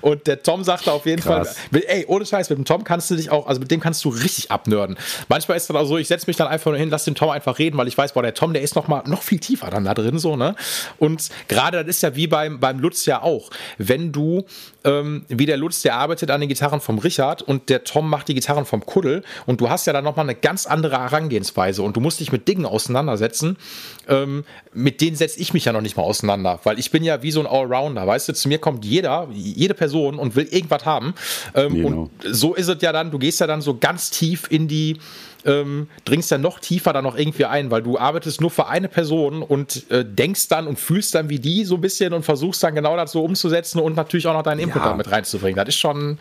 Und der Tom sagte auf jeden Krass. Fall, ey, ohne Scheiß, mit dem Tom kannst du dich auch, also mit dem kannst du richtig abnörden. Manchmal ist dann auch so, ich setze mich dann einfach nur hin, lass den Tom einfach reden, weil ich weiß, boah, der Tom, der ist noch mal noch viel tiefer dann da drin, so, ne? Und gerade das ist ja wie beim, beim Lutz ja auch. Wenn du, ähm, wie der Lutz, der arbeitet an den Gitarren vom Richard und der Tom macht die Gitarren vom Kuddel. Und du hast ja dann noch mal eine ganz andere Herangehensweise und du musst dich mit Dingen auseinandersetzen, ähm, mit denen setze ich mich ja noch nicht mal auseinander, weil ich bin ja wie so ein Allrounder, weißt du, zu mir kommt jeder, jede Person und will irgendwas haben. Ähm, Genau. und so ist es ja dann, du gehst ja dann so ganz tief in die, ähm, dringst dann noch tiefer dann noch irgendwie ein, weil du arbeitest nur für eine Person und äh, denkst dann und fühlst dann wie die so ein bisschen und versuchst dann genau das so umzusetzen und natürlich auch noch deinen Input Ja. damit reinzubringen. Das ist schon,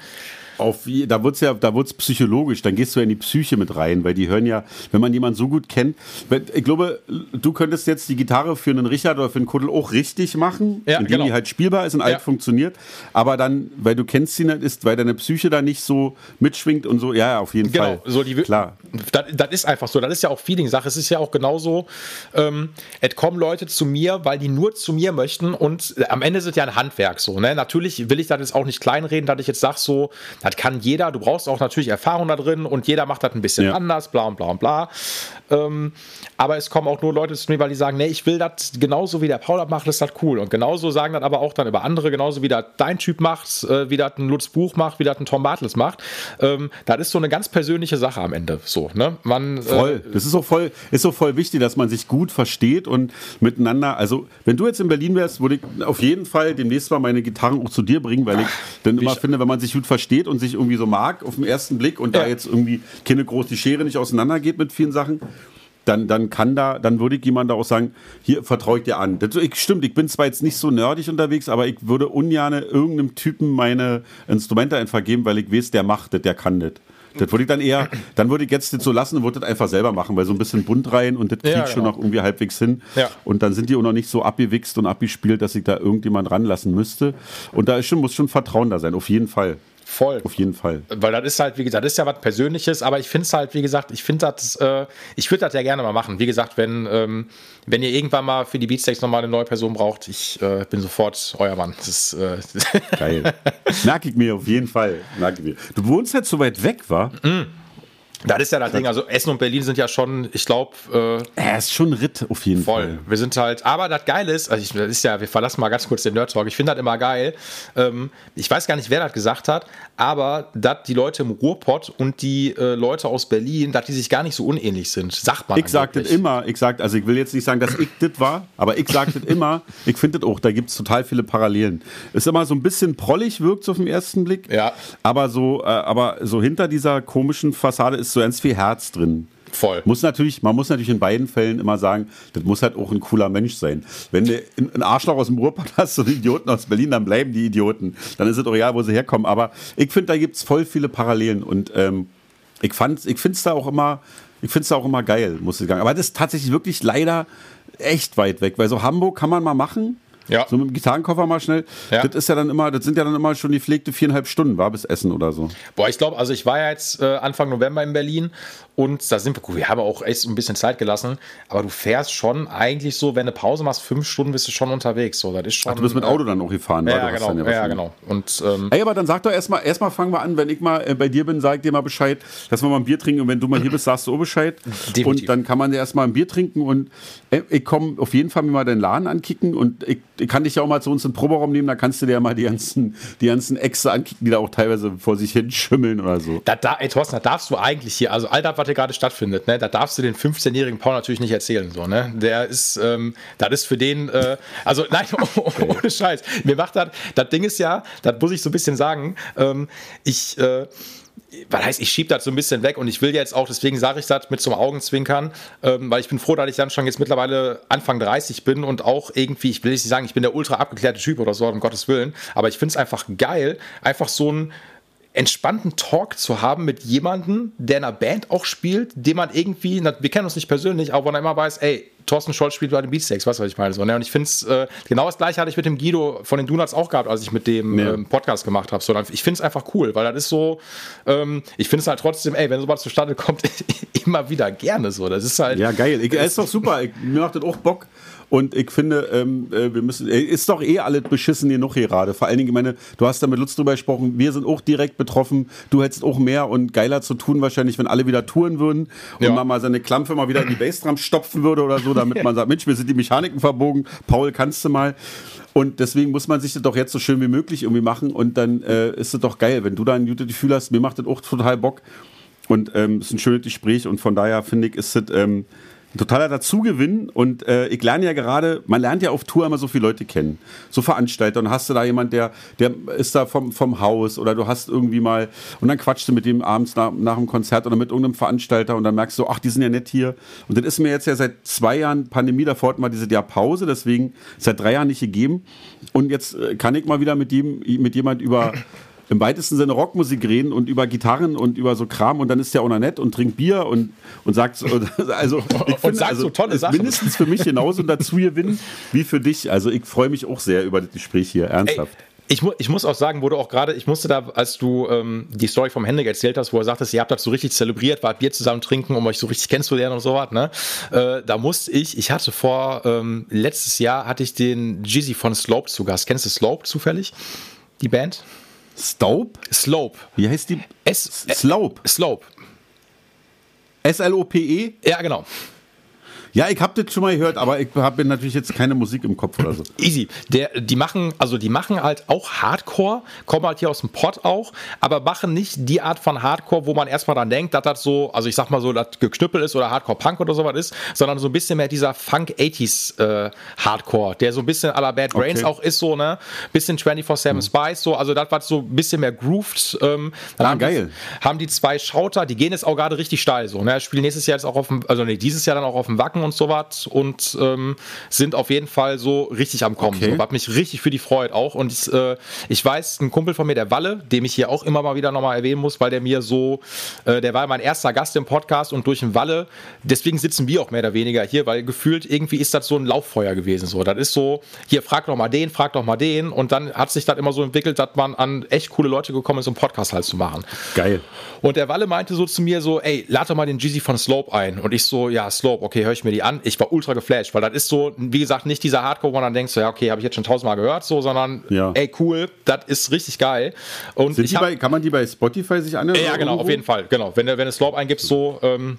Auf, wie- da wird's ja, da wird's psychologisch, dann gehst du ja in die Psyche mit rein, weil die hören ja, wenn man jemanden so gut kennt, wenn, ich glaube, du könntest jetzt die Gitarre für einen Richard oder für einen Kuddel auch richtig machen, Ja, indem genau. die halt spielbar ist und alt Ja. funktioniert, aber dann, weil du kennst sie nicht, ist, weil deine Psyche da nicht so mitschwingt und so, ja, ja, auf jeden Genau, Fall. so die Klar. Das, das ist einfach so. Das ist ja auch Feeling-Sache. Es ist ja auch genauso. Ähm, es kommen Leute zu mir, weil die nur zu mir möchten und äh, am Ende es ja ein Handwerk so. Ne? Natürlich will ich das jetzt auch nicht kleinreden, dass ich jetzt sage, so, das kann jeder. Du brauchst auch natürlich Erfahrung da drin und jeder macht das ein bisschen Ja. anders, bla und bla und bla. Ähm, aber es kommen auch nur Leute zu mir, weil die sagen, nee, ich will das genauso wie der Paul das macht, ist das cool. Und genauso sagen das aber auch dann über andere, genauso wie das dein Typ macht, äh, wie das ein Lutz Buch macht, wie das ein Tom Bartels macht. Ähm, das ist so eine ganz persönliche Sache am Ende. So, ne? Man, Voll. Das ist so voll, ist so voll wichtig, dass man sich gut versteht und miteinander. Also, wenn du jetzt in Berlin wärst, würde ich auf jeden Fall demnächst mal meine Gitarren auch zu dir bringen, weil ich dann immer ich- finde, wenn man sich gut versteht und sich irgendwie so mag auf den ersten Blick und da jetzt irgendwie keine groß die Schere nicht auseinandergeht mit vielen Sachen, dann, dann kann da, dann würde ich jemand auch sagen, hier vertraue ich dir an. Das, ich, stimmt, ich bin zwar jetzt nicht so nerdig unterwegs, aber ich würde ungern irgendeinem Typen meine Instrumente einfach geben, weil ich weiß, der macht das, der kann das. Das würde ich dann eher, dann würde ich jetzt das so lassen und würde das einfach selber machen, weil so ein bisschen bunt rein und das kriegt Ja, schon genau. noch irgendwie halbwegs hin. Ja. Und dann sind die auch noch nicht so abgewichst und abgespielt, dass ich da irgendjemand ranlassen müsste. Und da ist schon, muss schon Vertrauen da sein, auf jeden Fall. Voll. Auf jeden Fall. Weil das ist halt, wie gesagt, das ist ja was Persönliches, aber ich finde es halt, wie gesagt, ich finde das, äh, ich würde das ja gerne mal machen. Wie gesagt, wenn, ähm, wenn ihr irgendwann mal für die Beatsteaks nochmal eine neue Person braucht, ich äh, bin sofort euer Mann. Das ist, äh, Geil. Merke ich mir auf jeden Fall. Merke ich mir. Du wohnst jetzt so weit weg, wa? Das ist ja das Ding. Also Essen und Berlin sind ja schon, ich glaube, äh, Er ist schon Ritt auf jeden Voll. Fall. Wir sind halt, aber das Geile ist, also ich, das ist ja, wir verlassen mal ganz kurz den Nerd Talk. Ich finde das immer geil. Ähm, ich weiß gar nicht, wer das gesagt hat, aber dass die Leute im Ruhrpott und die äh, Leute aus Berlin, dass die sich gar nicht so unähnlich sind, sagt man. Ich sag das immer, ich sag, also ich will jetzt nicht sagen, dass ich das war, aber ich sag das immer, ich finde das auch, da gibt es total viele Parallelen. Ist immer so ein bisschen prollig, wirkt so auf den ersten Blick. Ja. Aber so, äh, aber so hinter dieser komischen Fassade ist so ganz viel Herz drin. Voll. Muss natürlich, man muss natürlich in beiden Fällen immer sagen, das muss halt auch ein cooler Mensch sein. Wenn du einen Arschloch aus dem Ruhrpott hast und Idioten aus Berlin, dann bleiben die Idioten. Dann ist es auch egal, wo sie herkommen. Aber ich finde, da gibt es voll viele Parallelen und ähm, ich, fand- ich finde es da auch immer, ich finde es da auch immer geil, muss ich sagen. Aber das ist tatsächlich wirklich leider echt weit weg, weil so Hamburg kann man mal machen. Ja. So mit dem Gitarrenkoffer mal schnell. Ja. Das ist ja dann immer, das sind ja dann immer schon die pflegte viereinhalb Stunden, war bis Essen oder so. Boah, ich glaube, also ich war ja jetzt äh, Anfang November in Berlin und da sind wir, gut, wir haben auch echt ein bisschen Zeit gelassen, aber du fährst schon eigentlich so, wenn du Pause machst, fünf Stunden bist du schon unterwegs. So, das ist schon, Ach, du bist mit Auto dann auch gefahren, Ja, du ja, genau. dann Ja, ja, genau. Und ähm, Ey, aber dann sag doch erstmal, erstmal fangen wir an, wenn ich mal äh, bei dir bin, sag ich dir mal Bescheid, dass wir mal ein Bier trinken und wenn du mal hier bist, sagst du auch Bescheid. Definitiv. Und dann kann man dir erstmal ein Bier trinken und äh, ich komme auf jeden Fall mir mal deinen Laden ankicken und ich, ich kann dich ja auch mal zu uns in den Proberaum nehmen, da kannst du dir ja mal die ganzen, die ganzen Äxte ankicken, die da auch teilweise vor sich hin schimmeln oder so. da, da, ey, Thorsten, da darfst du eigentlich hier, also all das, was hier gerade stattfindet, ne, da darfst du den 15-jährigen Paul natürlich nicht erzählen. So, ne? Der ist, ähm, das ist für den, äh, also nein, ohne Scheiß. Mir macht das, das Ding ist ja, das muss ich so ein bisschen sagen, ähm, ich, äh, was heißt, ich schiebe das so ein bisschen weg und ich will jetzt auch, deswegen sage ich das mit so einem Augenzwinkern, ähm, weil ich bin froh, dass ich dann schon jetzt mittlerweile Anfang 30 bin und auch irgendwie, ich will nicht sagen, ich bin der ultra abgeklärte Typ oder so, um Gottes Willen, aber ich finde es einfach geil, einfach so ein entspannten Talk zu haben mit jemandem, der in einer Band auch spielt, den man irgendwie, wir kennen uns nicht persönlich, aber wenn er immer weiß, ey, Thorsten Scholz spielt bei den Beatsteaks, weißt du, was ich meine? So, ne? Und ich finde es, äh, genau das gleiche hatte ich mit dem Guido von den Donuts auch gehabt, als ich mit dem Ja. ähm, Podcast gemacht habe. So, ich finde es einfach cool, weil das ist so, ähm, ich finde es halt trotzdem, ey, wenn sowas zustande kommt, immer wieder gerne so. Das ist halt, Ja, geil. Ich, ist doch super. Ich, mir macht das auch Bock. Und ich finde, ähm, äh, wir müssen, äh, ist doch eh alles beschissen genug hier gerade. Vor allen Dingen, ich meine, du hast da mit Lutz drüber gesprochen, wir sind auch direkt betroffen. Du hättest auch mehr und geiler zu tun wahrscheinlich, wenn alle wieder touren würden und Ja. man mal seine Klampfe mal wieder in die Bassdrum stopfen würde oder so, damit man sagt, Mensch, wir sind die Mechaniken verbogen, Paul, kannst du mal. Und deswegen muss man sich das doch jetzt so schön wie möglich irgendwie machen und dann äh, ist es doch geil, wenn du da ein gutes Gefühl hast, mir macht das auch total Bock. Und ähm, es ist ein schönes Gespräch und von daher finde ich, ist es ähm, ein totaler Dazugewinn. Und äh, ich lerne ja gerade, man lernt ja auf Tour immer so viele Leute kennen. So Veranstalter. Und hast du da jemand, der, der ist da vom, vom Haus oder du hast irgendwie mal, und dann quatschst du mit dem abends nach, nach dem Konzert oder mit irgendeinem Veranstalter und dann merkst du, ach, die sind ja nett hier. Und das ist mir jetzt ja seit zwei Jahren Pandemie, davor hatten wir diese Jahr Pause, deswegen seit drei Jahren nicht gegeben. Und jetzt äh, kann ich mal wieder mit, dem, mit jemand über im weitesten Sinne Rockmusik reden und über Gitarren und über so Kram und dann ist der auch noch nett und trinkt Bier und, und sagt so, also ich finde, sagt also, so tolle Sachen. mindestens für mich genauso dazu gewinnen wie für dich. Also ich freue mich auch sehr über das Gespräch hier, Ey, ernsthaft. ich, mu ich muss auch sagen, wo du auch gerade, ich musste da, als du ähm, die Story vom Henrik erzählt hast, wo er sagtest, ihr habt das so richtig zelebriert, wart Bier zusammen trinken, um euch so richtig kennenzulernen und so was, ne? Äh, da musste ich, ich hatte vor, ähm, letztes Jahr hatte ich den Jizzy von Slope zu Gast. Kennst du Slope zufällig? Die Band? Staub? Slope. Wie heißt die? S Slope. Slope. S-L-O-P-E? Ja, genau. Ja, ich habe das schon mal gehört, aber ich habe natürlich jetzt keine Musik im Kopf oder so. Easy. Der, die machen, also die machen halt auch Hardcore, kommen halt hier aus dem Pott auch, aber machen nicht die Art von Hardcore, wo man erstmal dran denkt, dass das so, also ich sag mal so, das Geknüppel ist oder Hardcore Punk oder sowas ist, sondern so ein bisschen mehr dieser Funk 80s äh, Hardcore, der so ein bisschen à la Bad Brains Okay. auch ist, so, ne? Bisschen 24-7 Spice, so, also das was so ein bisschen mehr grooved. Ähm, dann Ah, haben geil. Die, haben die zwei Schauter, die gehen jetzt auch gerade richtig steil, so, ne? Spielen nächstes Jahr jetzt auch auf dem, also nee, dieses Jahr dann auch auf dem Wacken und sowas und ähm, sind auf jeden Fall so richtig am Kommen. Okay. So, was mich richtig für die freut auch. Und ich, äh, ich weiß, ein Kumpel von mir, der Walle, dem ich hier auch immer mal wieder nochmal erwähnen muss, weil der mir so, äh, der war mein erster Gast im Podcast und durch den Walle, deswegen sitzen wir auch mehr oder weniger hier, weil gefühlt irgendwie ist das so ein Lauffeuer gewesen. So, das ist so, hier frag doch mal den, frag doch mal den und dann hat sich das immer so entwickelt, dass man an echt coole Leute gekommen ist, um Podcast halt zu machen. Geil. Und der Walle meinte so zu mir so, ey, lad doch mal den Jeezy von Slope ein. Und ich so, ja, Slope, okay, höre ich mir die an. Ich war ultra geflasht, weil das ist so, wie gesagt, nicht dieser Hardcore, wo man dann denkt, so, ja, okay, habe ich jetzt schon tausendmal gehört, so, sondern, Ja. ey, cool, das ist richtig geil. Und hab, bei, kann man die bei Spotify sich anhören? ja, genau, irgendwo? auf jeden Fall, genau. Wenn du, wenn du Slope eingibst, so, ähm,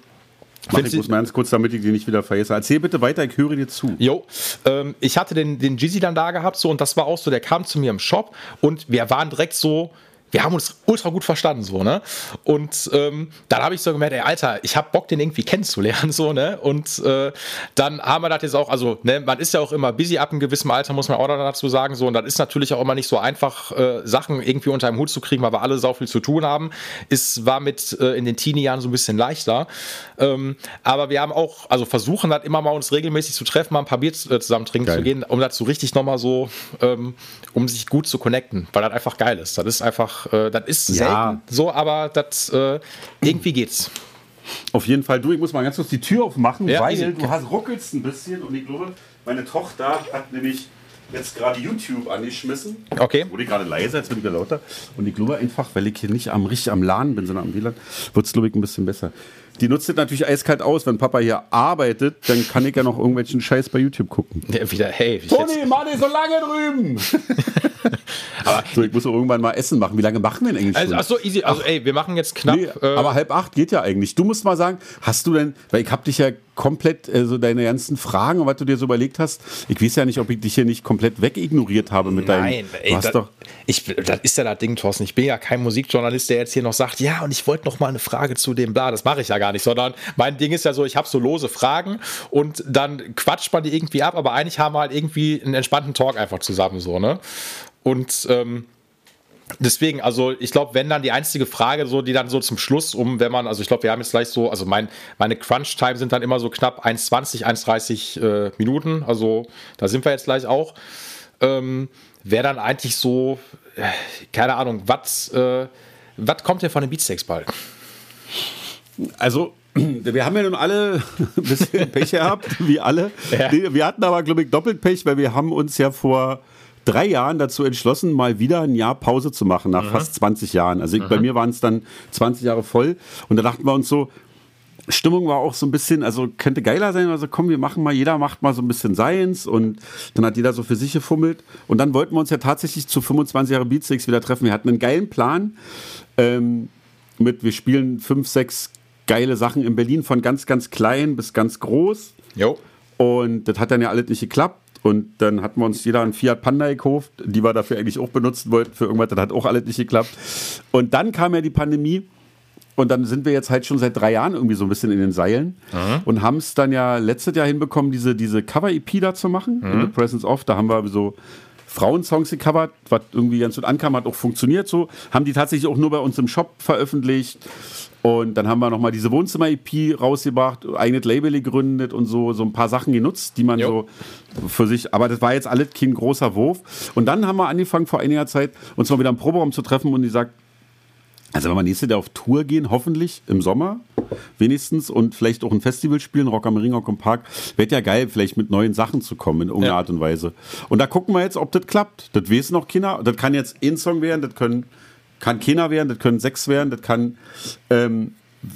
Mach ich muss mal ganz kurz, damit ich die nicht wieder vergesse. Erzähl bitte weiter, ich höre dir zu. Jo, ähm, ich hatte den, den Jeezy dann da gehabt, so, und das war auch so, der kam zu mir im Shop und wir waren direkt so, wir haben uns ultra gut verstanden, so, ne? Und ähm, dann habe ich so gemerkt, ey, Alter, ich habe Bock, den irgendwie kennenzulernen, so, ne? Und äh, dann haben wir das jetzt auch, also, ne, man ist ja auch immer busy ab einem gewissen Alter, muss man auch noch dazu sagen, so, und das ist natürlich auch immer nicht so einfach, äh, Sachen irgendwie unter einem Hut zu kriegen, weil wir alle sau viel zu tun haben. Es war mit äh, in den Teenie-Jahren so ein bisschen leichter. Ähm, aber wir haben auch, also versuchen halt immer mal uns regelmäßig zu treffen, mal ein paar Bier äh, zusammen trinken Geil. zu gehen, um dazu richtig nochmal so, ähm, um sich gut zu connecten, weil das einfach geil ist. Das ist einfach, äh, das ist Ja. selten so, aber das äh, irgendwie geht's. Auf jeden Fall, du, ich muss mal ganz kurz die Tür aufmachen, Ja, weil du hast, ruckelst ein bisschen und ich glaube, meine Tochter hat nämlich jetzt gerade YouTube angeschmissen. Okay. Wurde gerade leiser, jetzt bin ich wieder lauter. Und ich glaube einfach, weil ich hier nicht am richtig am LAN bin, sondern am WLAN, wird es, glaube ich, ein bisschen besser. Die nutzt das natürlich eiskalt aus. Wenn Papa hier arbeitet, dann kann ich ja noch irgendwelchen Scheiß bei YouTube gucken. Ja, wieder, hey, ich Toni, jetzt, mach nicht so lange drüben! so, ich muss auch irgendwann mal Essen machen. Wie lange machen wir denn eigentlich also, ach so, easy. Also, ey, wir machen jetzt knapp. Nee, äh, aber halb acht geht ja eigentlich. Du musst mal sagen, hast du denn, weil ich hab dich ja komplett, äh, so deine ganzen Fragen und was du dir so überlegt hast, ich weiß ja nicht, ob ich dich hier nicht komplett wegignoriert habe mit deinem. Nein, du ey, hast das, doch. ich, das ist ja das Ding, Thorsten. Ich bin ja kein Musikjournalist, der jetzt hier noch sagt, ja, und ich wollte noch mal eine Frage zu dem Bla. Das mache ich ja gar nicht, sondern mein Ding ist ja so, ich habe so lose Fragen und dann quatscht man die irgendwie ab, aber eigentlich haben wir halt irgendwie einen entspannten Talk einfach zusammen so, ne? Und ähm, Deswegen, also ich glaube, wenn dann die einzige Frage, so die dann so zum Schluss um, wenn man, also ich glaube, wir haben jetzt gleich so, also mein, meine Crunch-Time sind dann immer so knapp 1,20, 1,30 äh, Minuten, also da sind wir jetzt gleich auch. Ähm, Wäre dann eigentlich so, äh, keine Ahnung, was äh, kommt denn von den Beatsteaks bald? Also, wir haben ja nun alle ein bisschen Pech gehabt, wie alle. Ja. Wir hatten aber, glaube ich, doppelt Pech, weil wir haben uns ja vor drei Jahren dazu entschlossen, mal wieder ein Jahr Pause zu machen, nach fast 20 Jahren. Also ich, bei mir waren es dann 20 Jahre voll. Und da dachten wir uns so, Stimmung war auch so ein bisschen, also könnte geiler sein, also komm, wir machen mal, jeder macht mal so ein bisschen Science und dann hat jeder so für sich gefummelt. Und dann wollten wir uns ja tatsächlich zu 25 Jahre Beatsticks wieder treffen. Wir hatten einen geilen Plan ähm, mit, wir spielen fünf, sechs geile Sachen in Berlin, von ganz, ganz klein bis ganz groß. Jo. Und das hat dann ja alles nicht geklappt. Und dann hatten wir uns jeder einen Fiat Panda gekauft, die wir dafür eigentlich auch benutzen wollten für irgendwas. Das hat auch alles nicht geklappt. Und dann kam ja die Pandemie. Und dann sind wir jetzt halt schon seit drei Jahren irgendwie so ein bisschen in den Seilen und haben es dann ja letztes Jahr hinbekommen, diese, diese Cover-EP da zu machen, in the Presence of. Da haben wir so Frauensongs gecovert, was irgendwie ganz gut ankam, hat auch funktioniert so. Haben die tatsächlich auch nur bei uns im Shop veröffentlicht. Und dann haben wir nochmal diese Wohnzimmer-EP rausgebracht, eigenes Label gegründet und so, so ein paar Sachen genutzt, die man Jo. so für sich, aber das war jetzt alles kein großer Wurf. Und dann haben wir angefangen vor einiger Zeit, uns mal wieder im Proberaum zu treffen und die sagt, also wenn wir nächstes Jahr auf Tour gehen, hoffentlich im Sommer wenigstens und vielleicht auch ein Festival spielen, Rock am Ring, Rock im Park, wäre ja geil, vielleicht mit neuen Sachen zu kommen in irgendeiner Ja. Art und Weise. Und da gucken wir jetzt, ob das klappt. Das weiß noch keiner. Das kann jetzt ein Song werden, das können, kann keiner werden, das können sechs werden, das kann ähm,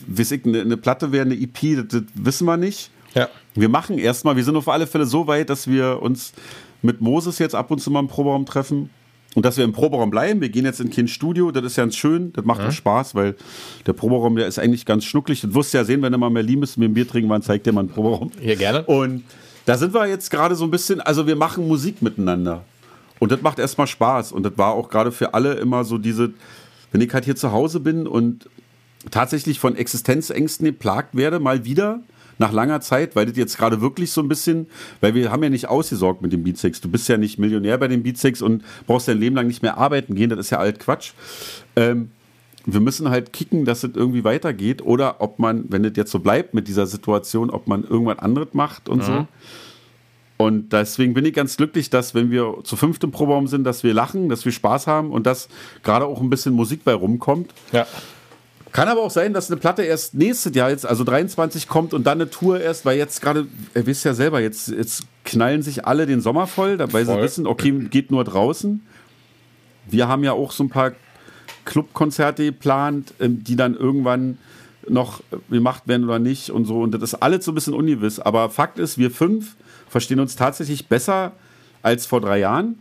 weiß ich, eine, eine Platte werden, eine EP, das, das wissen wir nicht. Ja. Wir machen erstmal, wir sind auf alle Fälle so weit, dass wir uns mit Moses jetzt ab und zu mal im Proberaum treffen. Und dass wir im Proberaum bleiben. Wir gehen jetzt in kein Studio, das ist ganz schön, das macht auch Spaß, weil der Proberaum, der ist eigentlich ganz schnucklig. Das wirst du ja sehen, wenn du mal in Berlin bist und mir ein Bier trinken wollen, zeigt dir mal einen Proberaum. Ja, gerne. Und da sind wir jetzt gerade so ein bisschen, also wir machen Musik miteinander. Und das macht erstmal Spaß. Und das war auch gerade für alle immer so diese, wenn ich halt hier zu Hause bin und tatsächlich von Existenzängsten geplagt werde, mal wieder nach langer Zeit, weil das jetzt gerade wirklich so ein bisschen, weil wir haben ja nicht ausgesorgt mit dem Beatsex. Du bist ja nicht Millionär bei dem Beatsex und brauchst dein Leben lang nicht mehr arbeiten gehen, das ist ja alt Quatsch. Ähm, wir müssen halt kicken, dass es irgendwie weitergeht oder ob man, wenn das jetzt so bleibt mit dieser Situation, ob man irgendwas anderes macht und so. Und deswegen bin ich ganz glücklich, dass wenn wir zu fünft im Proberaum sind, dass wir lachen, dass wir Spaß haben und dass gerade auch ein bisschen Musik bei rumkommt. Ja. Kann aber auch sein, dass eine Platte erst nächstes Jahr jetzt, also 23 kommt und dann eine Tour erst, weil jetzt gerade, ihr wisst ja selber, jetzt, jetzt knallen sich alle den Sommer voll, weil sie wissen, okay, geht nur draußen. Wir haben ja auch so ein paar Clubkonzerte geplant, ähm, die dann irgendwann noch äh, gemacht werden oder nicht und so. Und das ist alles so ein bisschen ungewiss. Aber Fakt ist, wir fünf verstehen uns tatsächlich besser als vor drei Jahren.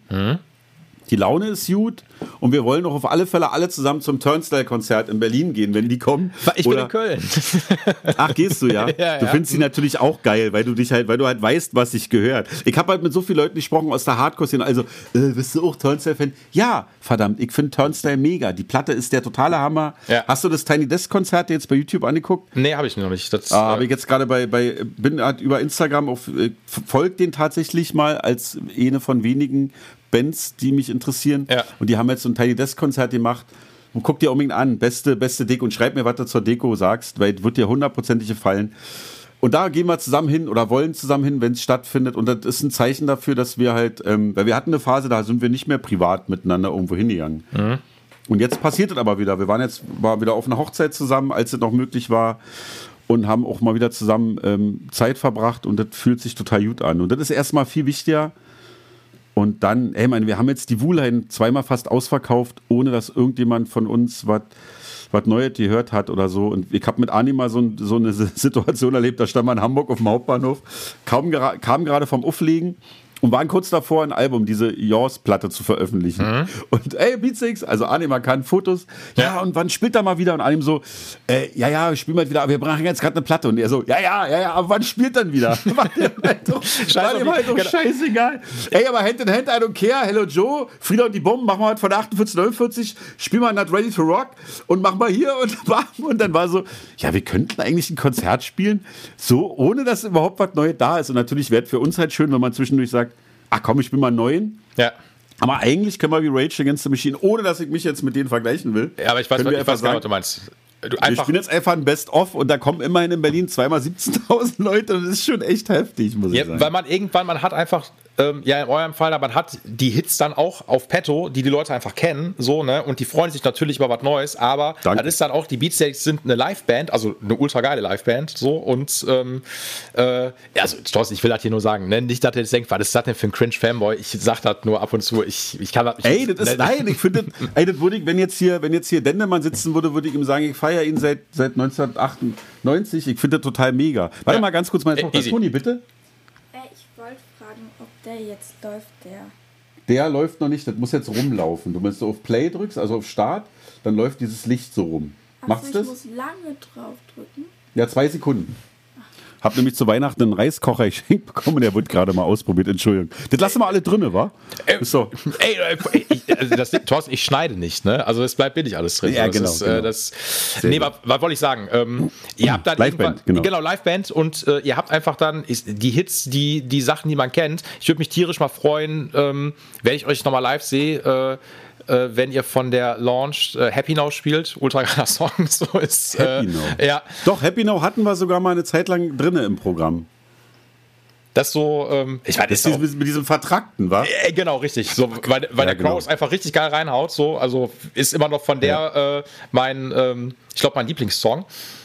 Die Laune ist gut und wir wollen doch auf alle Fälle alle zusammen zum Turnstile-Konzert in Berlin gehen, wenn die kommen. Ich bin Oder- in Köln. Ach, gehst du ja? Ja, du ja. findest sie natürlich auch geil, weil du dich halt, weil du halt weißt, was sich gehört. Ich habe halt mit so vielen Leuten gesprochen aus der Hardcore-Szene, also, äh, bist du auch Turnstile-Fan? Ja, verdammt, ich finde Turnstile mega. Die Platte ist der totale Hammer. Ja. Hast du das Tiny Desk-Konzert jetzt bei YouTube angeguckt? nee, habe ich noch nicht. Das, Ah, habe äh, ich jetzt gerade bei, bei, bin halt über Instagram auf, äh, folgt den tatsächlich mal als eine von wenigen Bands, die mich interessieren. Ja. Und die haben jetzt so ein Tiny Desk Konzert gemacht. Und guck dir unbedingt an, beste, beste Deko und schreib mir, was du zur Deko sagst, weil es wird dir hundertprozentig gefallen. Und da gehen wir zusammen hin oder wollen zusammen hin, wenn es stattfindet. Und das ist ein Zeichen dafür, dass wir halt, ähm, weil wir hatten eine Phase, da sind wir nicht mehr privat miteinander irgendwo hingegangen. Und jetzt passiert es aber wieder. Wir waren jetzt war wieder auf einer Hochzeit zusammen, als es noch möglich war. und haben auch mal wieder zusammen ähm, Zeit verbracht und das fühlt sich total gut an. Und das ist erstmal viel wichtiger. Und dann, ey, meine, wir haben jetzt die Wuhlein zweimal fast ausverkauft, ohne dass irgendjemand von uns was was Neues gehört hat oder so. Und ich habe mit Ani mal so, so, eine Situation erlebt, da stand man in Hamburg auf dem Hauptbahnhof, kaum, kam gerade vom Auflegen und waren kurz davor, ein Album, diese Jaws-Platte zu veröffentlichen. Mhm. Und ey, Beatsix, also Anima kann Fotos. Ja, ja, und wann spielt er mal wieder? Und Anim so, äh, ja, ja, wir spielen mal wieder, aber wir brauchen jetzt gerade eine Platte. Und er so, ja, ja, ja, ja, aber wann spielt dann wieder? war dem halt doch, war dem halt doch genau. scheißegal. Ey, aber Hand in Hand, I don't care, Hello Joe, Frieda und die Bomben, machen wir heute von 48, 49, spielen wir Not Ready to Rock und machen wir hier und bam. Und dann war so, ja, wir könnten eigentlich ein Konzert spielen, so, ohne dass überhaupt was Neues da ist. Und natürlich wäre es für uns halt schön, wenn man zwischendurch sagt, ach komm, ich bin mal neun. Ja. Aber eigentlich können wir wie Rage Against the Machine, ohne dass ich mich jetzt mit denen vergleichen will. Ja, aber ich weiß, was, ich weiß sagen, was du meinst. Du wir spielen jetzt einfach ein Best-of und da kommen immerhin in Berlin zweimal 17.000 Leute und das ist schon echt heftig, muss ja, ich sagen. Weil man irgendwann, man hat einfach ähm, ja, in eurem Fall, aber man hat die Hits dann auch auf Petto, die die Leute einfach kennen, so, ne? Und die freuen sich natürlich über was Neues, aber Danke. das ist dann auch, die Beatsteaks sind eine Liveband, also eine ultra geile Liveband, so, und, ähm, äh, ja, also, Thorsten, ich will das hier nur sagen, ne? Nicht, dass ihr jetzt denkt, was ist das denn für ein Cringe-Fanboy? Ich sag das nur ab und zu, ich, ich kann das nicht. Ey, das ist, ne? nein, ich finde, ey, das würde ich, wenn jetzt hier, wenn jetzt hier Dendemann sitzen würde, würde ich ihm sagen, ich feiere ihn seit, seit 1998, ich finde das total mega. Warte ja. mal ganz kurz, meine Tochter, Toni, bitte der jetzt läuft, der. Der läuft noch nicht, das muss jetzt rumlaufen. Du, wenn du auf Play drückst, also auf Start, dann läuft dieses Licht so rum. Ach Machst du das? Ich muss lange drauf drücken. Ja, zwei Sekunden. Hab nämlich zu Weihnachten einen Reiskocher geschenkt bekommen, der wird gerade mal ausprobiert. Entschuldigung. Das lassen wir alle drinne, wa? Äh, so. Ey, äh, ich, also das, Thorsten, ich schneide nicht, ne? Also es bleibt wirklich alles drin. Ja, genau. Das ist, genau. Äh, das, nee, was, was wollte ich sagen? Ähm, ihr habt dann Liveband, genau. genau, Liveband und äh, ihr habt einfach dann die Hits, die, die Sachen, die man kennt. Ich würde mich tierisch mal freuen, ähm, wenn ich euch nochmal live sehe. Äh, äh, wenn ihr von der Launch äh, Happy Now spielt, ultra geiler Song. So ist, Happy äh, Now. Ja. Doch, Happy Now hatten wir sogar mal eine Zeit lang drinne im Programm. Das so, ähm, ich meine, das ist mit, mit diesem Vertrackten, war? Äh, genau, richtig. So, weil, weil ja, der genau. Crow einfach richtig geil reinhaut. So, also ist immer noch von der ja. äh, mein, ähm, ich glaube, mein Lieblingssong.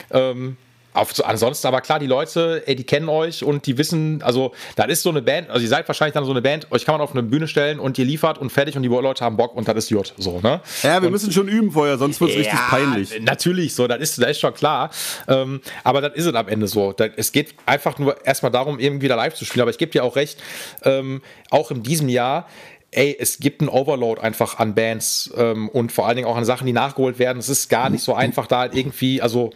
Ähm, auf, ansonsten aber klar, die Leute, ey, die kennen euch und die wissen, also da ist so eine Band, also ihr seid wahrscheinlich dann so eine Band, euch kann man auf eine Bühne stellen und ihr liefert und fertig und die Leute haben Bock und das ist Jut, so, ne? Ja, wir und, müssen schon üben vorher, sonst wird es ja, richtig peinlich. Natürlich, so, das ist, das ist schon klar. Ähm, aber das ist es am Ende so. Das, es geht einfach nur erstmal darum, irgendwie da live zu spielen. Aber ich gebe dir auch recht, ähm, auch in diesem Jahr, ey, es gibt einen Overload einfach an Bands ähm, und vor allen Dingen auch an Sachen, die nachgeholt werden. Es ist gar nicht so einfach, da halt irgendwie, also,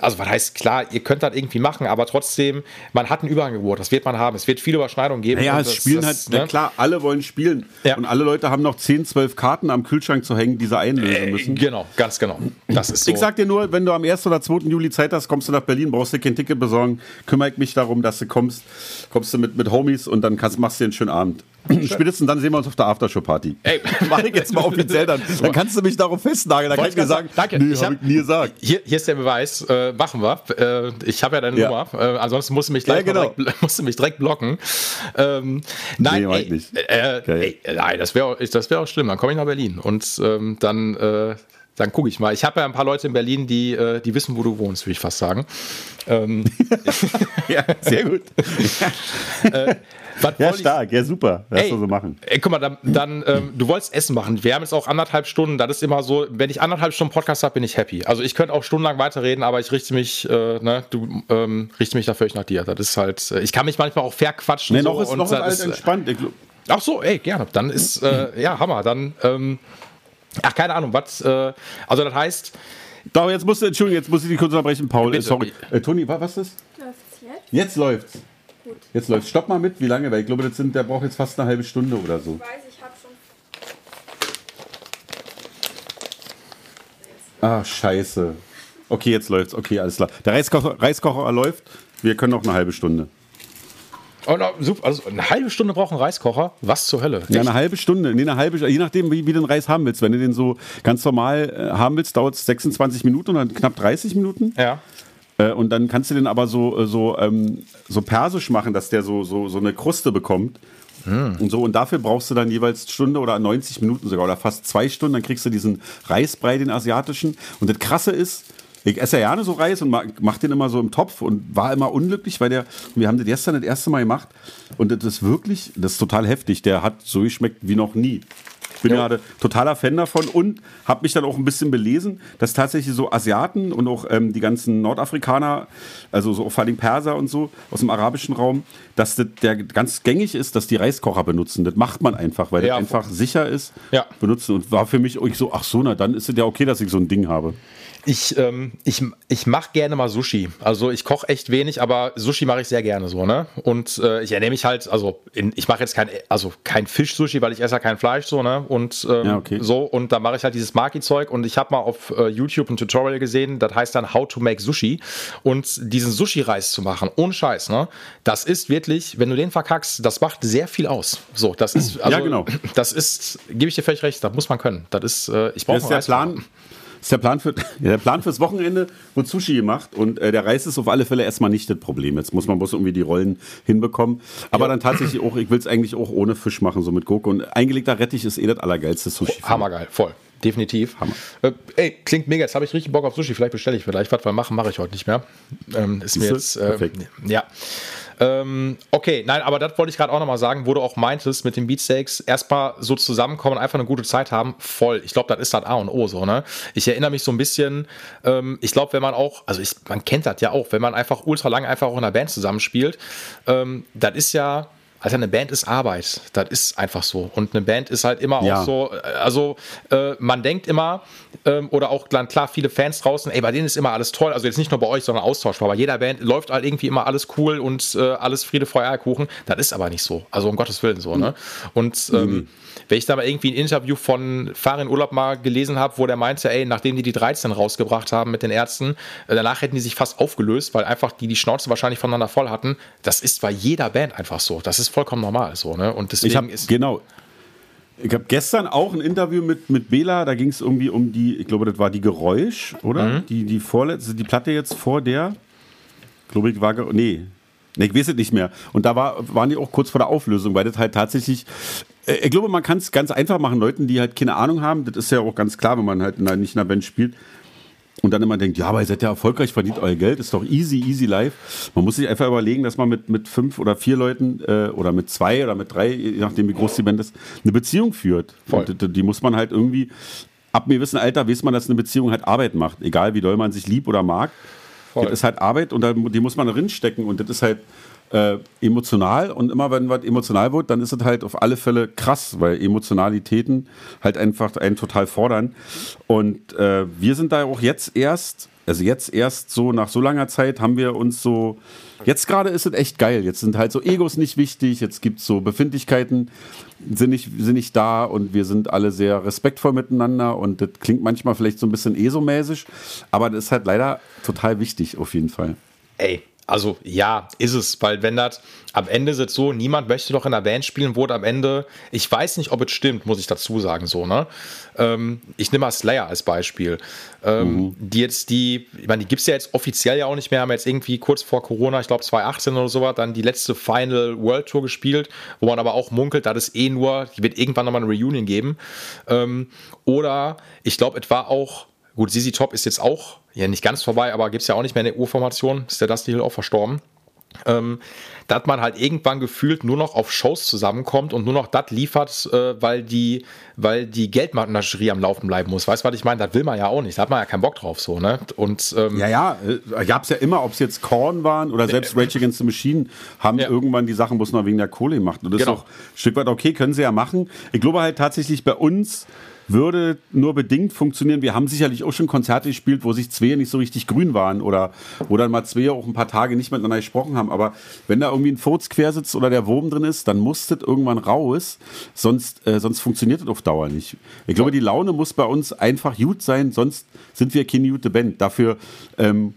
also was heißt, klar, ihr könnt das irgendwie machen, aber trotzdem, man hat ein Überangebot, das wird man haben. Es wird viele Überschneidungen geben. Ja, es spielen das, halt, ne? klar, alle wollen spielen. Ja. Und alle Leute haben noch 10, 12 Karten am Kühlschrank zu hängen, die sie einlösen äh, müssen. Äh, genau, ganz genau. Das ist so. Ich sag dir nur, wenn du am 1. oder 2. Juli Zeit hast, kommst du nach Berlin, brauchst du kein Ticket besorgen, kümmere ich mich darum, dass du kommst, kommst du mit, mit Homies und dann kannst, machst du dir einen schönen Abend. Spätestens dann sehen wir uns auf der Aftershow-Party. Ey, mach ich jetzt mal offiziell dann. Dann kannst du mich darauf festnageln. Dann kann ich dir sagen, danke. Nee, ich hab, hab ich nie gesagt. Hier, hier ist der Beweis. Äh, machen wir. Äh, ich habe ja deine ja. Nummer. Äh, ansonsten musst du mich gleich ja, genau. direkt, musst du mich direkt blocken. Ähm, nein, nee, ey, nicht. Äh, okay. ey, nein, das wäre das wär auch schlimm. Dann komme ich nach Berlin und ähm, dann äh, dann gucke ich mal. Ich habe ja ein paar Leute in Berlin, die, äh, die wissen, wo du wohnst, würde ich fast sagen. Ähm. ja, sehr gut. äh, ja, stark, ja, super. Das ey, so machen. Ey, guck mal, dann, dann ähm, du wolltest Essen machen. Wir haben jetzt auch anderthalb Stunden. Das ist immer so, wenn ich anderthalb Stunden Podcast habe, bin ich happy. Also ich könnte auch stundenlang weiterreden, aber ich richte mich, äh, ne, du ähm, richte mich dafür nach dir. Das ist halt, äh, ich kann mich manchmal auch verquatschen. Nee, noch so, ist, noch ist alles entspannt. Ach so, ey, gerne. Dann ist, äh, ja, Hammer. Dann, ähm, ach, keine Ahnung, was, äh, also das heißt. Doch, jetzt musst du, Entschuldigung, jetzt muss ich dich kurz unterbrechen, Paul. Bitte. Sorry. Äh, Toni, was ist? Läuft's jetzt? Jetzt läuft's. Gut. Jetzt läuft's. Stopp mal mit, wie lange? Weil ich glaube, das sind, der braucht jetzt fast eine halbe Stunde oder so. Ich weiß, ich hab schon. Ah, scheiße. Okay, jetzt läuft's. Okay, alles klar. Der Reiskocher, Reiskocher läuft. Wir können noch eine halbe Stunde. Oh, no, super. Also eine halbe Stunde braucht ein Reiskocher? Was zur Hölle? Ja, eine halbe Stunde. Nee, eine halbe Je nachdem, wie, wie du den Reis haben willst. Wenn du den so ganz normal äh, haben willst, dauert es 26 Minuten oder knapp 30 Minuten. Ja. Äh, und dann kannst du den aber so, äh, so, ähm, so persisch machen, dass der so, so, so eine Kruste bekommt. Mm. Und so, und dafür brauchst du dann jeweils Stunde oder 90 Minuten sogar oder fast zwei Stunden. Dann kriegst du diesen Reisbrei, den asiatischen. Und das Krasse ist, ich esse ja gerne so Reis und mache den immer so im Topf und war immer unglücklich, weil der, wir haben das gestern das erste Mal gemacht und das ist wirklich, das ist total heftig. Der hat so geschmeckt wie noch nie. Ich bin ja. gerade totaler Fan davon und habe mich dann auch ein bisschen belesen, dass tatsächlich so Asiaten und auch ähm, die ganzen Nordafrikaner, also so vor allem Perser und so aus dem arabischen Raum, dass das der ganz gängig ist, dass die Reiskocher benutzen. Das macht man einfach, weil ja, das einfach sicher ist. Ja. Benutzen und war für mich so, ach so, na dann ist es ja okay, dass ich so ein Ding habe. Ich, ähm, ich, ich mache gerne mal Sushi. Also ich koche echt wenig, aber Sushi mache ich sehr gerne so, ne? Und äh, ich ernehme mich halt, also in, ich mache jetzt kein, also kein Fisch-Sushi, weil ich esse ja kein Fleisch so, ne? Und ähm, ja, okay. so, und da mache ich halt dieses Maki-Zeug und ich habe mal auf äh, YouTube ein Tutorial gesehen, das heißt dann How to Make Sushi. Und diesen Sushi-Reis zu machen, ohne Scheiß, ne? Das ist wirklich, wenn du den verkackst, das macht sehr viel aus. So, das ist, also, ja, genau. das ist, gebe ich dir völlig recht, das muss man können. Das ist, äh, ich brauche Das ist der Plan ist der Plan, für, der Plan fürs Wochenende, wird Sushi gemacht und äh, der Reis ist auf alle Fälle erstmal nicht das Problem. Jetzt muss man bloß irgendwie die Rollen hinbekommen. Aber ja. dann tatsächlich auch, ich will es eigentlich auch ohne Fisch machen, so mit Gurke. Und eingelegter Rettich ist eh das allergeilste Sushi. Oh, hammergeil, voll. Definitiv. Hammer. Äh, ey, klingt mega. Jetzt habe ich richtig Bock auf Sushi. Vielleicht bestelle ich vielleicht was, weil machen mache ich heute nicht mehr. Ähm, ist mir jetzt. Äh, Perfekt. Ja. Ähm, okay, nein, aber das wollte ich gerade auch nochmal sagen, wo du auch meintest mit den Beatsteaks, erstmal so zusammenkommen, einfach eine gute Zeit haben, voll. Ich glaube, das ist das A und O so, ne? Ich erinnere mich so ein bisschen, ähm, ich glaube, wenn man auch, also ich, man kennt das ja auch, wenn man einfach ultra lang einfach auch in einer Band zusammenspielt, ähm, das ist ja, also eine Band ist Arbeit. Das ist einfach so. Und eine Band ist halt immer ja. auch so, äh, also äh, man denkt immer, ähm, oder auch dann klar viele Fans draußen, ey, bei denen ist immer alles toll. Also jetzt nicht nur bei euch, sondern austauschbar. Bei jeder Band läuft halt irgendwie immer alles cool und äh, alles Friede, Feuer, Kuchen. Das ist aber nicht so. Also um Gottes Willen so, ne? Und ähm, mhm. wenn ich da mal irgendwie ein Interview von Farin Urlaub mal gelesen habe, wo der meinte, ey, nachdem die die 13 rausgebracht haben mit den Ärzten, äh, danach hätten die sich fast aufgelöst, weil einfach die die Schnauze wahrscheinlich voneinander voll hatten. Das ist bei jeder Band einfach so. Das ist vollkommen normal so, ne? Und deswegen ich hab, ist genau ich habe gestern auch ein Interview mit, mit Bela, da ging es irgendwie um die, ich glaube, das war die Geräusch, oder? Mhm. Die, die vorletzte, die Platte jetzt vor der, glaube ich, war, nee, nee, ich weiß es nicht mehr. Und da war, waren die auch kurz vor der Auflösung, weil das halt tatsächlich, äh, ich glaube, man kann es ganz einfach machen, Leuten, die halt keine Ahnung haben, das ist ja auch ganz klar, wenn man halt in einer, nicht in einer Band spielt, und dann immer denkt, ja, aber ihr seid ja erfolgreich, verdient euer Geld, ist doch easy, easy life. Man muss sich einfach überlegen, dass man mit, mit fünf oder vier Leuten äh, oder mit zwei oder mit drei, je nachdem wie groß die Band ist, eine Beziehung führt. Die, die muss man halt irgendwie, ab einem gewissen Alter weiß man, dass eine Beziehung halt Arbeit macht. Egal wie doll man sich liebt oder mag. Voll. Das ist halt Arbeit und da, die muss man drin stecken und das ist halt äh, emotional und immer wenn was emotional wird, dann ist es halt auf alle Fälle krass, weil Emotionalitäten halt einfach einen total fordern. Und äh, wir sind da auch jetzt erst, also jetzt erst so nach so langer Zeit haben wir uns so, jetzt gerade ist es echt geil. Jetzt sind halt so Egos nicht wichtig, jetzt gibt es so Befindlichkeiten, sind nicht, sind nicht da und wir sind alle sehr respektvoll miteinander und das klingt manchmal vielleicht so ein bisschen ESO-mäßig, aber das ist halt leider total wichtig auf jeden Fall. Ey, also ja, ist es, weil wenn das am Ende ist es so, niemand möchte doch in einer Band spielen, wo am Ende, ich weiß nicht, ob es stimmt, muss ich dazu sagen, so, ne? Ähm, ich nehme mal Slayer als Beispiel. Ähm, mhm. Die jetzt, die, ich meine, die gibt es ja jetzt offiziell ja auch nicht mehr, haben jetzt irgendwie kurz vor Corona, ich glaube 2018 oder so, dann die letzte Final World Tour gespielt, wo man aber auch munkelt, da ist eh nur, die wird irgendwann nochmal eine Reunion geben. Ähm, oder ich glaube, es war auch Gut, Sisi Top ist jetzt auch, ja nicht ganz vorbei, aber gibt es ja auch nicht mehr in der Urformation, ist der Dusty Hill auch verstorben. Ähm, dass man halt irgendwann gefühlt nur noch auf Shows zusammenkommt und nur noch das liefert, äh, weil die, weil die Geldmaschinerie am Laufen bleiben muss. Weißt du, was ich meine? Das will man ja auch nicht. Da hat man ja keinen Bock drauf so, ne? Und, ähm, ja, ja, äh, gab es ja immer, ob es jetzt Korn waren oder selbst äh, Rage Against the Machine, haben ja. irgendwann die Sachen, muss man wegen der Kohle gemacht. Und das genau. ist auch ein Stück weit okay, können sie ja machen. Ich glaube halt tatsächlich bei uns würde nur bedingt funktionieren. Wir haben sicherlich auch schon Konzerte gespielt, wo sich zwei nicht so richtig grün waren oder wo dann mal zwei auch ein paar Tage nicht miteinander gesprochen haben. Aber wenn da irgendwie ein Furz quer sitzt oder der Wurm drin ist, dann muss das irgendwann raus, sonst, äh, sonst funktioniert das auf Dauer nicht. Ich glaube, die Laune muss bei uns einfach gut sein, sonst sind wir keine gute Band. Dafür ähm,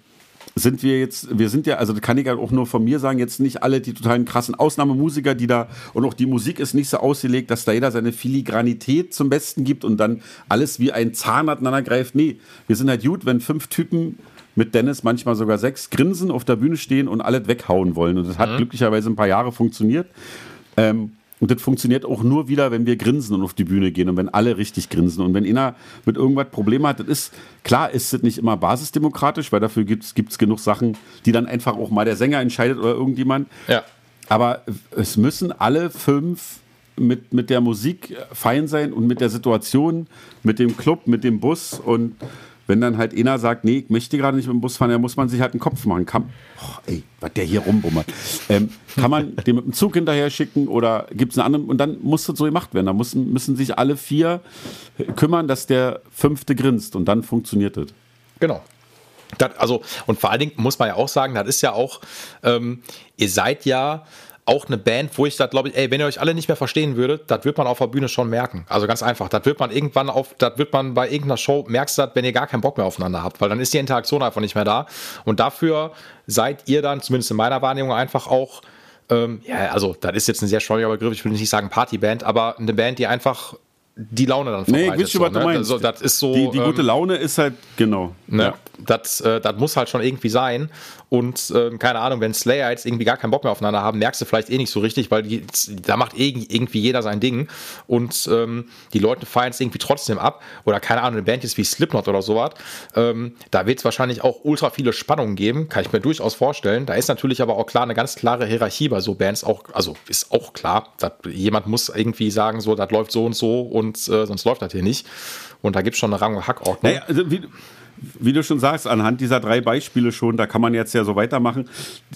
sind wir jetzt, wir sind ja, also kann ich ja auch nur von mir sagen, jetzt nicht alle die totalen krassen Ausnahmemusiker, die da, und auch die Musik ist nicht so ausgelegt, dass da jeder seine Filigranität zum Besten gibt und dann alles wie ein Zahn aneinander greift. Nee, wir sind halt gut, wenn fünf Typen mit Dennis, manchmal sogar sechs, grinsen, auf der Bühne stehen und alles weghauen wollen. Und das hat mhm. glücklicherweise ein paar Jahre funktioniert. Ähm, Und das funktioniert auch nur wieder, wenn wir grinsen und auf die Bühne gehen und wenn alle richtig grinsen. Und wenn einer mit irgendwas Probleme hat, das ist, klar ist das nicht immer basisdemokratisch, weil dafür gibt es genug Sachen, die dann einfach auch mal der Sänger entscheidet oder irgendjemand. Ja. Aber es müssen alle fünf mit, mit der Musik fein sein und mit der Situation, mit dem Club, mit dem Bus und wenn dann halt einer sagt, nee, ich möchte gerade nicht mit dem Bus fahren, dann muss man sich halt einen Kopf machen. Kann, oh, ey, was der hier rumbummert. Ähm, kann man den mit dem Zug hinterher schicken oder gibt es einen anderen? Und dann muss das so gemacht werden. Da müssen, müssen sich alle vier kümmern, dass der fünfte grinst und dann funktioniert das. Genau. Das, also, und vor allen Dingen muss man ja auch sagen, das ist ja auch, ähm, ihr seid ja auch eine Band, wo ich da glaube ich, ey, wenn ihr euch alle nicht mehr verstehen würdet, das wird man auf der Bühne schon merken. Also ganz einfach, das wird man irgendwann auf, das wird man bei irgendeiner Show, merkst du das, wenn ihr gar keinen Bock mehr aufeinander habt, weil dann ist die Interaktion einfach nicht mehr da. Und dafür seid ihr dann, zumindest in meiner Wahrnehmung, einfach auch, ähm, ja, also das ist jetzt ein sehr schwieriger Begriff, ich will nicht sagen Partyband, aber eine Band, die einfach die Laune dann verbreitet. Nee, ich schon, was so, du meinst. Also, das ist so, die, die gute ähm, Laune ist halt, genau. Ne? Ja. Das, äh, das muss halt schon irgendwie sein. Und ähm, keine Ahnung, wenn Slayer jetzt irgendwie gar keinen Bock mehr aufeinander haben, merkst du vielleicht eh nicht so richtig, weil die, da macht eh, irgendwie jeder sein Ding. Und ähm, die Leute feiern es irgendwie trotzdem ab. Oder keine Ahnung, eine Band ist wie Slipknot oder sowas. Ähm, da wird es wahrscheinlich auch ultra viele Spannungen geben, kann ich mir durchaus vorstellen. Da ist natürlich aber auch klar eine ganz klare Hierarchie bei so Bands. Auch, also ist auch klar, dass jemand muss irgendwie sagen, so, das läuft so und so und äh, sonst läuft das hier nicht. Und da gibt es schon eine Rang- und Hackordnung. Naja, also wie, wie du schon sagst, anhand dieser drei Beispiele schon, da kann man jetzt ja so weitermachen.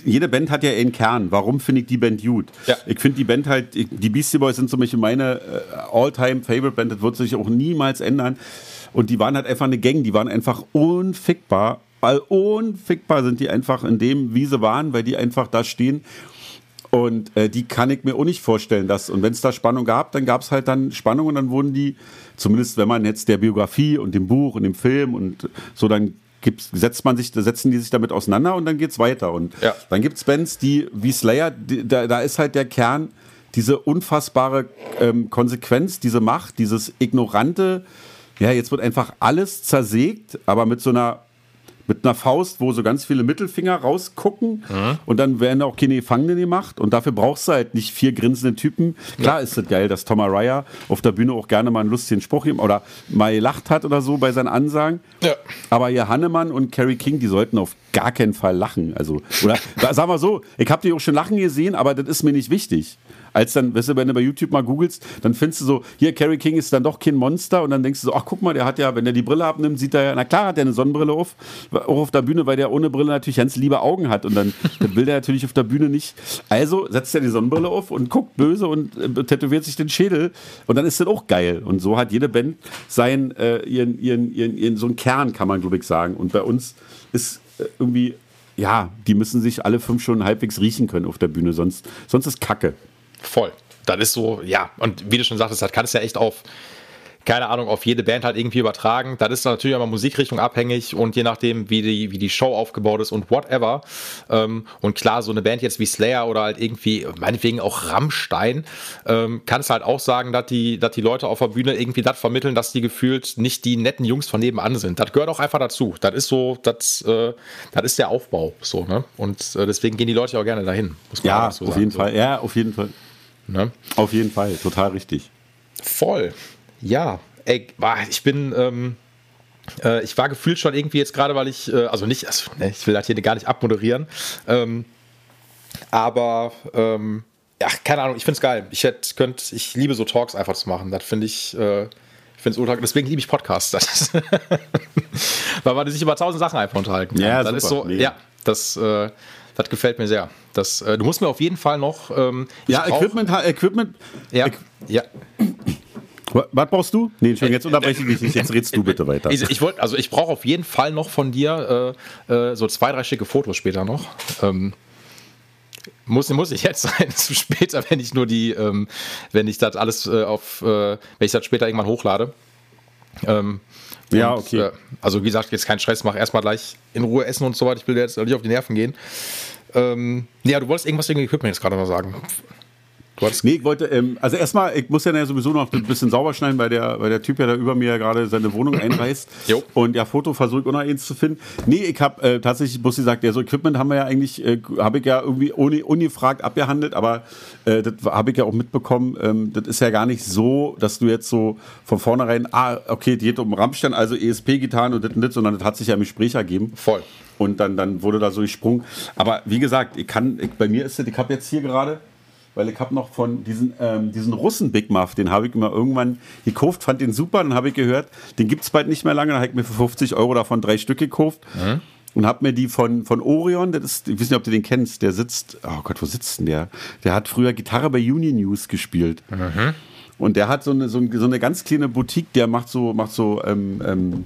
Jede Band hat ja einen Kern. Warum finde ich die Band gut? Ja. Ich finde die Band halt, die Beastie Boys sind zum Beispiel meine äh, All-Time-Favorite-Band, das wird sich auch niemals ändern. Und die waren halt einfach eine Gang, die waren einfach unfickbar. Weil unfickbar sind die einfach in dem, wie sie waren, weil die einfach da stehen. Und äh, die kann ich mir auch nicht vorstellen, dass, und wenn es da Spannung gab, dann gab es halt dann Spannung und dann wurden die, zumindest wenn man jetzt der Biografie und dem Buch und dem Film und so, dann gibt's, setzt man sich, setzen die sich damit auseinander und dann geht's weiter. Und Ja. dann gibt's Bands, die wie Slayer, die, da, da ist halt der Kern, diese unfassbare ähm, Konsequenz, diese Macht, dieses ignorante, ja, jetzt wird einfach alles zersägt, aber mit so einer mit einer Faust, wo so ganz viele Mittelfinger rausgucken und dann werden auch keine Gefangene gemacht und dafür brauchst du halt nicht vier grinsende Typen. Klar ist es geil, dass Tom Araya auf der Bühne auch gerne mal einen lustigen Spruch ihm oder mal gelacht hat oder so bei seinen Ansagen. Ja. Aber hier Hannemann und Carrie King, die sollten auf gar keinen Fall lachen. Also, oder sagen wir so, ich habe die auch schon lachen gesehen, aber das ist mir nicht wichtig. Als dann, weißt du, wenn du bei YouTube mal googelst, dann findest du so, hier, Carrie King ist dann doch kein Monster und dann denkst du so, ach guck mal, der hat ja, wenn er die Brille abnimmt, sieht er ja, na klar hat er eine Sonnenbrille auf, auch auf der Bühne, weil der ohne Brille natürlich ganz liebe Augen hat und dann, dann will der natürlich auf der Bühne nicht. Also setzt er die Sonnenbrille auf und guckt böse und äh, tätowiert sich den Schädel und dann ist das auch geil. Und so hat jede Band sein, äh, ihren, ihren, ihren, ihren, so einen Kern, kann man glaube ich sagen. Und bei uns ist äh, irgendwie, ja, die müssen sich alle fünf Stunden halbwegs riechen können auf der Bühne, sonst, sonst ist Kacke. Voll. Das ist so, ja, und wie du schon sagtest, das kannst du ja echt auf, keine Ahnung, auf jede Band halt irgendwie übertragen. Das ist natürlich immer Musikrichtung abhängig und je nachdem, wie die, wie die Show aufgebaut ist und whatever. Ähm, und klar, so eine Band jetzt wie Slayer oder halt irgendwie, meinetwegen auch Rammstein, ähm, kannst halt auch sagen, dass die, dass die Leute auf der Bühne irgendwie das vermitteln, dass die gefühlt nicht die netten Jungs von nebenan sind. Das gehört auch einfach dazu. Das ist so, das, äh, das ist der Aufbau, so, ne? Und äh, deswegen gehen die Leute auch gerne dahin. Muss man Ja, so auf jeden Fall. Ja, auf jeden Fall. Ne? Auf jeden Fall. Total richtig. Voll. Ja, ey, ich bin, ähm, äh, ich war gefühlt schon irgendwie jetzt gerade, weil ich, äh, also nicht, also, ne, ich will das hier gar nicht abmoderieren, ähm, aber, ähm, ja, keine Ahnung, ich finde es geil. Ich hätte, könnt, ich liebe so Talks einfach zu machen. Das finde ich, äh, ich finde es ultra, deswegen liebe ich Podcasts. Das, weil man sich über tausend Sachen einfach unterhalten kann. Ja, das ist super. so, Mega. ja, das, äh, das gefällt mir sehr. Das, äh, du musst mir auf jeden Fall noch, ähm, Ja, brauch- Equipment, Equipment. ja, Equ- ja, Wa- Was brauchst du? Nee, Entschuldigung, jetzt unterbreche ich dich nicht. Jetzt redst du bitte weiter. Ich, ich wollte, also ich brauche auf jeden Fall noch von dir äh, äh, so zwei, drei schicke Fotos später noch. Ähm, muss, muss ich jetzt sein, zu später, wenn ich nur die, ähm, wenn ich das alles äh, auf, äh, wenn ich das später irgendwann hochlade. Ähm, Ja, und, okay. Äh, also wie gesagt, jetzt kein Stress, mach erstmal gleich in Ruhe essen und so weiter. Ich will dir jetzt nicht auf die Nerven gehen. Ähm, ja, du wolltest irgendwas wegen Equipment jetzt gerade noch sagen. Du hattest Nee, ich wollte, ähm, also erstmal, ich muss ja sowieso noch ein bisschen sauber schneiden, weil der, weil der Typ ja da über mir gerade seine Wohnung einreißt. Jo. Und ja, Foto versuche ich auch eins zu finden. Nee, ich habe äh, tatsächlich, muss ich sagen, ja, so Equipment haben wir ja eigentlich, äh, habe ich ja irgendwie ohne, ungefragt abgehandelt, aber äh, das habe ich ja auch mitbekommen. Ähm, das ist ja gar nicht so, dass du jetzt so von vornherein, ah, okay, die geht um Rammstein, also ESP-Gitarren und das und das, sondern das hat sich ja im Gespräch ergeben. voll. Und dann, dann wurde da so gesprungen. Aber wie gesagt, ich kann, ich, bei mir ist es, ich habe jetzt hier gerade, weil ich habe noch von diesen, ähm, diesen Russen Big Muff, den habe ich mir irgendwann gekauft, fand den super, dann habe ich gehört, den gibt es bald nicht mehr lange, dann habe ich mir für 50 Euro davon drei Stück gekauft. Und habe mir die von, von Orion, das ist, ich weiß nicht, ob du den kennst, der sitzt, oh Gott, wo sitzt denn der? Der hat früher Gitarre bei Union News gespielt. Und der hat so eine, so, eine, so eine ganz kleine Boutique, der macht so, macht so ähm, ähm,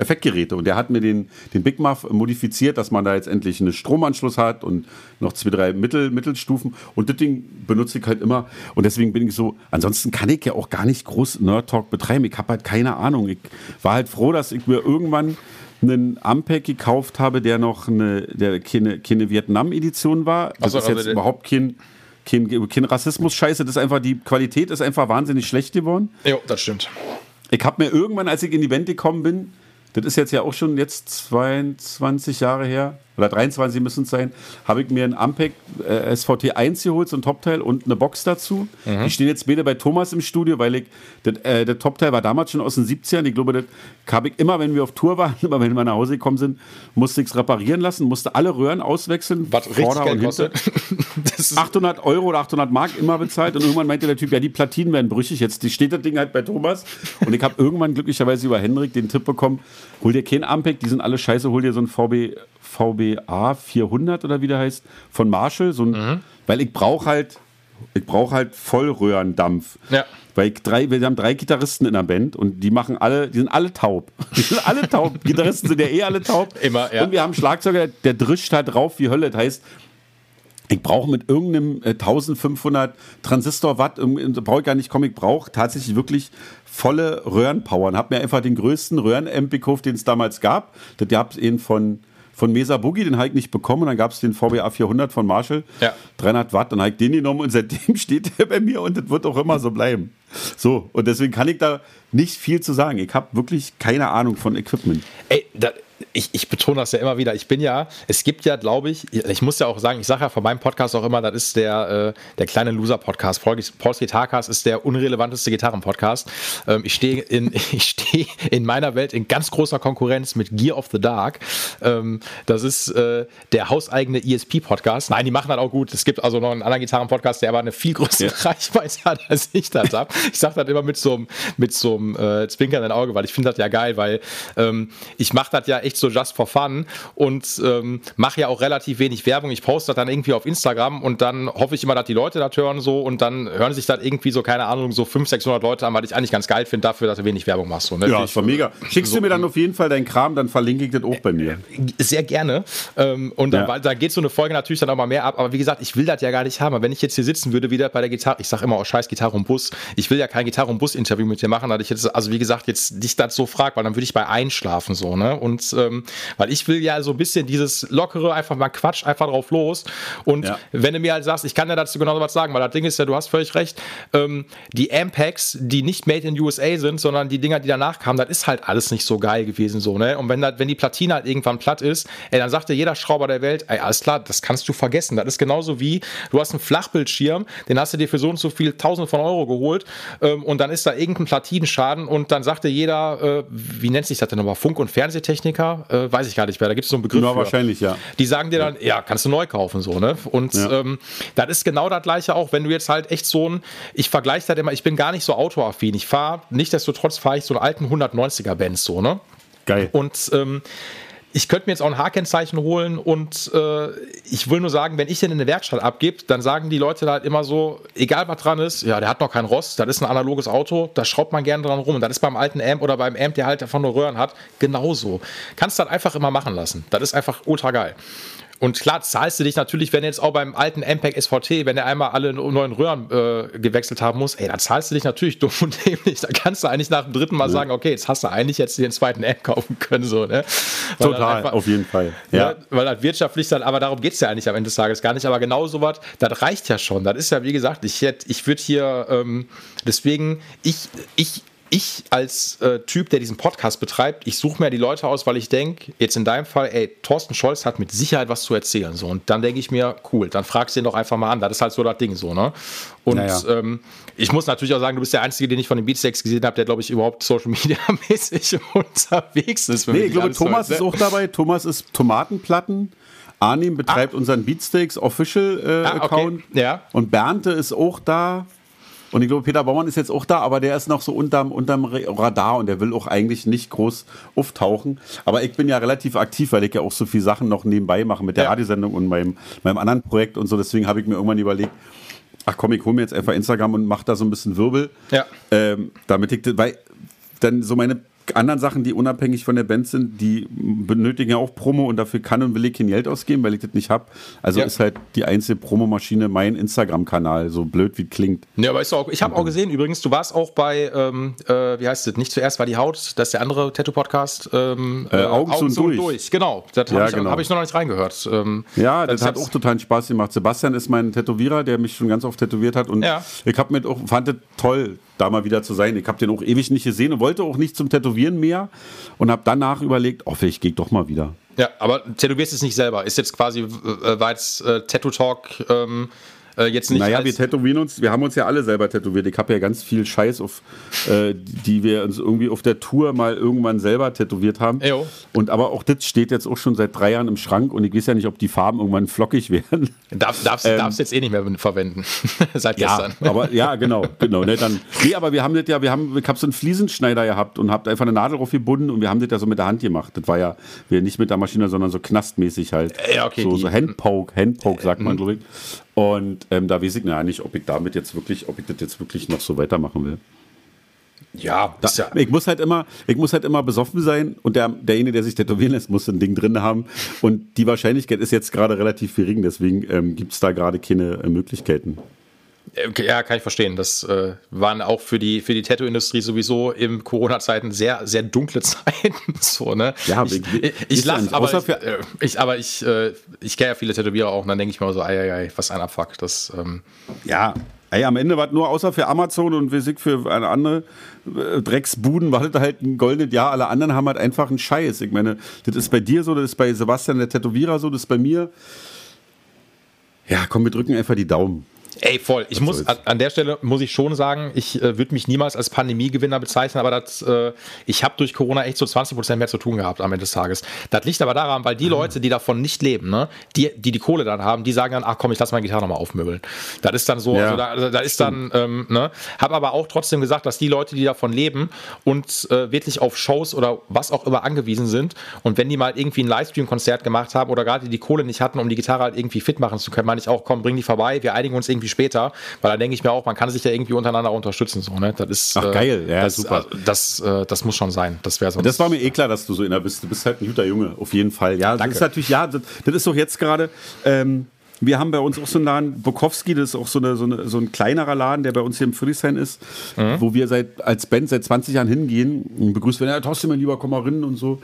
Effektgeräte. Und der hat mir den, den Big Muff modifiziert, dass man da jetzt endlich einen Stromanschluss hat und noch zwei, drei Mittel, Mittelstufen. Und das Ding benutze ich halt immer. Und deswegen bin ich so, ansonsten kann ich ja auch gar nicht groß Nerd Talk betreiben. Ich habe halt keine Ahnung. Ich war halt froh, dass ich mir irgendwann einen Ampeg gekauft habe, der noch eine, der keine, keine Vietnam-Edition war. Das Also, ist also jetzt der- überhaupt kein, kein, kein Rassismus-Scheiße. Das ist einfach, die Qualität ist einfach wahnsinnig schlecht geworden. Jo, das stimmt. Ich habe mir irgendwann, als ich in die Band gekommen bin, das ist jetzt ja auch schon jetzt 22 Jahre her, oder 23 müssen es sein, habe ich mir einen Ampeg äh, SVT 1 geholt, so ein Topteil und eine Box dazu. Die stehen jetzt beide bei Thomas im Studio, weil ich, das, äh, der Topteil war damals schon aus den 70ern. Ich glaube, das habe ich immer, wenn wir auf Tour waren, immer wenn wir nach Hause gekommen sind, musste ich es reparieren lassen, musste alle Röhren auswechseln. Was richtig Geld kostet. das ist 800 Euro oder 800 Mark immer bezahlt und irgendwann meinte der Typ, ja, die Platinen werden brüchig. Jetzt steht das Ding halt bei Thomas und ich habe irgendwann glücklicherweise über Henrik den Tipp bekommen, hol dir keinen Ampeg, die sind alle scheiße, hol dir so ein VB, VBA 400 oder wie der heißt, von Marshall, so ein, weil ich brauche halt, ich brauche halt Vollröhrendampf. Ja. Weil ich drei, wir haben drei Gitarristen in der Band und die machen alle, die sind alle taub. Die sind alle taub. Gitarristen sind ja eh alle taub. Immer, ja. Und wir haben einen Schlagzeuger, der drischt halt drauf wie Hölle. Das heißt, ich brauche mit irgendeinem äh, 1500 Transistor Watt, brauche ich gar nicht kommen, ich brauche tatsächlich wirklich volle Röhrenpower. Und habe mir einfach den größten Röhrenamp gekauft, den es damals gab. Das gab es eben von, von Mesa Boogie, den ich nicht bekommen. Und dann gab es den VBA 400 von Marshall, Ja. 300 Watt. Dann habe ich den genommen und seitdem steht der bei mir und das wird auch immer so bleiben. So, und deswegen kann ich da nicht viel zu sagen. Ich habe wirklich keine Ahnung von Equipment. Ey, da, ich, ich betone das ja immer wieder. Ich bin ja, es gibt ja, glaube ich, ich muss ja auch sagen, ich sage ja von meinem Podcast auch immer, das ist der, äh, der kleine Loser-Podcast. Paul's Gitarcast ist der unrelevanteste Gitarren-Podcast. Ähm, ich stehe in, ich stehe in meiner Welt in ganz großer Konkurrenz mit Gear of the Dark. Ähm, das ist äh, der hauseigene ESP-Podcast. Nein, die machen das auch gut. Es gibt also noch einen anderen Gitarren-Podcast, der aber eine viel größere Ja. Reichweite hat, als ich das habe. Ich sage das immer mit so einem mit so äh, zwinkernden Auge, weil ich finde das ja geil, weil ähm, ich mache das ja echt so just for fun und ähm, mache ja auch relativ wenig Werbung. Ich poste das dann irgendwie auf Instagram und dann hoffe ich immer, dass die Leute das hören so und dann hören sich das irgendwie so, keine Ahnung, so 500, 600 Leute an, weil ich eigentlich ganz geil finde dafür, dass du wenig Werbung machst. So, ne? Ja, das war mega. Schickst so- du mir dann auf jeden Fall deinen Kram, dann verlinke ich das auch bei mir. sehr gerne. Ähm, und dann, Ja. weil- da geht so eine Folge natürlich dann auch mal mehr ab. Aber wie gesagt, ich will das ja gar nicht haben. Aber wenn ich jetzt hier sitzen würde, wieder bei der Gitarre, ich sage immer, oh scheiß Gitarre und Bus, ich will ja kein Gitarre und Bus-Interview mit dir machen, dass ich jetzt, also wie gesagt, jetzt dich das so frag, weil dann würde ich bei einschlafen so, ne? Und ähm, weil ich will ja so ein bisschen dieses lockere, einfach mal Quatsch, einfach drauf los. Und Ja. wenn du mir halt sagst, ich kann ja dazu genau was sagen, weil das Ding ist ja, du hast völlig recht, ähm, die Ampacks, die nicht made in USA sind, sondern die Dinger, die danach kamen, das ist halt alles nicht so geil gewesen so, ne? Und wenn, das, wenn die Platine halt irgendwann platt ist, ey, dann sagt dir jeder Schrauber der Welt, ey, alles klar, das kannst du vergessen. Das ist genauso wie, du hast einen Flachbildschirm, den hast du dir für so und so viel Tausende von Euro geholt ähm, und dann ist da irgendein Platinenschaden und dann sagt dir jeder, äh, wie nennt sich das denn nochmal, Funk- und Fernsehtechniker? Äh, weiß ich gar nicht mehr, da gibt es so einen Begriff Ja, für. wahrscheinlich, ja. Die sagen dir dann, ja, kannst du neu kaufen, so, ne? Und Ja. ähm, das ist genau das gleiche auch, wenn du jetzt halt echt so ein, ich vergleiche das immer, ich bin gar nicht so autoaffin. Ich fahre, nichtsdestotrotz fahre ich so einen alten 190er Benz, so, ne? Geil. Und ähm, ich könnte mir jetzt auch ein H-Kennzeichen holen und äh, ich will nur sagen, wenn ich den in eine Werkstatt abgebe, dann sagen die Leute da halt immer so, egal was dran ist, ja, der hat noch kein Rost, das ist ein analoges Auto, da schraubt man gerne dran rum. Und das ist beim alten Amp oder beim Amp, der halt davon nur Röhren hat, genauso. Kannst das einfach immer machen lassen. Das ist einfach ultra geil. Und klar, zahlst du dich natürlich, wenn jetzt auch beim alten MPEG SVT, wenn er einmal alle neuen Röhren äh, gewechselt haben muss, ey, da zahlst du dich natürlich dumm und dämlich. Da kannst du eigentlich nach dem dritten Mal ja. sagen, okay, jetzt hast du eigentlich jetzt den zweiten Amp kaufen können, so, ne? Weil Total, einfach, auf jeden Fall. Ja. Ne, weil das wirtschaftlich dann, aber darum geht es ja eigentlich am Ende des Tages gar nicht. Aber genau so was, das reicht ja schon. Das ist ja, wie gesagt, ich hätte, ich würde hier, ähm, deswegen, ich, ich ich als äh, Typ, der diesen Podcast betreibt, ich suche mir die Leute aus, weil ich denke, jetzt in deinem Fall, ey, Thorsten Scholz hat mit Sicherheit was zu erzählen. So. Und dann denke ich mir, cool, dann fragst du ihn doch einfach mal an. Das ist halt so das Ding so, ne? Und naja. ähm, ich muss natürlich auch sagen, du bist der Einzige, den ich von den Beatsteaks gesehen habe, der, glaube ich, überhaupt Social Media mäßig unterwegs ist. Nee, ich glaube, Thomas ist auch dabei. Thomas ist Tomatenplatten. Arnim betreibt ah. unseren Beatsteaks Official äh, ah, okay. Account. Ja. Und Bernte ist auch da. Und ich glaube, Peter Baumann ist jetzt auch da, aber der ist noch so unterm, unterm Radar und der will auch eigentlich nicht groß auftauchen. Aber ich bin ja relativ aktiv, weil ich ja auch so viele Sachen noch nebenbei mache mit der ja. Radiosendung und meinem, meinem anderen Projekt und so. Deswegen habe ich mir irgendwann überlegt, ach komm, ich hole mir jetzt einfach Instagram und mache da so ein bisschen Wirbel. Ja. Ähm, damit ich, weil dann so meine anderen Sachen, die unabhängig von der Band sind, die benötigen ja auch Promo und dafür kann und will ich kein Geld ausgeben, weil ich das nicht habe. Also ja. ist halt die einzige Promomaschine mein Instagram-Kanal, so blöd wie klingt. Ja, aber ist auch, ich habe auch gesehen übrigens, du warst auch bei, ähm, äh, wie heißt es, nicht zuerst war die Haut, das ist der andere Tattoo-Podcast. Ähm, äh, Augen, Augen zu durch. durch. Genau, das habe ja, ich, genau. hab ich noch nicht reingehört. Ähm, ja, das, das hat auch total Spaß gemacht. Sebastian ist mein Tätowierer, der mich schon ganz oft tätowiert hat und ja. ich habe mir auch, fand es toll, da mal wieder zu sein. Ich habe den auch ewig nicht gesehen und wollte auch nicht zum Tätowieren mehr und habe danach überlegt, oh, vielleicht gehe ich doch mal wieder. Ja, aber tätowierst es nicht selber. Ist jetzt quasi, äh, war jetzt äh, Tattoo Talk ähm, äh, jetzt nicht. Naja, wir tätowieren uns, wir haben uns ja alle selber tätowiert. Ich habe ja ganz viel Scheiß, auf, äh, die wir uns irgendwie auf der Tour mal irgendwann selber tätowiert haben. Ejo. Und aber auch das steht jetzt auch schon seit drei Jahren im Schrank und ich weiß ja nicht, ob die Farben irgendwann flockig werden. Darf, darfst du ähm, jetzt eh nicht mehr verwenden. seit ja, gestern. aber ja, genau, genau. Ne, dann, nee, aber wir haben das ja, wir haben, ich habe so einen Fliesenschneider gehabt und habt einfach eine Nadel drauf gebunden und wir haben das ja so mit der Hand gemacht. Das war ja wir nicht mit der Maschine, sondern so knastmäßig halt. Ja, okay. So, so Handpoke, Handpoke sagt man, glaube ich. Und ähm, da weiß ich ja nicht, ob ich damit jetzt wirklich, ob ich das jetzt wirklich noch so weitermachen will. Ja, da, ja, Ich muss halt immer, ich muss halt immer besoffen sein und der, derjenige, der sich tätowieren lässt, muss ein Ding drin haben. Und die Wahrscheinlichkeit ist jetzt gerade relativ gering, deswegen ähm, gibt es da gerade keine äh, Möglichkeiten. Ja, kann ich verstehen. Das äh, waren auch für die, für die Tattoo-Industrie sowieso in Corona-Zeiten sehr, sehr dunkle Zeiten. so, ne? Ja, ich, ich, ich lache, aber, ich, äh, ich, aber ich, äh, ich kenne ja viele Tätowierer auch und dann denke ich mir so, ei, ei, ei, was ein Abfuck. Das, ähm, ja, Ey, am Ende war es nur außer für Amazon und wir für eine andere äh, Drecksbuden war das halt ein goldenes Jahr. Alle anderen haben halt einfach einen Scheiß. Ich meine, das ist bei dir so, das ist bei Sebastian der Tätowierer so, das ist bei mir. Ja, komm, wir drücken einfach die Daumen. Ey, voll. Ich muss an, an, der Stelle muss ich schon sagen, ich äh, würde mich niemals als Pandemiegewinner bezeichnen, aber das, äh, ich habe durch Corona echt so 20 Prozent mehr zu tun gehabt am Ende des Tages. Das liegt aber daran, weil die mhm. Leute, die davon nicht leben, ne, die, die die Kohle dann haben, die sagen dann, ach komm, ich lass meine Gitarre nochmal aufmöbeln. Das ist dann so, ja, also da, da ist dann, ähm, ne, habe aber auch trotzdem gesagt, dass die Leute, die davon leben und äh, wirklich auf Shows oder was auch immer angewiesen sind und wenn die mal irgendwie ein Livestream-Konzert gemacht haben oder gerade die Kohle nicht hatten, um die Gitarre halt irgendwie fit machen zu können, meine ich auch, komm, bring die vorbei, wir einigen uns irgendwie später, weil da denke ich mir auch, man kann sich ja irgendwie untereinander unterstützen. So, ne? Das ist, Ach, geil, ja, das, super. Das, äh, das muss schon sein. Das, sonst das war mir eh klar, dass du so inner bist. Du bist halt ein guter Junge, auf jeden Fall. Ja, Danke. das ist natürlich, ja, das, das ist doch jetzt gerade. Ähm, wir haben bei uns auch so einen Laden, Bukowski, das ist auch so, eine, so, eine, so ein kleinerer Laden, der bei uns hier im Friedrichshain ist, mhm. wo wir seit, als Band seit 20 Jahren hingehen und begrüßt werden, ja, Thorsten, mein lieber, komm mal rein und so.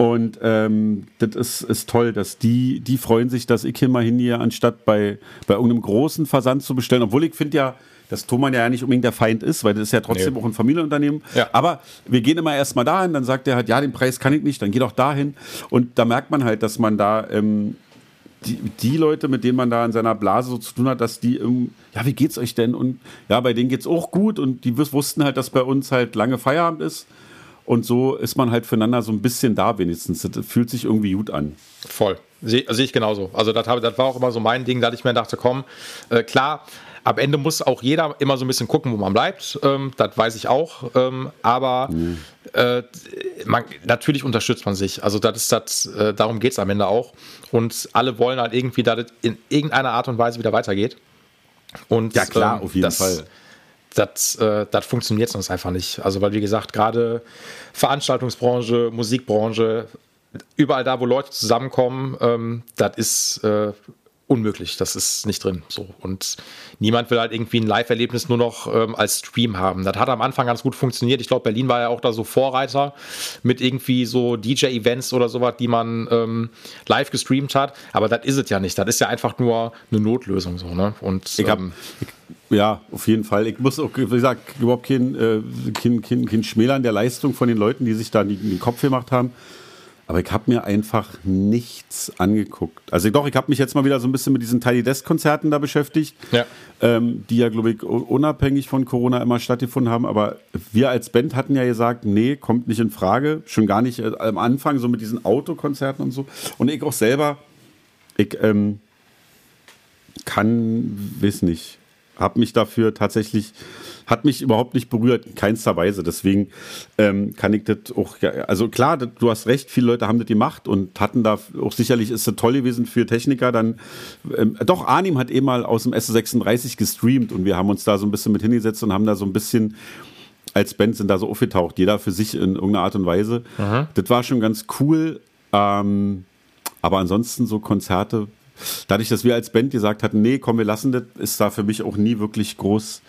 Und ähm, das ist, ist toll, dass die, die freuen sich, dass ich hier mal hingehe, anstatt bei, bei irgendeinem großen Versand zu bestellen. Obwohl ich finde ja, dass Thomann ja nicht unbedingt der Feind ist, weil das ist ja trotzdem nee. auch ein Familienunternehmen. Ja. Aber wir gehen immer erstmal dahin, dann sagt er halt, ja, den Preis kann ich nicht, dann geh doch dahin. Und da merkt man halt, dass man da ähm, die, die Leute, mit denen man da in seiner Blase so zu tun hat, dass die, ähm, ja, wie geht's euch denn? Und ja, bei denen geht's auch gut und die wussten halt, dass bei uns halt lange Feierabend ist. Und so ist man halt füreinander so ein bisschen da wenigstens. Das fühlt sich irgendwie gut an. Voll. Sehe seh ich genauso. Also das, das war auch immer so mein Ding, da ich mir dachte, komm, äh, klar, am Ende muss auch jeder immer so ein bisschen gucken, wo man bleibt. Ähm, das weiß ich auch. Ähm, aber mhm. äh, man, natürlich unterstützt man sich. Also das ist das, äh, darum geht es am Ende auch. Und alle wollen halt irgendwie, dass es in irgendeiner Art und Weise wieder weitergeht. Und, ja klar, ähm, auf jeden das, Fall das, äh, das funktioniert sonst einfach nicht. Also, weil, wie gesagt, gerade Veranstaltungsbranche, Musikbranche, überall da, wo Leute zusammenkommen, ähm, das ist äh, unmöglich. Das ist nicht drin. So. Und niemand will halt irgendwie ein Live-Erlebnis nur noch ähm, als Stream haben. Das hat am Anfang ganz gut funktioniert. Ich glaube, Berlin war ja auch da so Vorreiter mit irgendwie so DJ-Events oder sowas, die man ähm, live gestreamt hat. Aber das ist es ja nicht. Das ist ja einfach nur eine Notlösung. So, ne? Und, Ich hab, ähm, ja, auf jeden Fall. Ich muss auch, wie gesagt, überhaupt kein, äh, kein, kein, kein Schmälern der Leistung von den Leuten, die sich da den Kopf gemacht haben. Aber ich habe mir einfach nichts angeguckt. Also doch, ich habe mich jetzt mal wieder so ein bisschen mit diesen Tiny Desk Konzerten da beschäftigt, Ja. ähm, die ja, glaube ich, unabhängig von Corona immer stattgefunden haben. Aber wir als Band hatten ja gesagt, nee, kommt nicht in Frage. Schon gar nicht äh, am Anfang so mit diesen Autokonzerten und so. Und ich auch selber, ich ähm, kann, weiß nicht, habe mich dafür tatsächlich, hat mich überhaupt nicht berührt, in keinster Weise. Deswegen ähm, kann ich das auch, also klar, das, du hast recht, viele Leute haben das gemacht und hatten da auch sicherlich ist das toll gewesen für Techniker. Dann, ähm, doch, Arnim hat eh mal aus dem S36 gestreamt und wir haben uns da so ein bisschen mit hingesetzt und haben da so ein bisschen als Band sind da so aufgetaucht, jeder für sich in irgendeiner Art und Weise. Das war schon ganz cool. Ähm, aber ansonsten so Konzerte, dadurch, dass wir als Band gesagt hatten, nee, komm, wir lassen das, ist da für mich auch nie wirklich groß.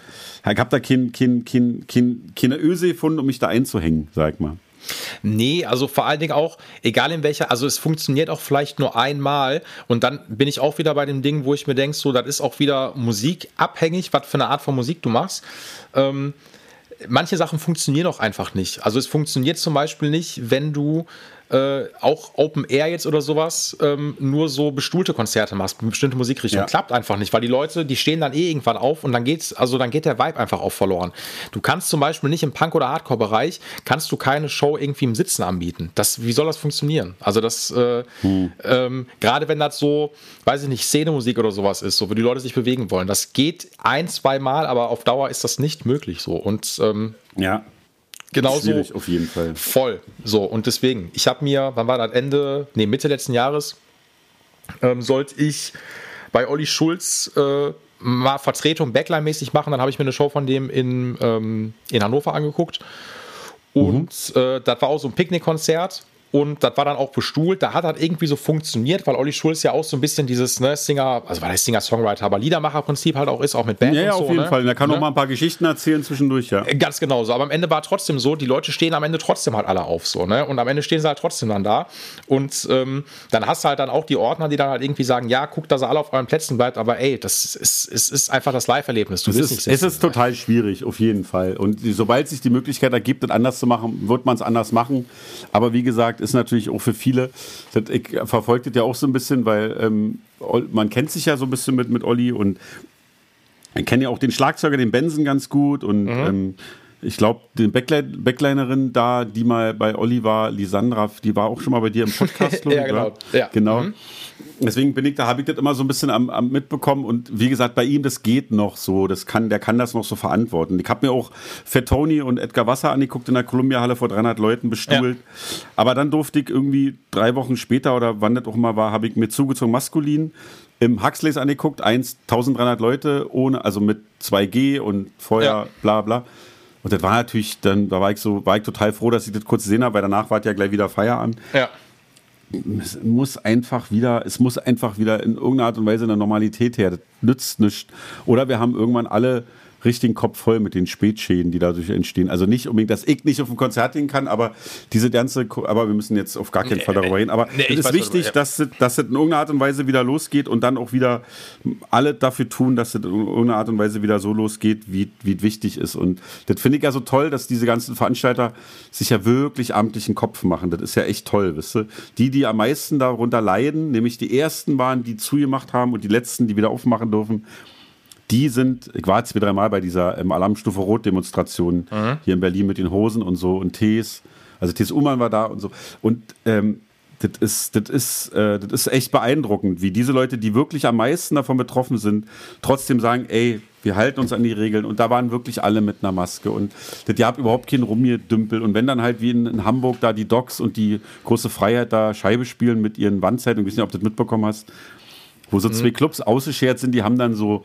Ich habe da kein, kein, kein, kein, keine Öse gefunden, um mich da einzuhängen, sag mal. Nee, also vor allen Dingen auch, egal in welcher, also es funktioniert auch vielleicht nur einmal und dann bin ich auch wieder bei dem Ding, wo ich mir denke, so, das ist auch wieder musikabhängig, was für eine Art von Musik du machst. Ähm, manche Sachen funktionieren auch einfach nicht. Also es funktioniert zum Beispiel nicht, wenn du äh, auch Open Air jetzt oder sowas ähm, nur so bestuhlte Konzerte machst, bestimmte Musikrichtungen. Ja. Klappt einfach nicht, weil die Leute, die stehen dann eh irgendwann auf und dann geht's, also dann geht der Vibe einfach auch verloren. Du kannst zum Beispiel nicht im Punk- oder Hardcore-Bereich, kannst du keine Show irgendwie im Sitzen anbieten. Das, wie soll das funktionieren? Also das, äh, ähm, gerade wenn das so, weiß ich nicht, Szenemusik oder sowas ist, so, wo die Leute sich bewegen wollen, das geht ein, zwei Mal, aber auf Dauer ist das nicht möglich so. Und ähm, Ja, genauso schwierig auf jeden Fall. Voll. So, und deswegen, ich habe mir, wann war das Ende, nee, Mitte letzten Jahres, ähm, sollte ich bei Olli Schulz äh, mal Vertretung Backline-mäßig machen. Dann habe ich mir eine Show von dem in, ähm, in Hannover angeguckt. Und äh, das war auch so ein Picknickkonzert. Und das war dann auch bestuhlt. Da hat das irgendwie so funktioniert, weil Olli Schulz ja auch so ein bisschen dieses ne, Singer, also war der Singer-Songwriter, aber Liedermacher-Prinzip halt auch ist, auch mit Band Ja, ja, und so. auf jeden ne? Fall. Da kann Ne? auch mal ein paar Geschichten erzählen zwischendurch, ja. Ganz genau so. Aber am Ende war trotzdem so, die Leute stehen am Ende trotzdem halt alle auf so, ne? Und am Ende stehen sie halt trotzdem dann da. Und ähm, dann hast du halt dann auch die Ordner, die dann halt irgendwie sagen, ja, guckt, dass ihr alle auf euren Plätzen bleibt, aber ey, das ist, es ist einfach das Live-Erlebnis. Du Es ist, es sitzen. ist total schwierig, auf jeden Fall. Und sobald sich die Möglichkeit ergibt, das anders zu machen, wird man es anders machen. Aber wie gesagt, ist natürlich auch für viele, das, ich verfolge das ja auch so ein bisschen, weil ähm, man kennt sich ja so ein bisschen mit, mit Olli und ich kenne ja auch den Schlagzeuger, den Benson ganz gut und ähm, ich glaube, die Backline Backlinerin da, die mal bei Olli war, Lisandra, die war auch schon mal bei dir im Podcast, Ja, genau. Ja. Genau. Deswegen bin ich, da habe ich das immer so ein bisschen am, am mitbekommen und wie gesagt, bei ihm, das geht noch so, das kann, der kann das noch so verantworten. Ich habe mir auch Fat Tony und Edgar Wasser angeguckt in der Columbia-Halle vor 300 Leuten bestuhlt. Aber dann durfte ich irgendwie drei Wochen später oder wann das auch immer war, habe ich mir zugezogen maskulin im Huxleys angeguckt, 1, 1300 Leute ohne, also mit 2G und vorher Ja. bla bla. Und das war natürlich, dann, da war ich so, war ich total froh, dass ich das kurz gesehen habe, weil danach war ja gleich wieder Feierabend Ja. es muss einfach wieder, es muss einfach wieder in irgendeiner Art und Weise eine Normalität her. Das nützt nichts. Oder wir haben irgendwann alle richtigen Kopf voll mit den Spätschäden, die dadurch entstehen. Also nicht unbedingt, dass ich nicht auf ein Konzert gehen kann, aber diese ganze, aber wir müssen jetzt auf gar keinen Fall darüber reden. Aber nee, es ist weiß, wichtig, ja. dass, es- dass es in irgendeiner Art und Weise wieder losgeht und dann auch wieder alle dafür tun, dass es in irgendeiner Art und Weise wieder so losgeht, wie, wie es wichtig ist. Und das finde ich ja so toll, dass diese ganzen Veranstalter sich ja wirklich amtlichen Kopf machen. Das ist ja echt toll, wisst ihr? Die, die am meisten darunter leiden, nämlich die ersten waren, die zugemacht haben und die letzten, die wieder aufmachen dürfen, die sind, ich war jetzt zwei, dreimal bei dieser ähm, Alarmstufe Rot-Demonstration hier in Berlin mit den Hosen und so und Tees. Also Tees Ullmann war da und so. Und ähm, das ist, das ist, äh, das ist echt beeindruckend, wie diese Leute, die wirklich am meisten davon betroffen sind, trotzdem sagen, ey, wir halten uns an die Regeln. Und da waren wirklich alle mit einer Maske. Und das gab überhaupt keinen Rumgedümpel. Und wenn dann halt wie in, in Hamburg da die Docs und die große Freiheit da Scheibe spielen mit ihren Wandzeitungen, ich weiß nicht, ob du das mitbekommen hast, wo so zwei Clubs ausgeschert sind, die haben dann so,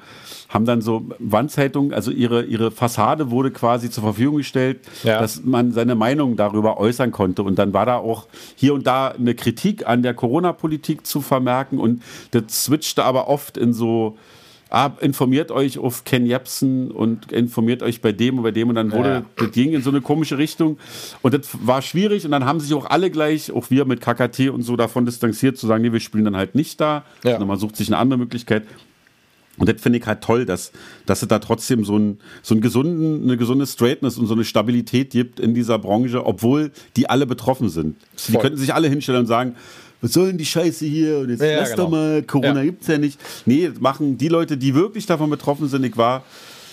haben dann so Wandzeitungen, also ihre, ihre Fassade wurde quasi zur Verfügung gestellt, Ja. dass man seine Meinung darüber äußern konnte. Und dann war da auch hier und da eine Kritik an der Corona-Politik zu vermerken und das switchte aber oft in so, informiert euch auf Ken Jebsen und informiert euch bei dem und bei dem und dann wurde, Ja. das ging in so eine komische Richtung und das war schwierig und dann haben sich auch alle gleich, auch wir mit KKT und so davon distanziert zu sagen, nee, wir spielen dann halt nicht da, Ja. sondern man sucht sich eine andere Möglichkeit. Und das finde ich halt toll, dass, dass es da trotzdem so, ein, so einen gesunden, eine gesunde Straightness und so eine Stabilität gibt in dieser Branche, obwohl die alle betroffen sind. Die Voll. könnten sich alle hinstellen und sagen, was soll denn die Scheiße hier? Und jetzt Ja, lass genau. doch mal, Corona Ja. gibt's ja nicht. Nee, das machen die Leute, die wirklich davon betroffen sind. Ich war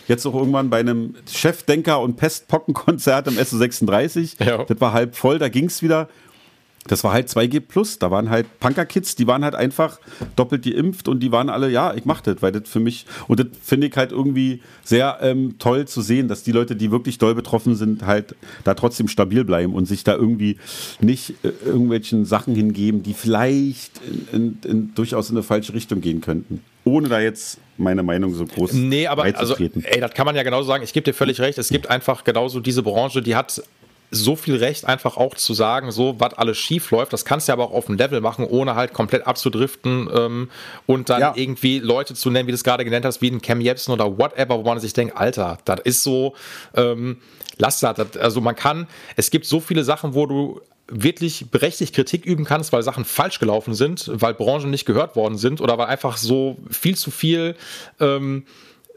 jetzt auch irgendwann bei einem Chefdenker- und Pestpockenkonzert im SO36. Ja. Das war halb voll, da ging's wieder. Das war halt 2G Plus. Da waren halt Punker-Kids, die waren halt einfach doppelt geimpft und die waren alle, ja, ich mach das, weil das für mich, und das finde ich halt irgendwie sehr ähm, toll zu sehen, dass die Leute, die wirklich doll betroffen sind, halt da trotzdem stabil bleiben und sich da irgendwie nicht äh, irgendwelchen Sachen hingeben, die vielleicht in, in, in, durchaus in eine falsche Richtung gehen könnten. Ohne da jetzt meine Meinung so groß Nee, aber also, ey, das kann man ja genauso sagen. Ich gebe dir völlig recht. Es gibt einfach genauso diese Branche, die hat so viel Recht, einfach auch zu sagen, so, was alles schief läuft. Das kannst du aber auch auf dem Level machen, ohne halt komplett abzudriften ähm, und dann Ja. irgendwie Leute zu nennen, wie du es gerade genannt hast, wie ein Cam Jepsen oder whatever, wo man sich denkt, Alter, das ist so, ähm, lass das. das. Also man kann, es gibt so viele Sachen, wo du wirklich berechtigt Kritik üben kannst, weil Sachen falsch gelaufen sind, weil Branchen nicht gehört worden sind oder weil einfach so viel zu viel ähm,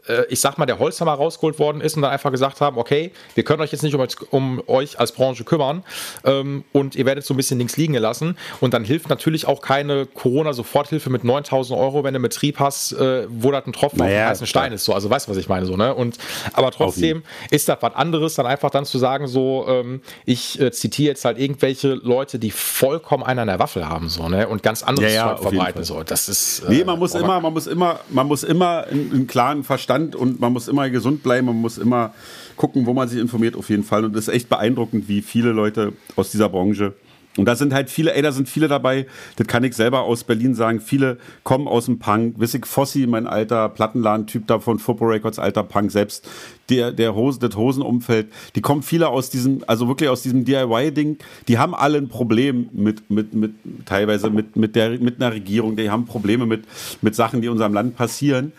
äh, ich sag mal, der Holzhammer rausgeholt worden ist und dann einfach gesagt haben, okay, wir können euch jetzt nicht um, um euch als Branche kümmern ähm, und ihr werdet so ein bisschen links liegen gelassen. Und dann hilft natürlich auch keine Corona-Soforthilfe mit 9000 Euro, wenn du einen Betrieb hast, äh, wo das ein Tropfen auf Naja, den heißen Stein ist. So, also weißt du, was ich meine? So, ne? und, aber trotzdem ist das was anderes, dann einfach dann zu sagen, so, ähm, ich äh, zitiere jetzt halt irgendwelche Leute, die vollkommen einen an der Waffel haben, so, ne? Und ganz anderes Ja, ja, auf verbreiten. So. Das ist. äh, Nee, man muss immer, man muss immer, man muss immer einen, einen klaren Verstand und man muss immer gesund bleiben, man muss immer gucken, wo man sich informiert, auf jeden Fall. Und es ist echt beeindruckend, wie viele Leute aus dieser Branche. Und da sind halt viele, ey, da sind viele dabei, das kann ich selber aus Berlin sagen. Viele kommen aus dem Punk. Wissig Fossi, mein alter Plattenladen-Typ da von Football Records, alter Punk selbst, der, der Hose, das Hosenumfeld, die kommen viele aus diesem, also wirklich aus diesem DIY-Ding. Die haben alle ein Problem mit, mit, mit, teilweise mit, mit der, mit einer Regierung. Die haben Probleme mit, mit Sachen, die in unserem Land passieren.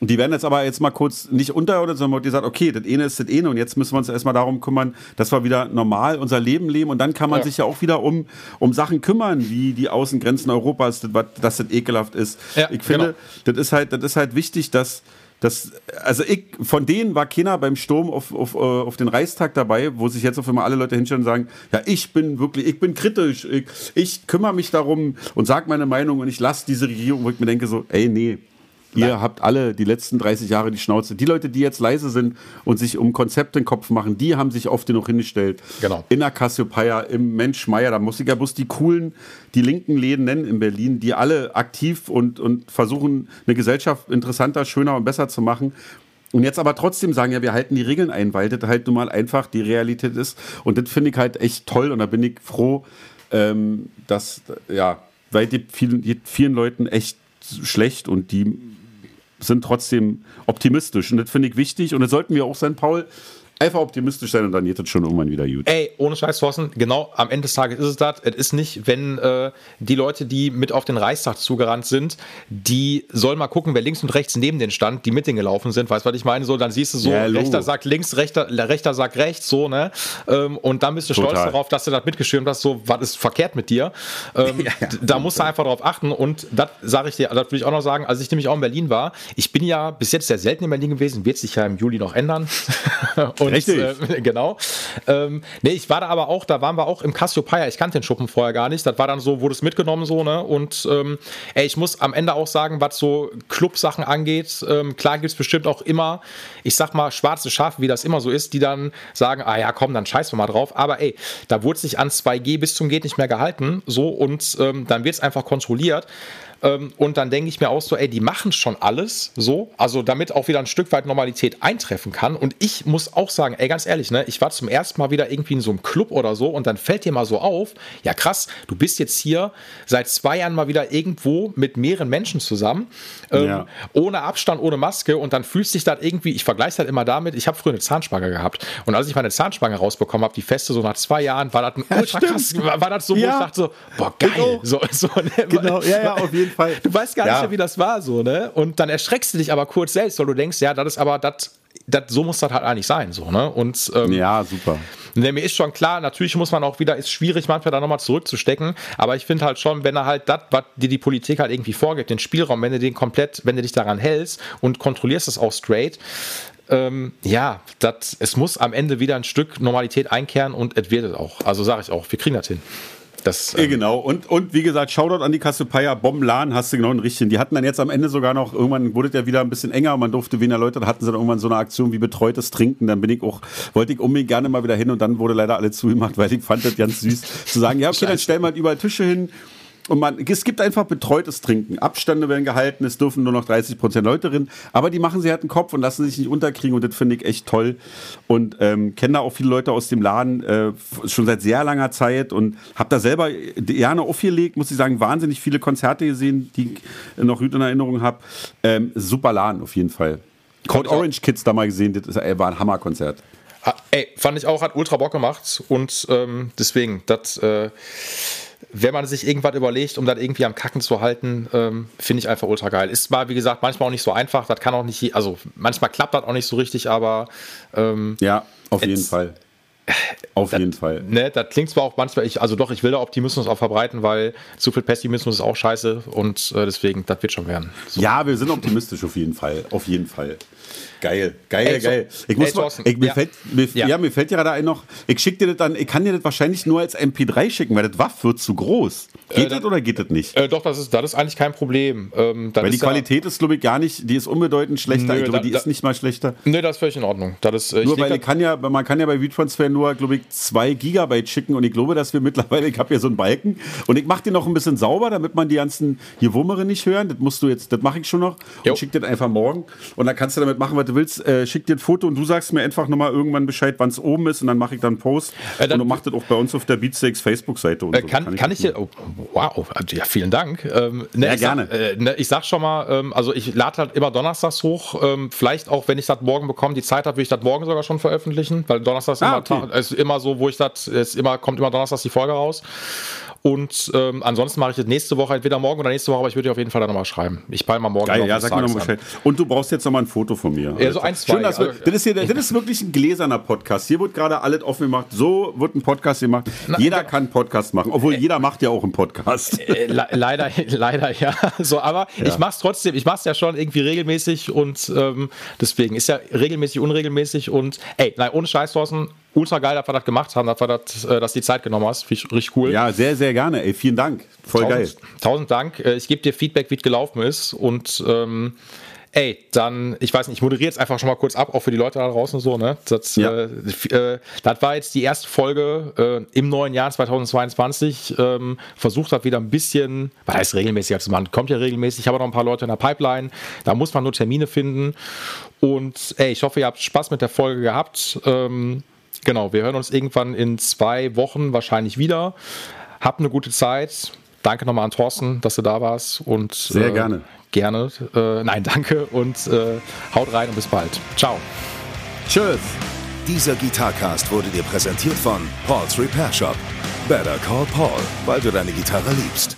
Die werden jetzt aber jetzt mal kurz nicht unterordnet, sondern die sagt, okay, das eine ist das eine und jetzt müssen wir uns erstmal darum kümmern, dass wir wieder normal unser Leben leben und dann kann man Ja. sich ja auch wieder um, um Sachen kümmern, wie die Außengrenzen Europas, das, dass das ekelhaft ist. Ja, ich finde, das ist halt, das ist halt wichtig, dass das, also ich, von denen war keiner beim Sturm auf, auf, äh, auf den Reichstag dabei, wo sich jetzt auf einmal alle Leute hinstellen und sagen, ja, ich bin wirklich, ich bin kritisch, ich, ich kümmere mich darum und sage meine Meinung und ich lasse diese Regierung, wo ich mir denke so, ey, nee, Ihr habt alle die letzten 30 Jahre die Schnauze. Die Leute, die jetzt leise sind und sich um Konzepte den Kopf machen, die haben sich oft genug hingestellt. Genau. In der Cassiopeia, im Mensch Meier, da muss ich ja bloß die coolen, die linken Läden nennen in Berlin, die alle aktiv und, und versuchen, eine Gesellschaft interessanter, schöner und besser zu machen. Und jetzt aber trotzdem sagen, ja, wir halten die Regeln ein, weil das halt nun mal einfach die Realität ist. Und das finde ich halt echt toll und da bin ich froh, ähm, dass, ja, weil die vielen, die vielen Leuten echt schlecht und die sind trotzdem optimistisch. Und das finde ich wichtig. Und das sollten wir auch sein, Paul. Einfach optimistisch sein und dann geht es schon irgendwann wieder gut. Ey, ohne Scheiß, Thorsten, genau am Ende des Tages ist es das. Es ist nicht, wenn äh, die Leute, die mit auf den Reichstag zugerannt sind, die sollen mal gucken, wer links und rechts neben den stand, die mit denen gelaufen sind. Weißt du, was ich meine? So, dann siehst du so, Ja, rechter sagt links, rechter, rechter sagt rechts, so, ne? Ähm, und dann bist du stolz Total. darauf, dass du das mitgeschirmt hast, so, was ist verkehrt mit dir? Ähm, d- da musst du einfach drauf achten. Und das sage ich dir, das will ich auch noch sagen, als ich nämlich auch in Berlin war, ich bin ja bis jetzt sehr selten in Berlin gewesen, wird sich ja im Juli noch ändern. und, Richtig. äh, genau. Ähm, nee, ich war da aber auch, da waren wir auch im Cassiopeia. Ich kannte den Schuppen vorher gar nicht. Das war dann so, wurde es mitgenommen so, ne? Und ähm, ey, ich muss am Ende auch sagen, was so Clubsachen angeht, ähm, klar gibt es bestimmt auch immer, ich sag mal, schwarze Schafe, wie das immer so ist, die dann sagen, ah ja, komm, dann scheißen wir mal drauf. Aber ey, da wurde sich an 2G bis zum Geht nicht mehr gehalten, so und ähm, dann wird es einfach kontrolliert. Ähm, und dann denke ich mir auch so, ey, die machen schon alles so, also damit auch wieder ein Stück weit Normalität eintreffen kann. Und ich muss auch sagen, ey, ganz ehrlich, ne, ich war zum ersten Mal wieder irgendwie in so einem Club oder so und dann fällt dir mal so auf, ja krass, du bist jetzt hier seit zwei Jahren mal wieder irgendwo mit mehreren Menschen zusammen, ähm, Ja. ohne Abstand, ohne Maske und dann fühlst dich das irgendwie, ich vergleiche das halt immer damit, ich habe früher eine Zahnspange gehabt und als ich meine Zahnspange rausbekommen habe, die feste, so nach zwei Jahren, war das ein ultra krass, war, war das so, wo Ja. ich dachte so, boah, geil, auch. so, so, ne? Genau, ja, ja, auf jeden Fall. Du weißt gar nicht Ja. mehr, wie das war, so, ne? Und dann erschreckst du dich aber kurz selbst, weil du denkst, ja, das ist aber, das, das, so muss das halt eigentlich sein, so, ne? Und ähm, Ja, super. Ne, mir ist schon klar, natürlich muss man auch wieder, ist schwierig manchmal da nochmal zurückzustecken, aber ich finde halt schon, wenn er halt das, was dir die Politik halt irgendwie vorgibt, den Spielraum, wenn du den komplett, wenn du dich daran hältst und kontrollierst es auch straight, ähm, ja, das, es muss am Ende wieder ein Stück Normalität einkehren und es wird es auch. Also sage ich auch, wir kriegen das hin. Das, ähm, genau. Und, und wie gesagt, Shoutout an die Kassepeia, Bombenladen, hast du genau einen richtigen. Die hatten dann jetzt am Ende sogar noch, irgendwann wurde es ja wieder ein bisschen enger und man durfte weniger Leute, da hatten sie dann irgendwann so eine Aktion wie betreutes Trinken. Dann bin ich auch, wollte ich unbedingt gerne mal wieder hin und dann wurde leider alle zugemacht, weil ich fand das ganz süß zu sagen, ja, okay, dann stellen wir halt überall Tische hin. Und man, es gibt einfach betreutes Trinken. Abstände werden gehalten, es dürfen nur noch 30 Prozent Leute drin. Aber die machen sie halt den Kopf und lassen sich nicht unterkriegen. Und das finde ich echt toll. Und ähm, kenne da auch viele Leute aus dem Laden äh, schon seit sehr langer Zeit. Und habe da selber gerne aufgelegt, muss ich sagen, wahnsinnig viele Konzerte gesehen, die ich noch gut in Erinnerung habe. Ähm, super Laden auf jeden Fall. Code. Orange Kids da mal gesehen, das äh, war ein Hammerkonzert. Ha- Ey, fand ich auch, hat ultra Bock gemacht und ähm, deswegen, das, äh, wenn man sich irgendwas überlegt, um das irgendwie am Kacken zu halten, ähm, finde ich einfach ultra geil. Ist mal, wie gesagt, manchmal auch nicht so einfach, das kann auch nicht, also manchmal klappt das auch nicht so richtig, aber ähm, Ja, auf jeden Fall. Auf jeden Fall. ne, das klingt zwar auch manchmal, ich, also doch, ich will da Optimismus auch verbreiten, weil zu viel Pessimismus ist auch scheiße und äh, deswegen, das wird schon werden. So. Ja, wir sind optimistisch auf jeden Fall. Auf jeden Fall. Geil, geil, Ey, geil. Ich muss ey, mal, ich, mir, ja. fällt, mir, ja. Ja. mir fällt gerade ein noch, ich schick dir das dann, ich kann dir das wahrscheinlich nur als MP3 schicken, weil das WAF wird zu groß. Geht Äh, das oder geht das nicht? Äh, doch, das ist, das ist eigentlich kein Problem. Ähm, weil die Qualität ist, glaube ich, gar nicht, die ist unbedeutend schlechter. Nö, ich glaube, da- die da- ist nicht mal schlechter. Nee, das ist völlig in Ordnung. Das ist, äh, Nur weil ich kann ja, man kann ja bei WeTransfer nur, glaube ich, zwei Gigabyte schicken und ich glaube, dass wir mittlerweile, ich habe hier so einen Balken und ich mache den noch ein bisschen sauber, damit man die ganzen hier Wummere nicht hören. Das musst du jetzt, das mache ich schon noch Jo. und schick dir das einfach morgen und dann kannst du damit machen, was du willst. Äh, schick dir ein Foto und du sagst mir einfach nochmal irgendwann Bescheid, wann es oben ist und dann mache ich dann einen Post Äh, dann- und du machst das auch bei uns auf der Beatsteaks Facebook-Seite und Äh, so. kann, kann, ich dir. Oh, wow, ja, vielen Dank. Ähm, ne, Ja, ich sag, gerne. Äh, ne, ich sag schon mal, ähm, also ich lade halt immer donnerstags hoch. Ähm, vielleicht auch, wenn ich das morgen bekomme, die Zeit habe, will ich das morgen sogar schon veröffentlichen, weil donnerstags Ah, immer, okay. Ist immer so, wo ich das, es immer, kommt immer donnerstags die Folge raus. Und ähm, ansonsten mache ich das nächste Woche, entweder morgen oder nächste Woche, aber ich würde dir auf jeden Fall dann nochmal schreiben. Ich peile mal morgen. Geil, ja, sag mir nochmal. Bescheid. Und du brauchst jetzt nochmal ein Foto von mir. Ja, so ein, zwei. Schön, dass wir, Also- das, ist hier, das ist wirklich ein gläserner Podcast. Hier wird gerade alles offen gemacht. So wird ein Podcast gemacht. jeder kann einen Podcast machen. Obwohl jeder macht ja auch einen Podcast. Äh, le leider, leider ja. So, aber ich mache es trotzdem. Ich mache es ja schon irgendwie regelmäßig und ähm, deswegen ist ja regelmäßig, unregelmäßig und ey, nein, ohne Scheiß, Thorsten, ultra geil, dass wir das gemacht haben, dass, wir das, äh, dass du die Zeit genommen hast. Finde ich richtig cool. Ja, sehr, sehr gerne. Ey, vielen Dank. Voll geil. tausend, tausend Dank. Äh, Ich gebe dir Feedback, wie es gelaufen ist und ähm, Ey, dann, ich weiß nicht, ich moderiere jetzt einfach schon mal kurz ab, auch für die Leute da draußen so, ne? Das, Ja. äh, äh, das war jetzt die erste Folge äh, im neuen Jahr 2022. Ähm, versucht hat wieder ein bisschen, was heißt regelmäßig zu machen? Kommt ja regelmäßig, ich habe noch ein paar Leute in der Pipeline, da muss man nur Termine finden. Und ey, ich hoffe, ihr habt Spaß mit der Folge gehabt. Ähm, genau, wir hören uns irgendwann in zwei Wochen wahrscheinlich wieder. Habt eine gute Zeit. Danke nochmal an Thorsten, dass du da warst. Und, Sehr äh, gerne. Gerne. Äh, nein, danke und äh, haut rein und bis bald. Ciao. Tschüss. Dieser Gitarcast wurde dir präsentiert von Paul's Repair Shop. Better call Paul, weil du deine Gitarre liebst.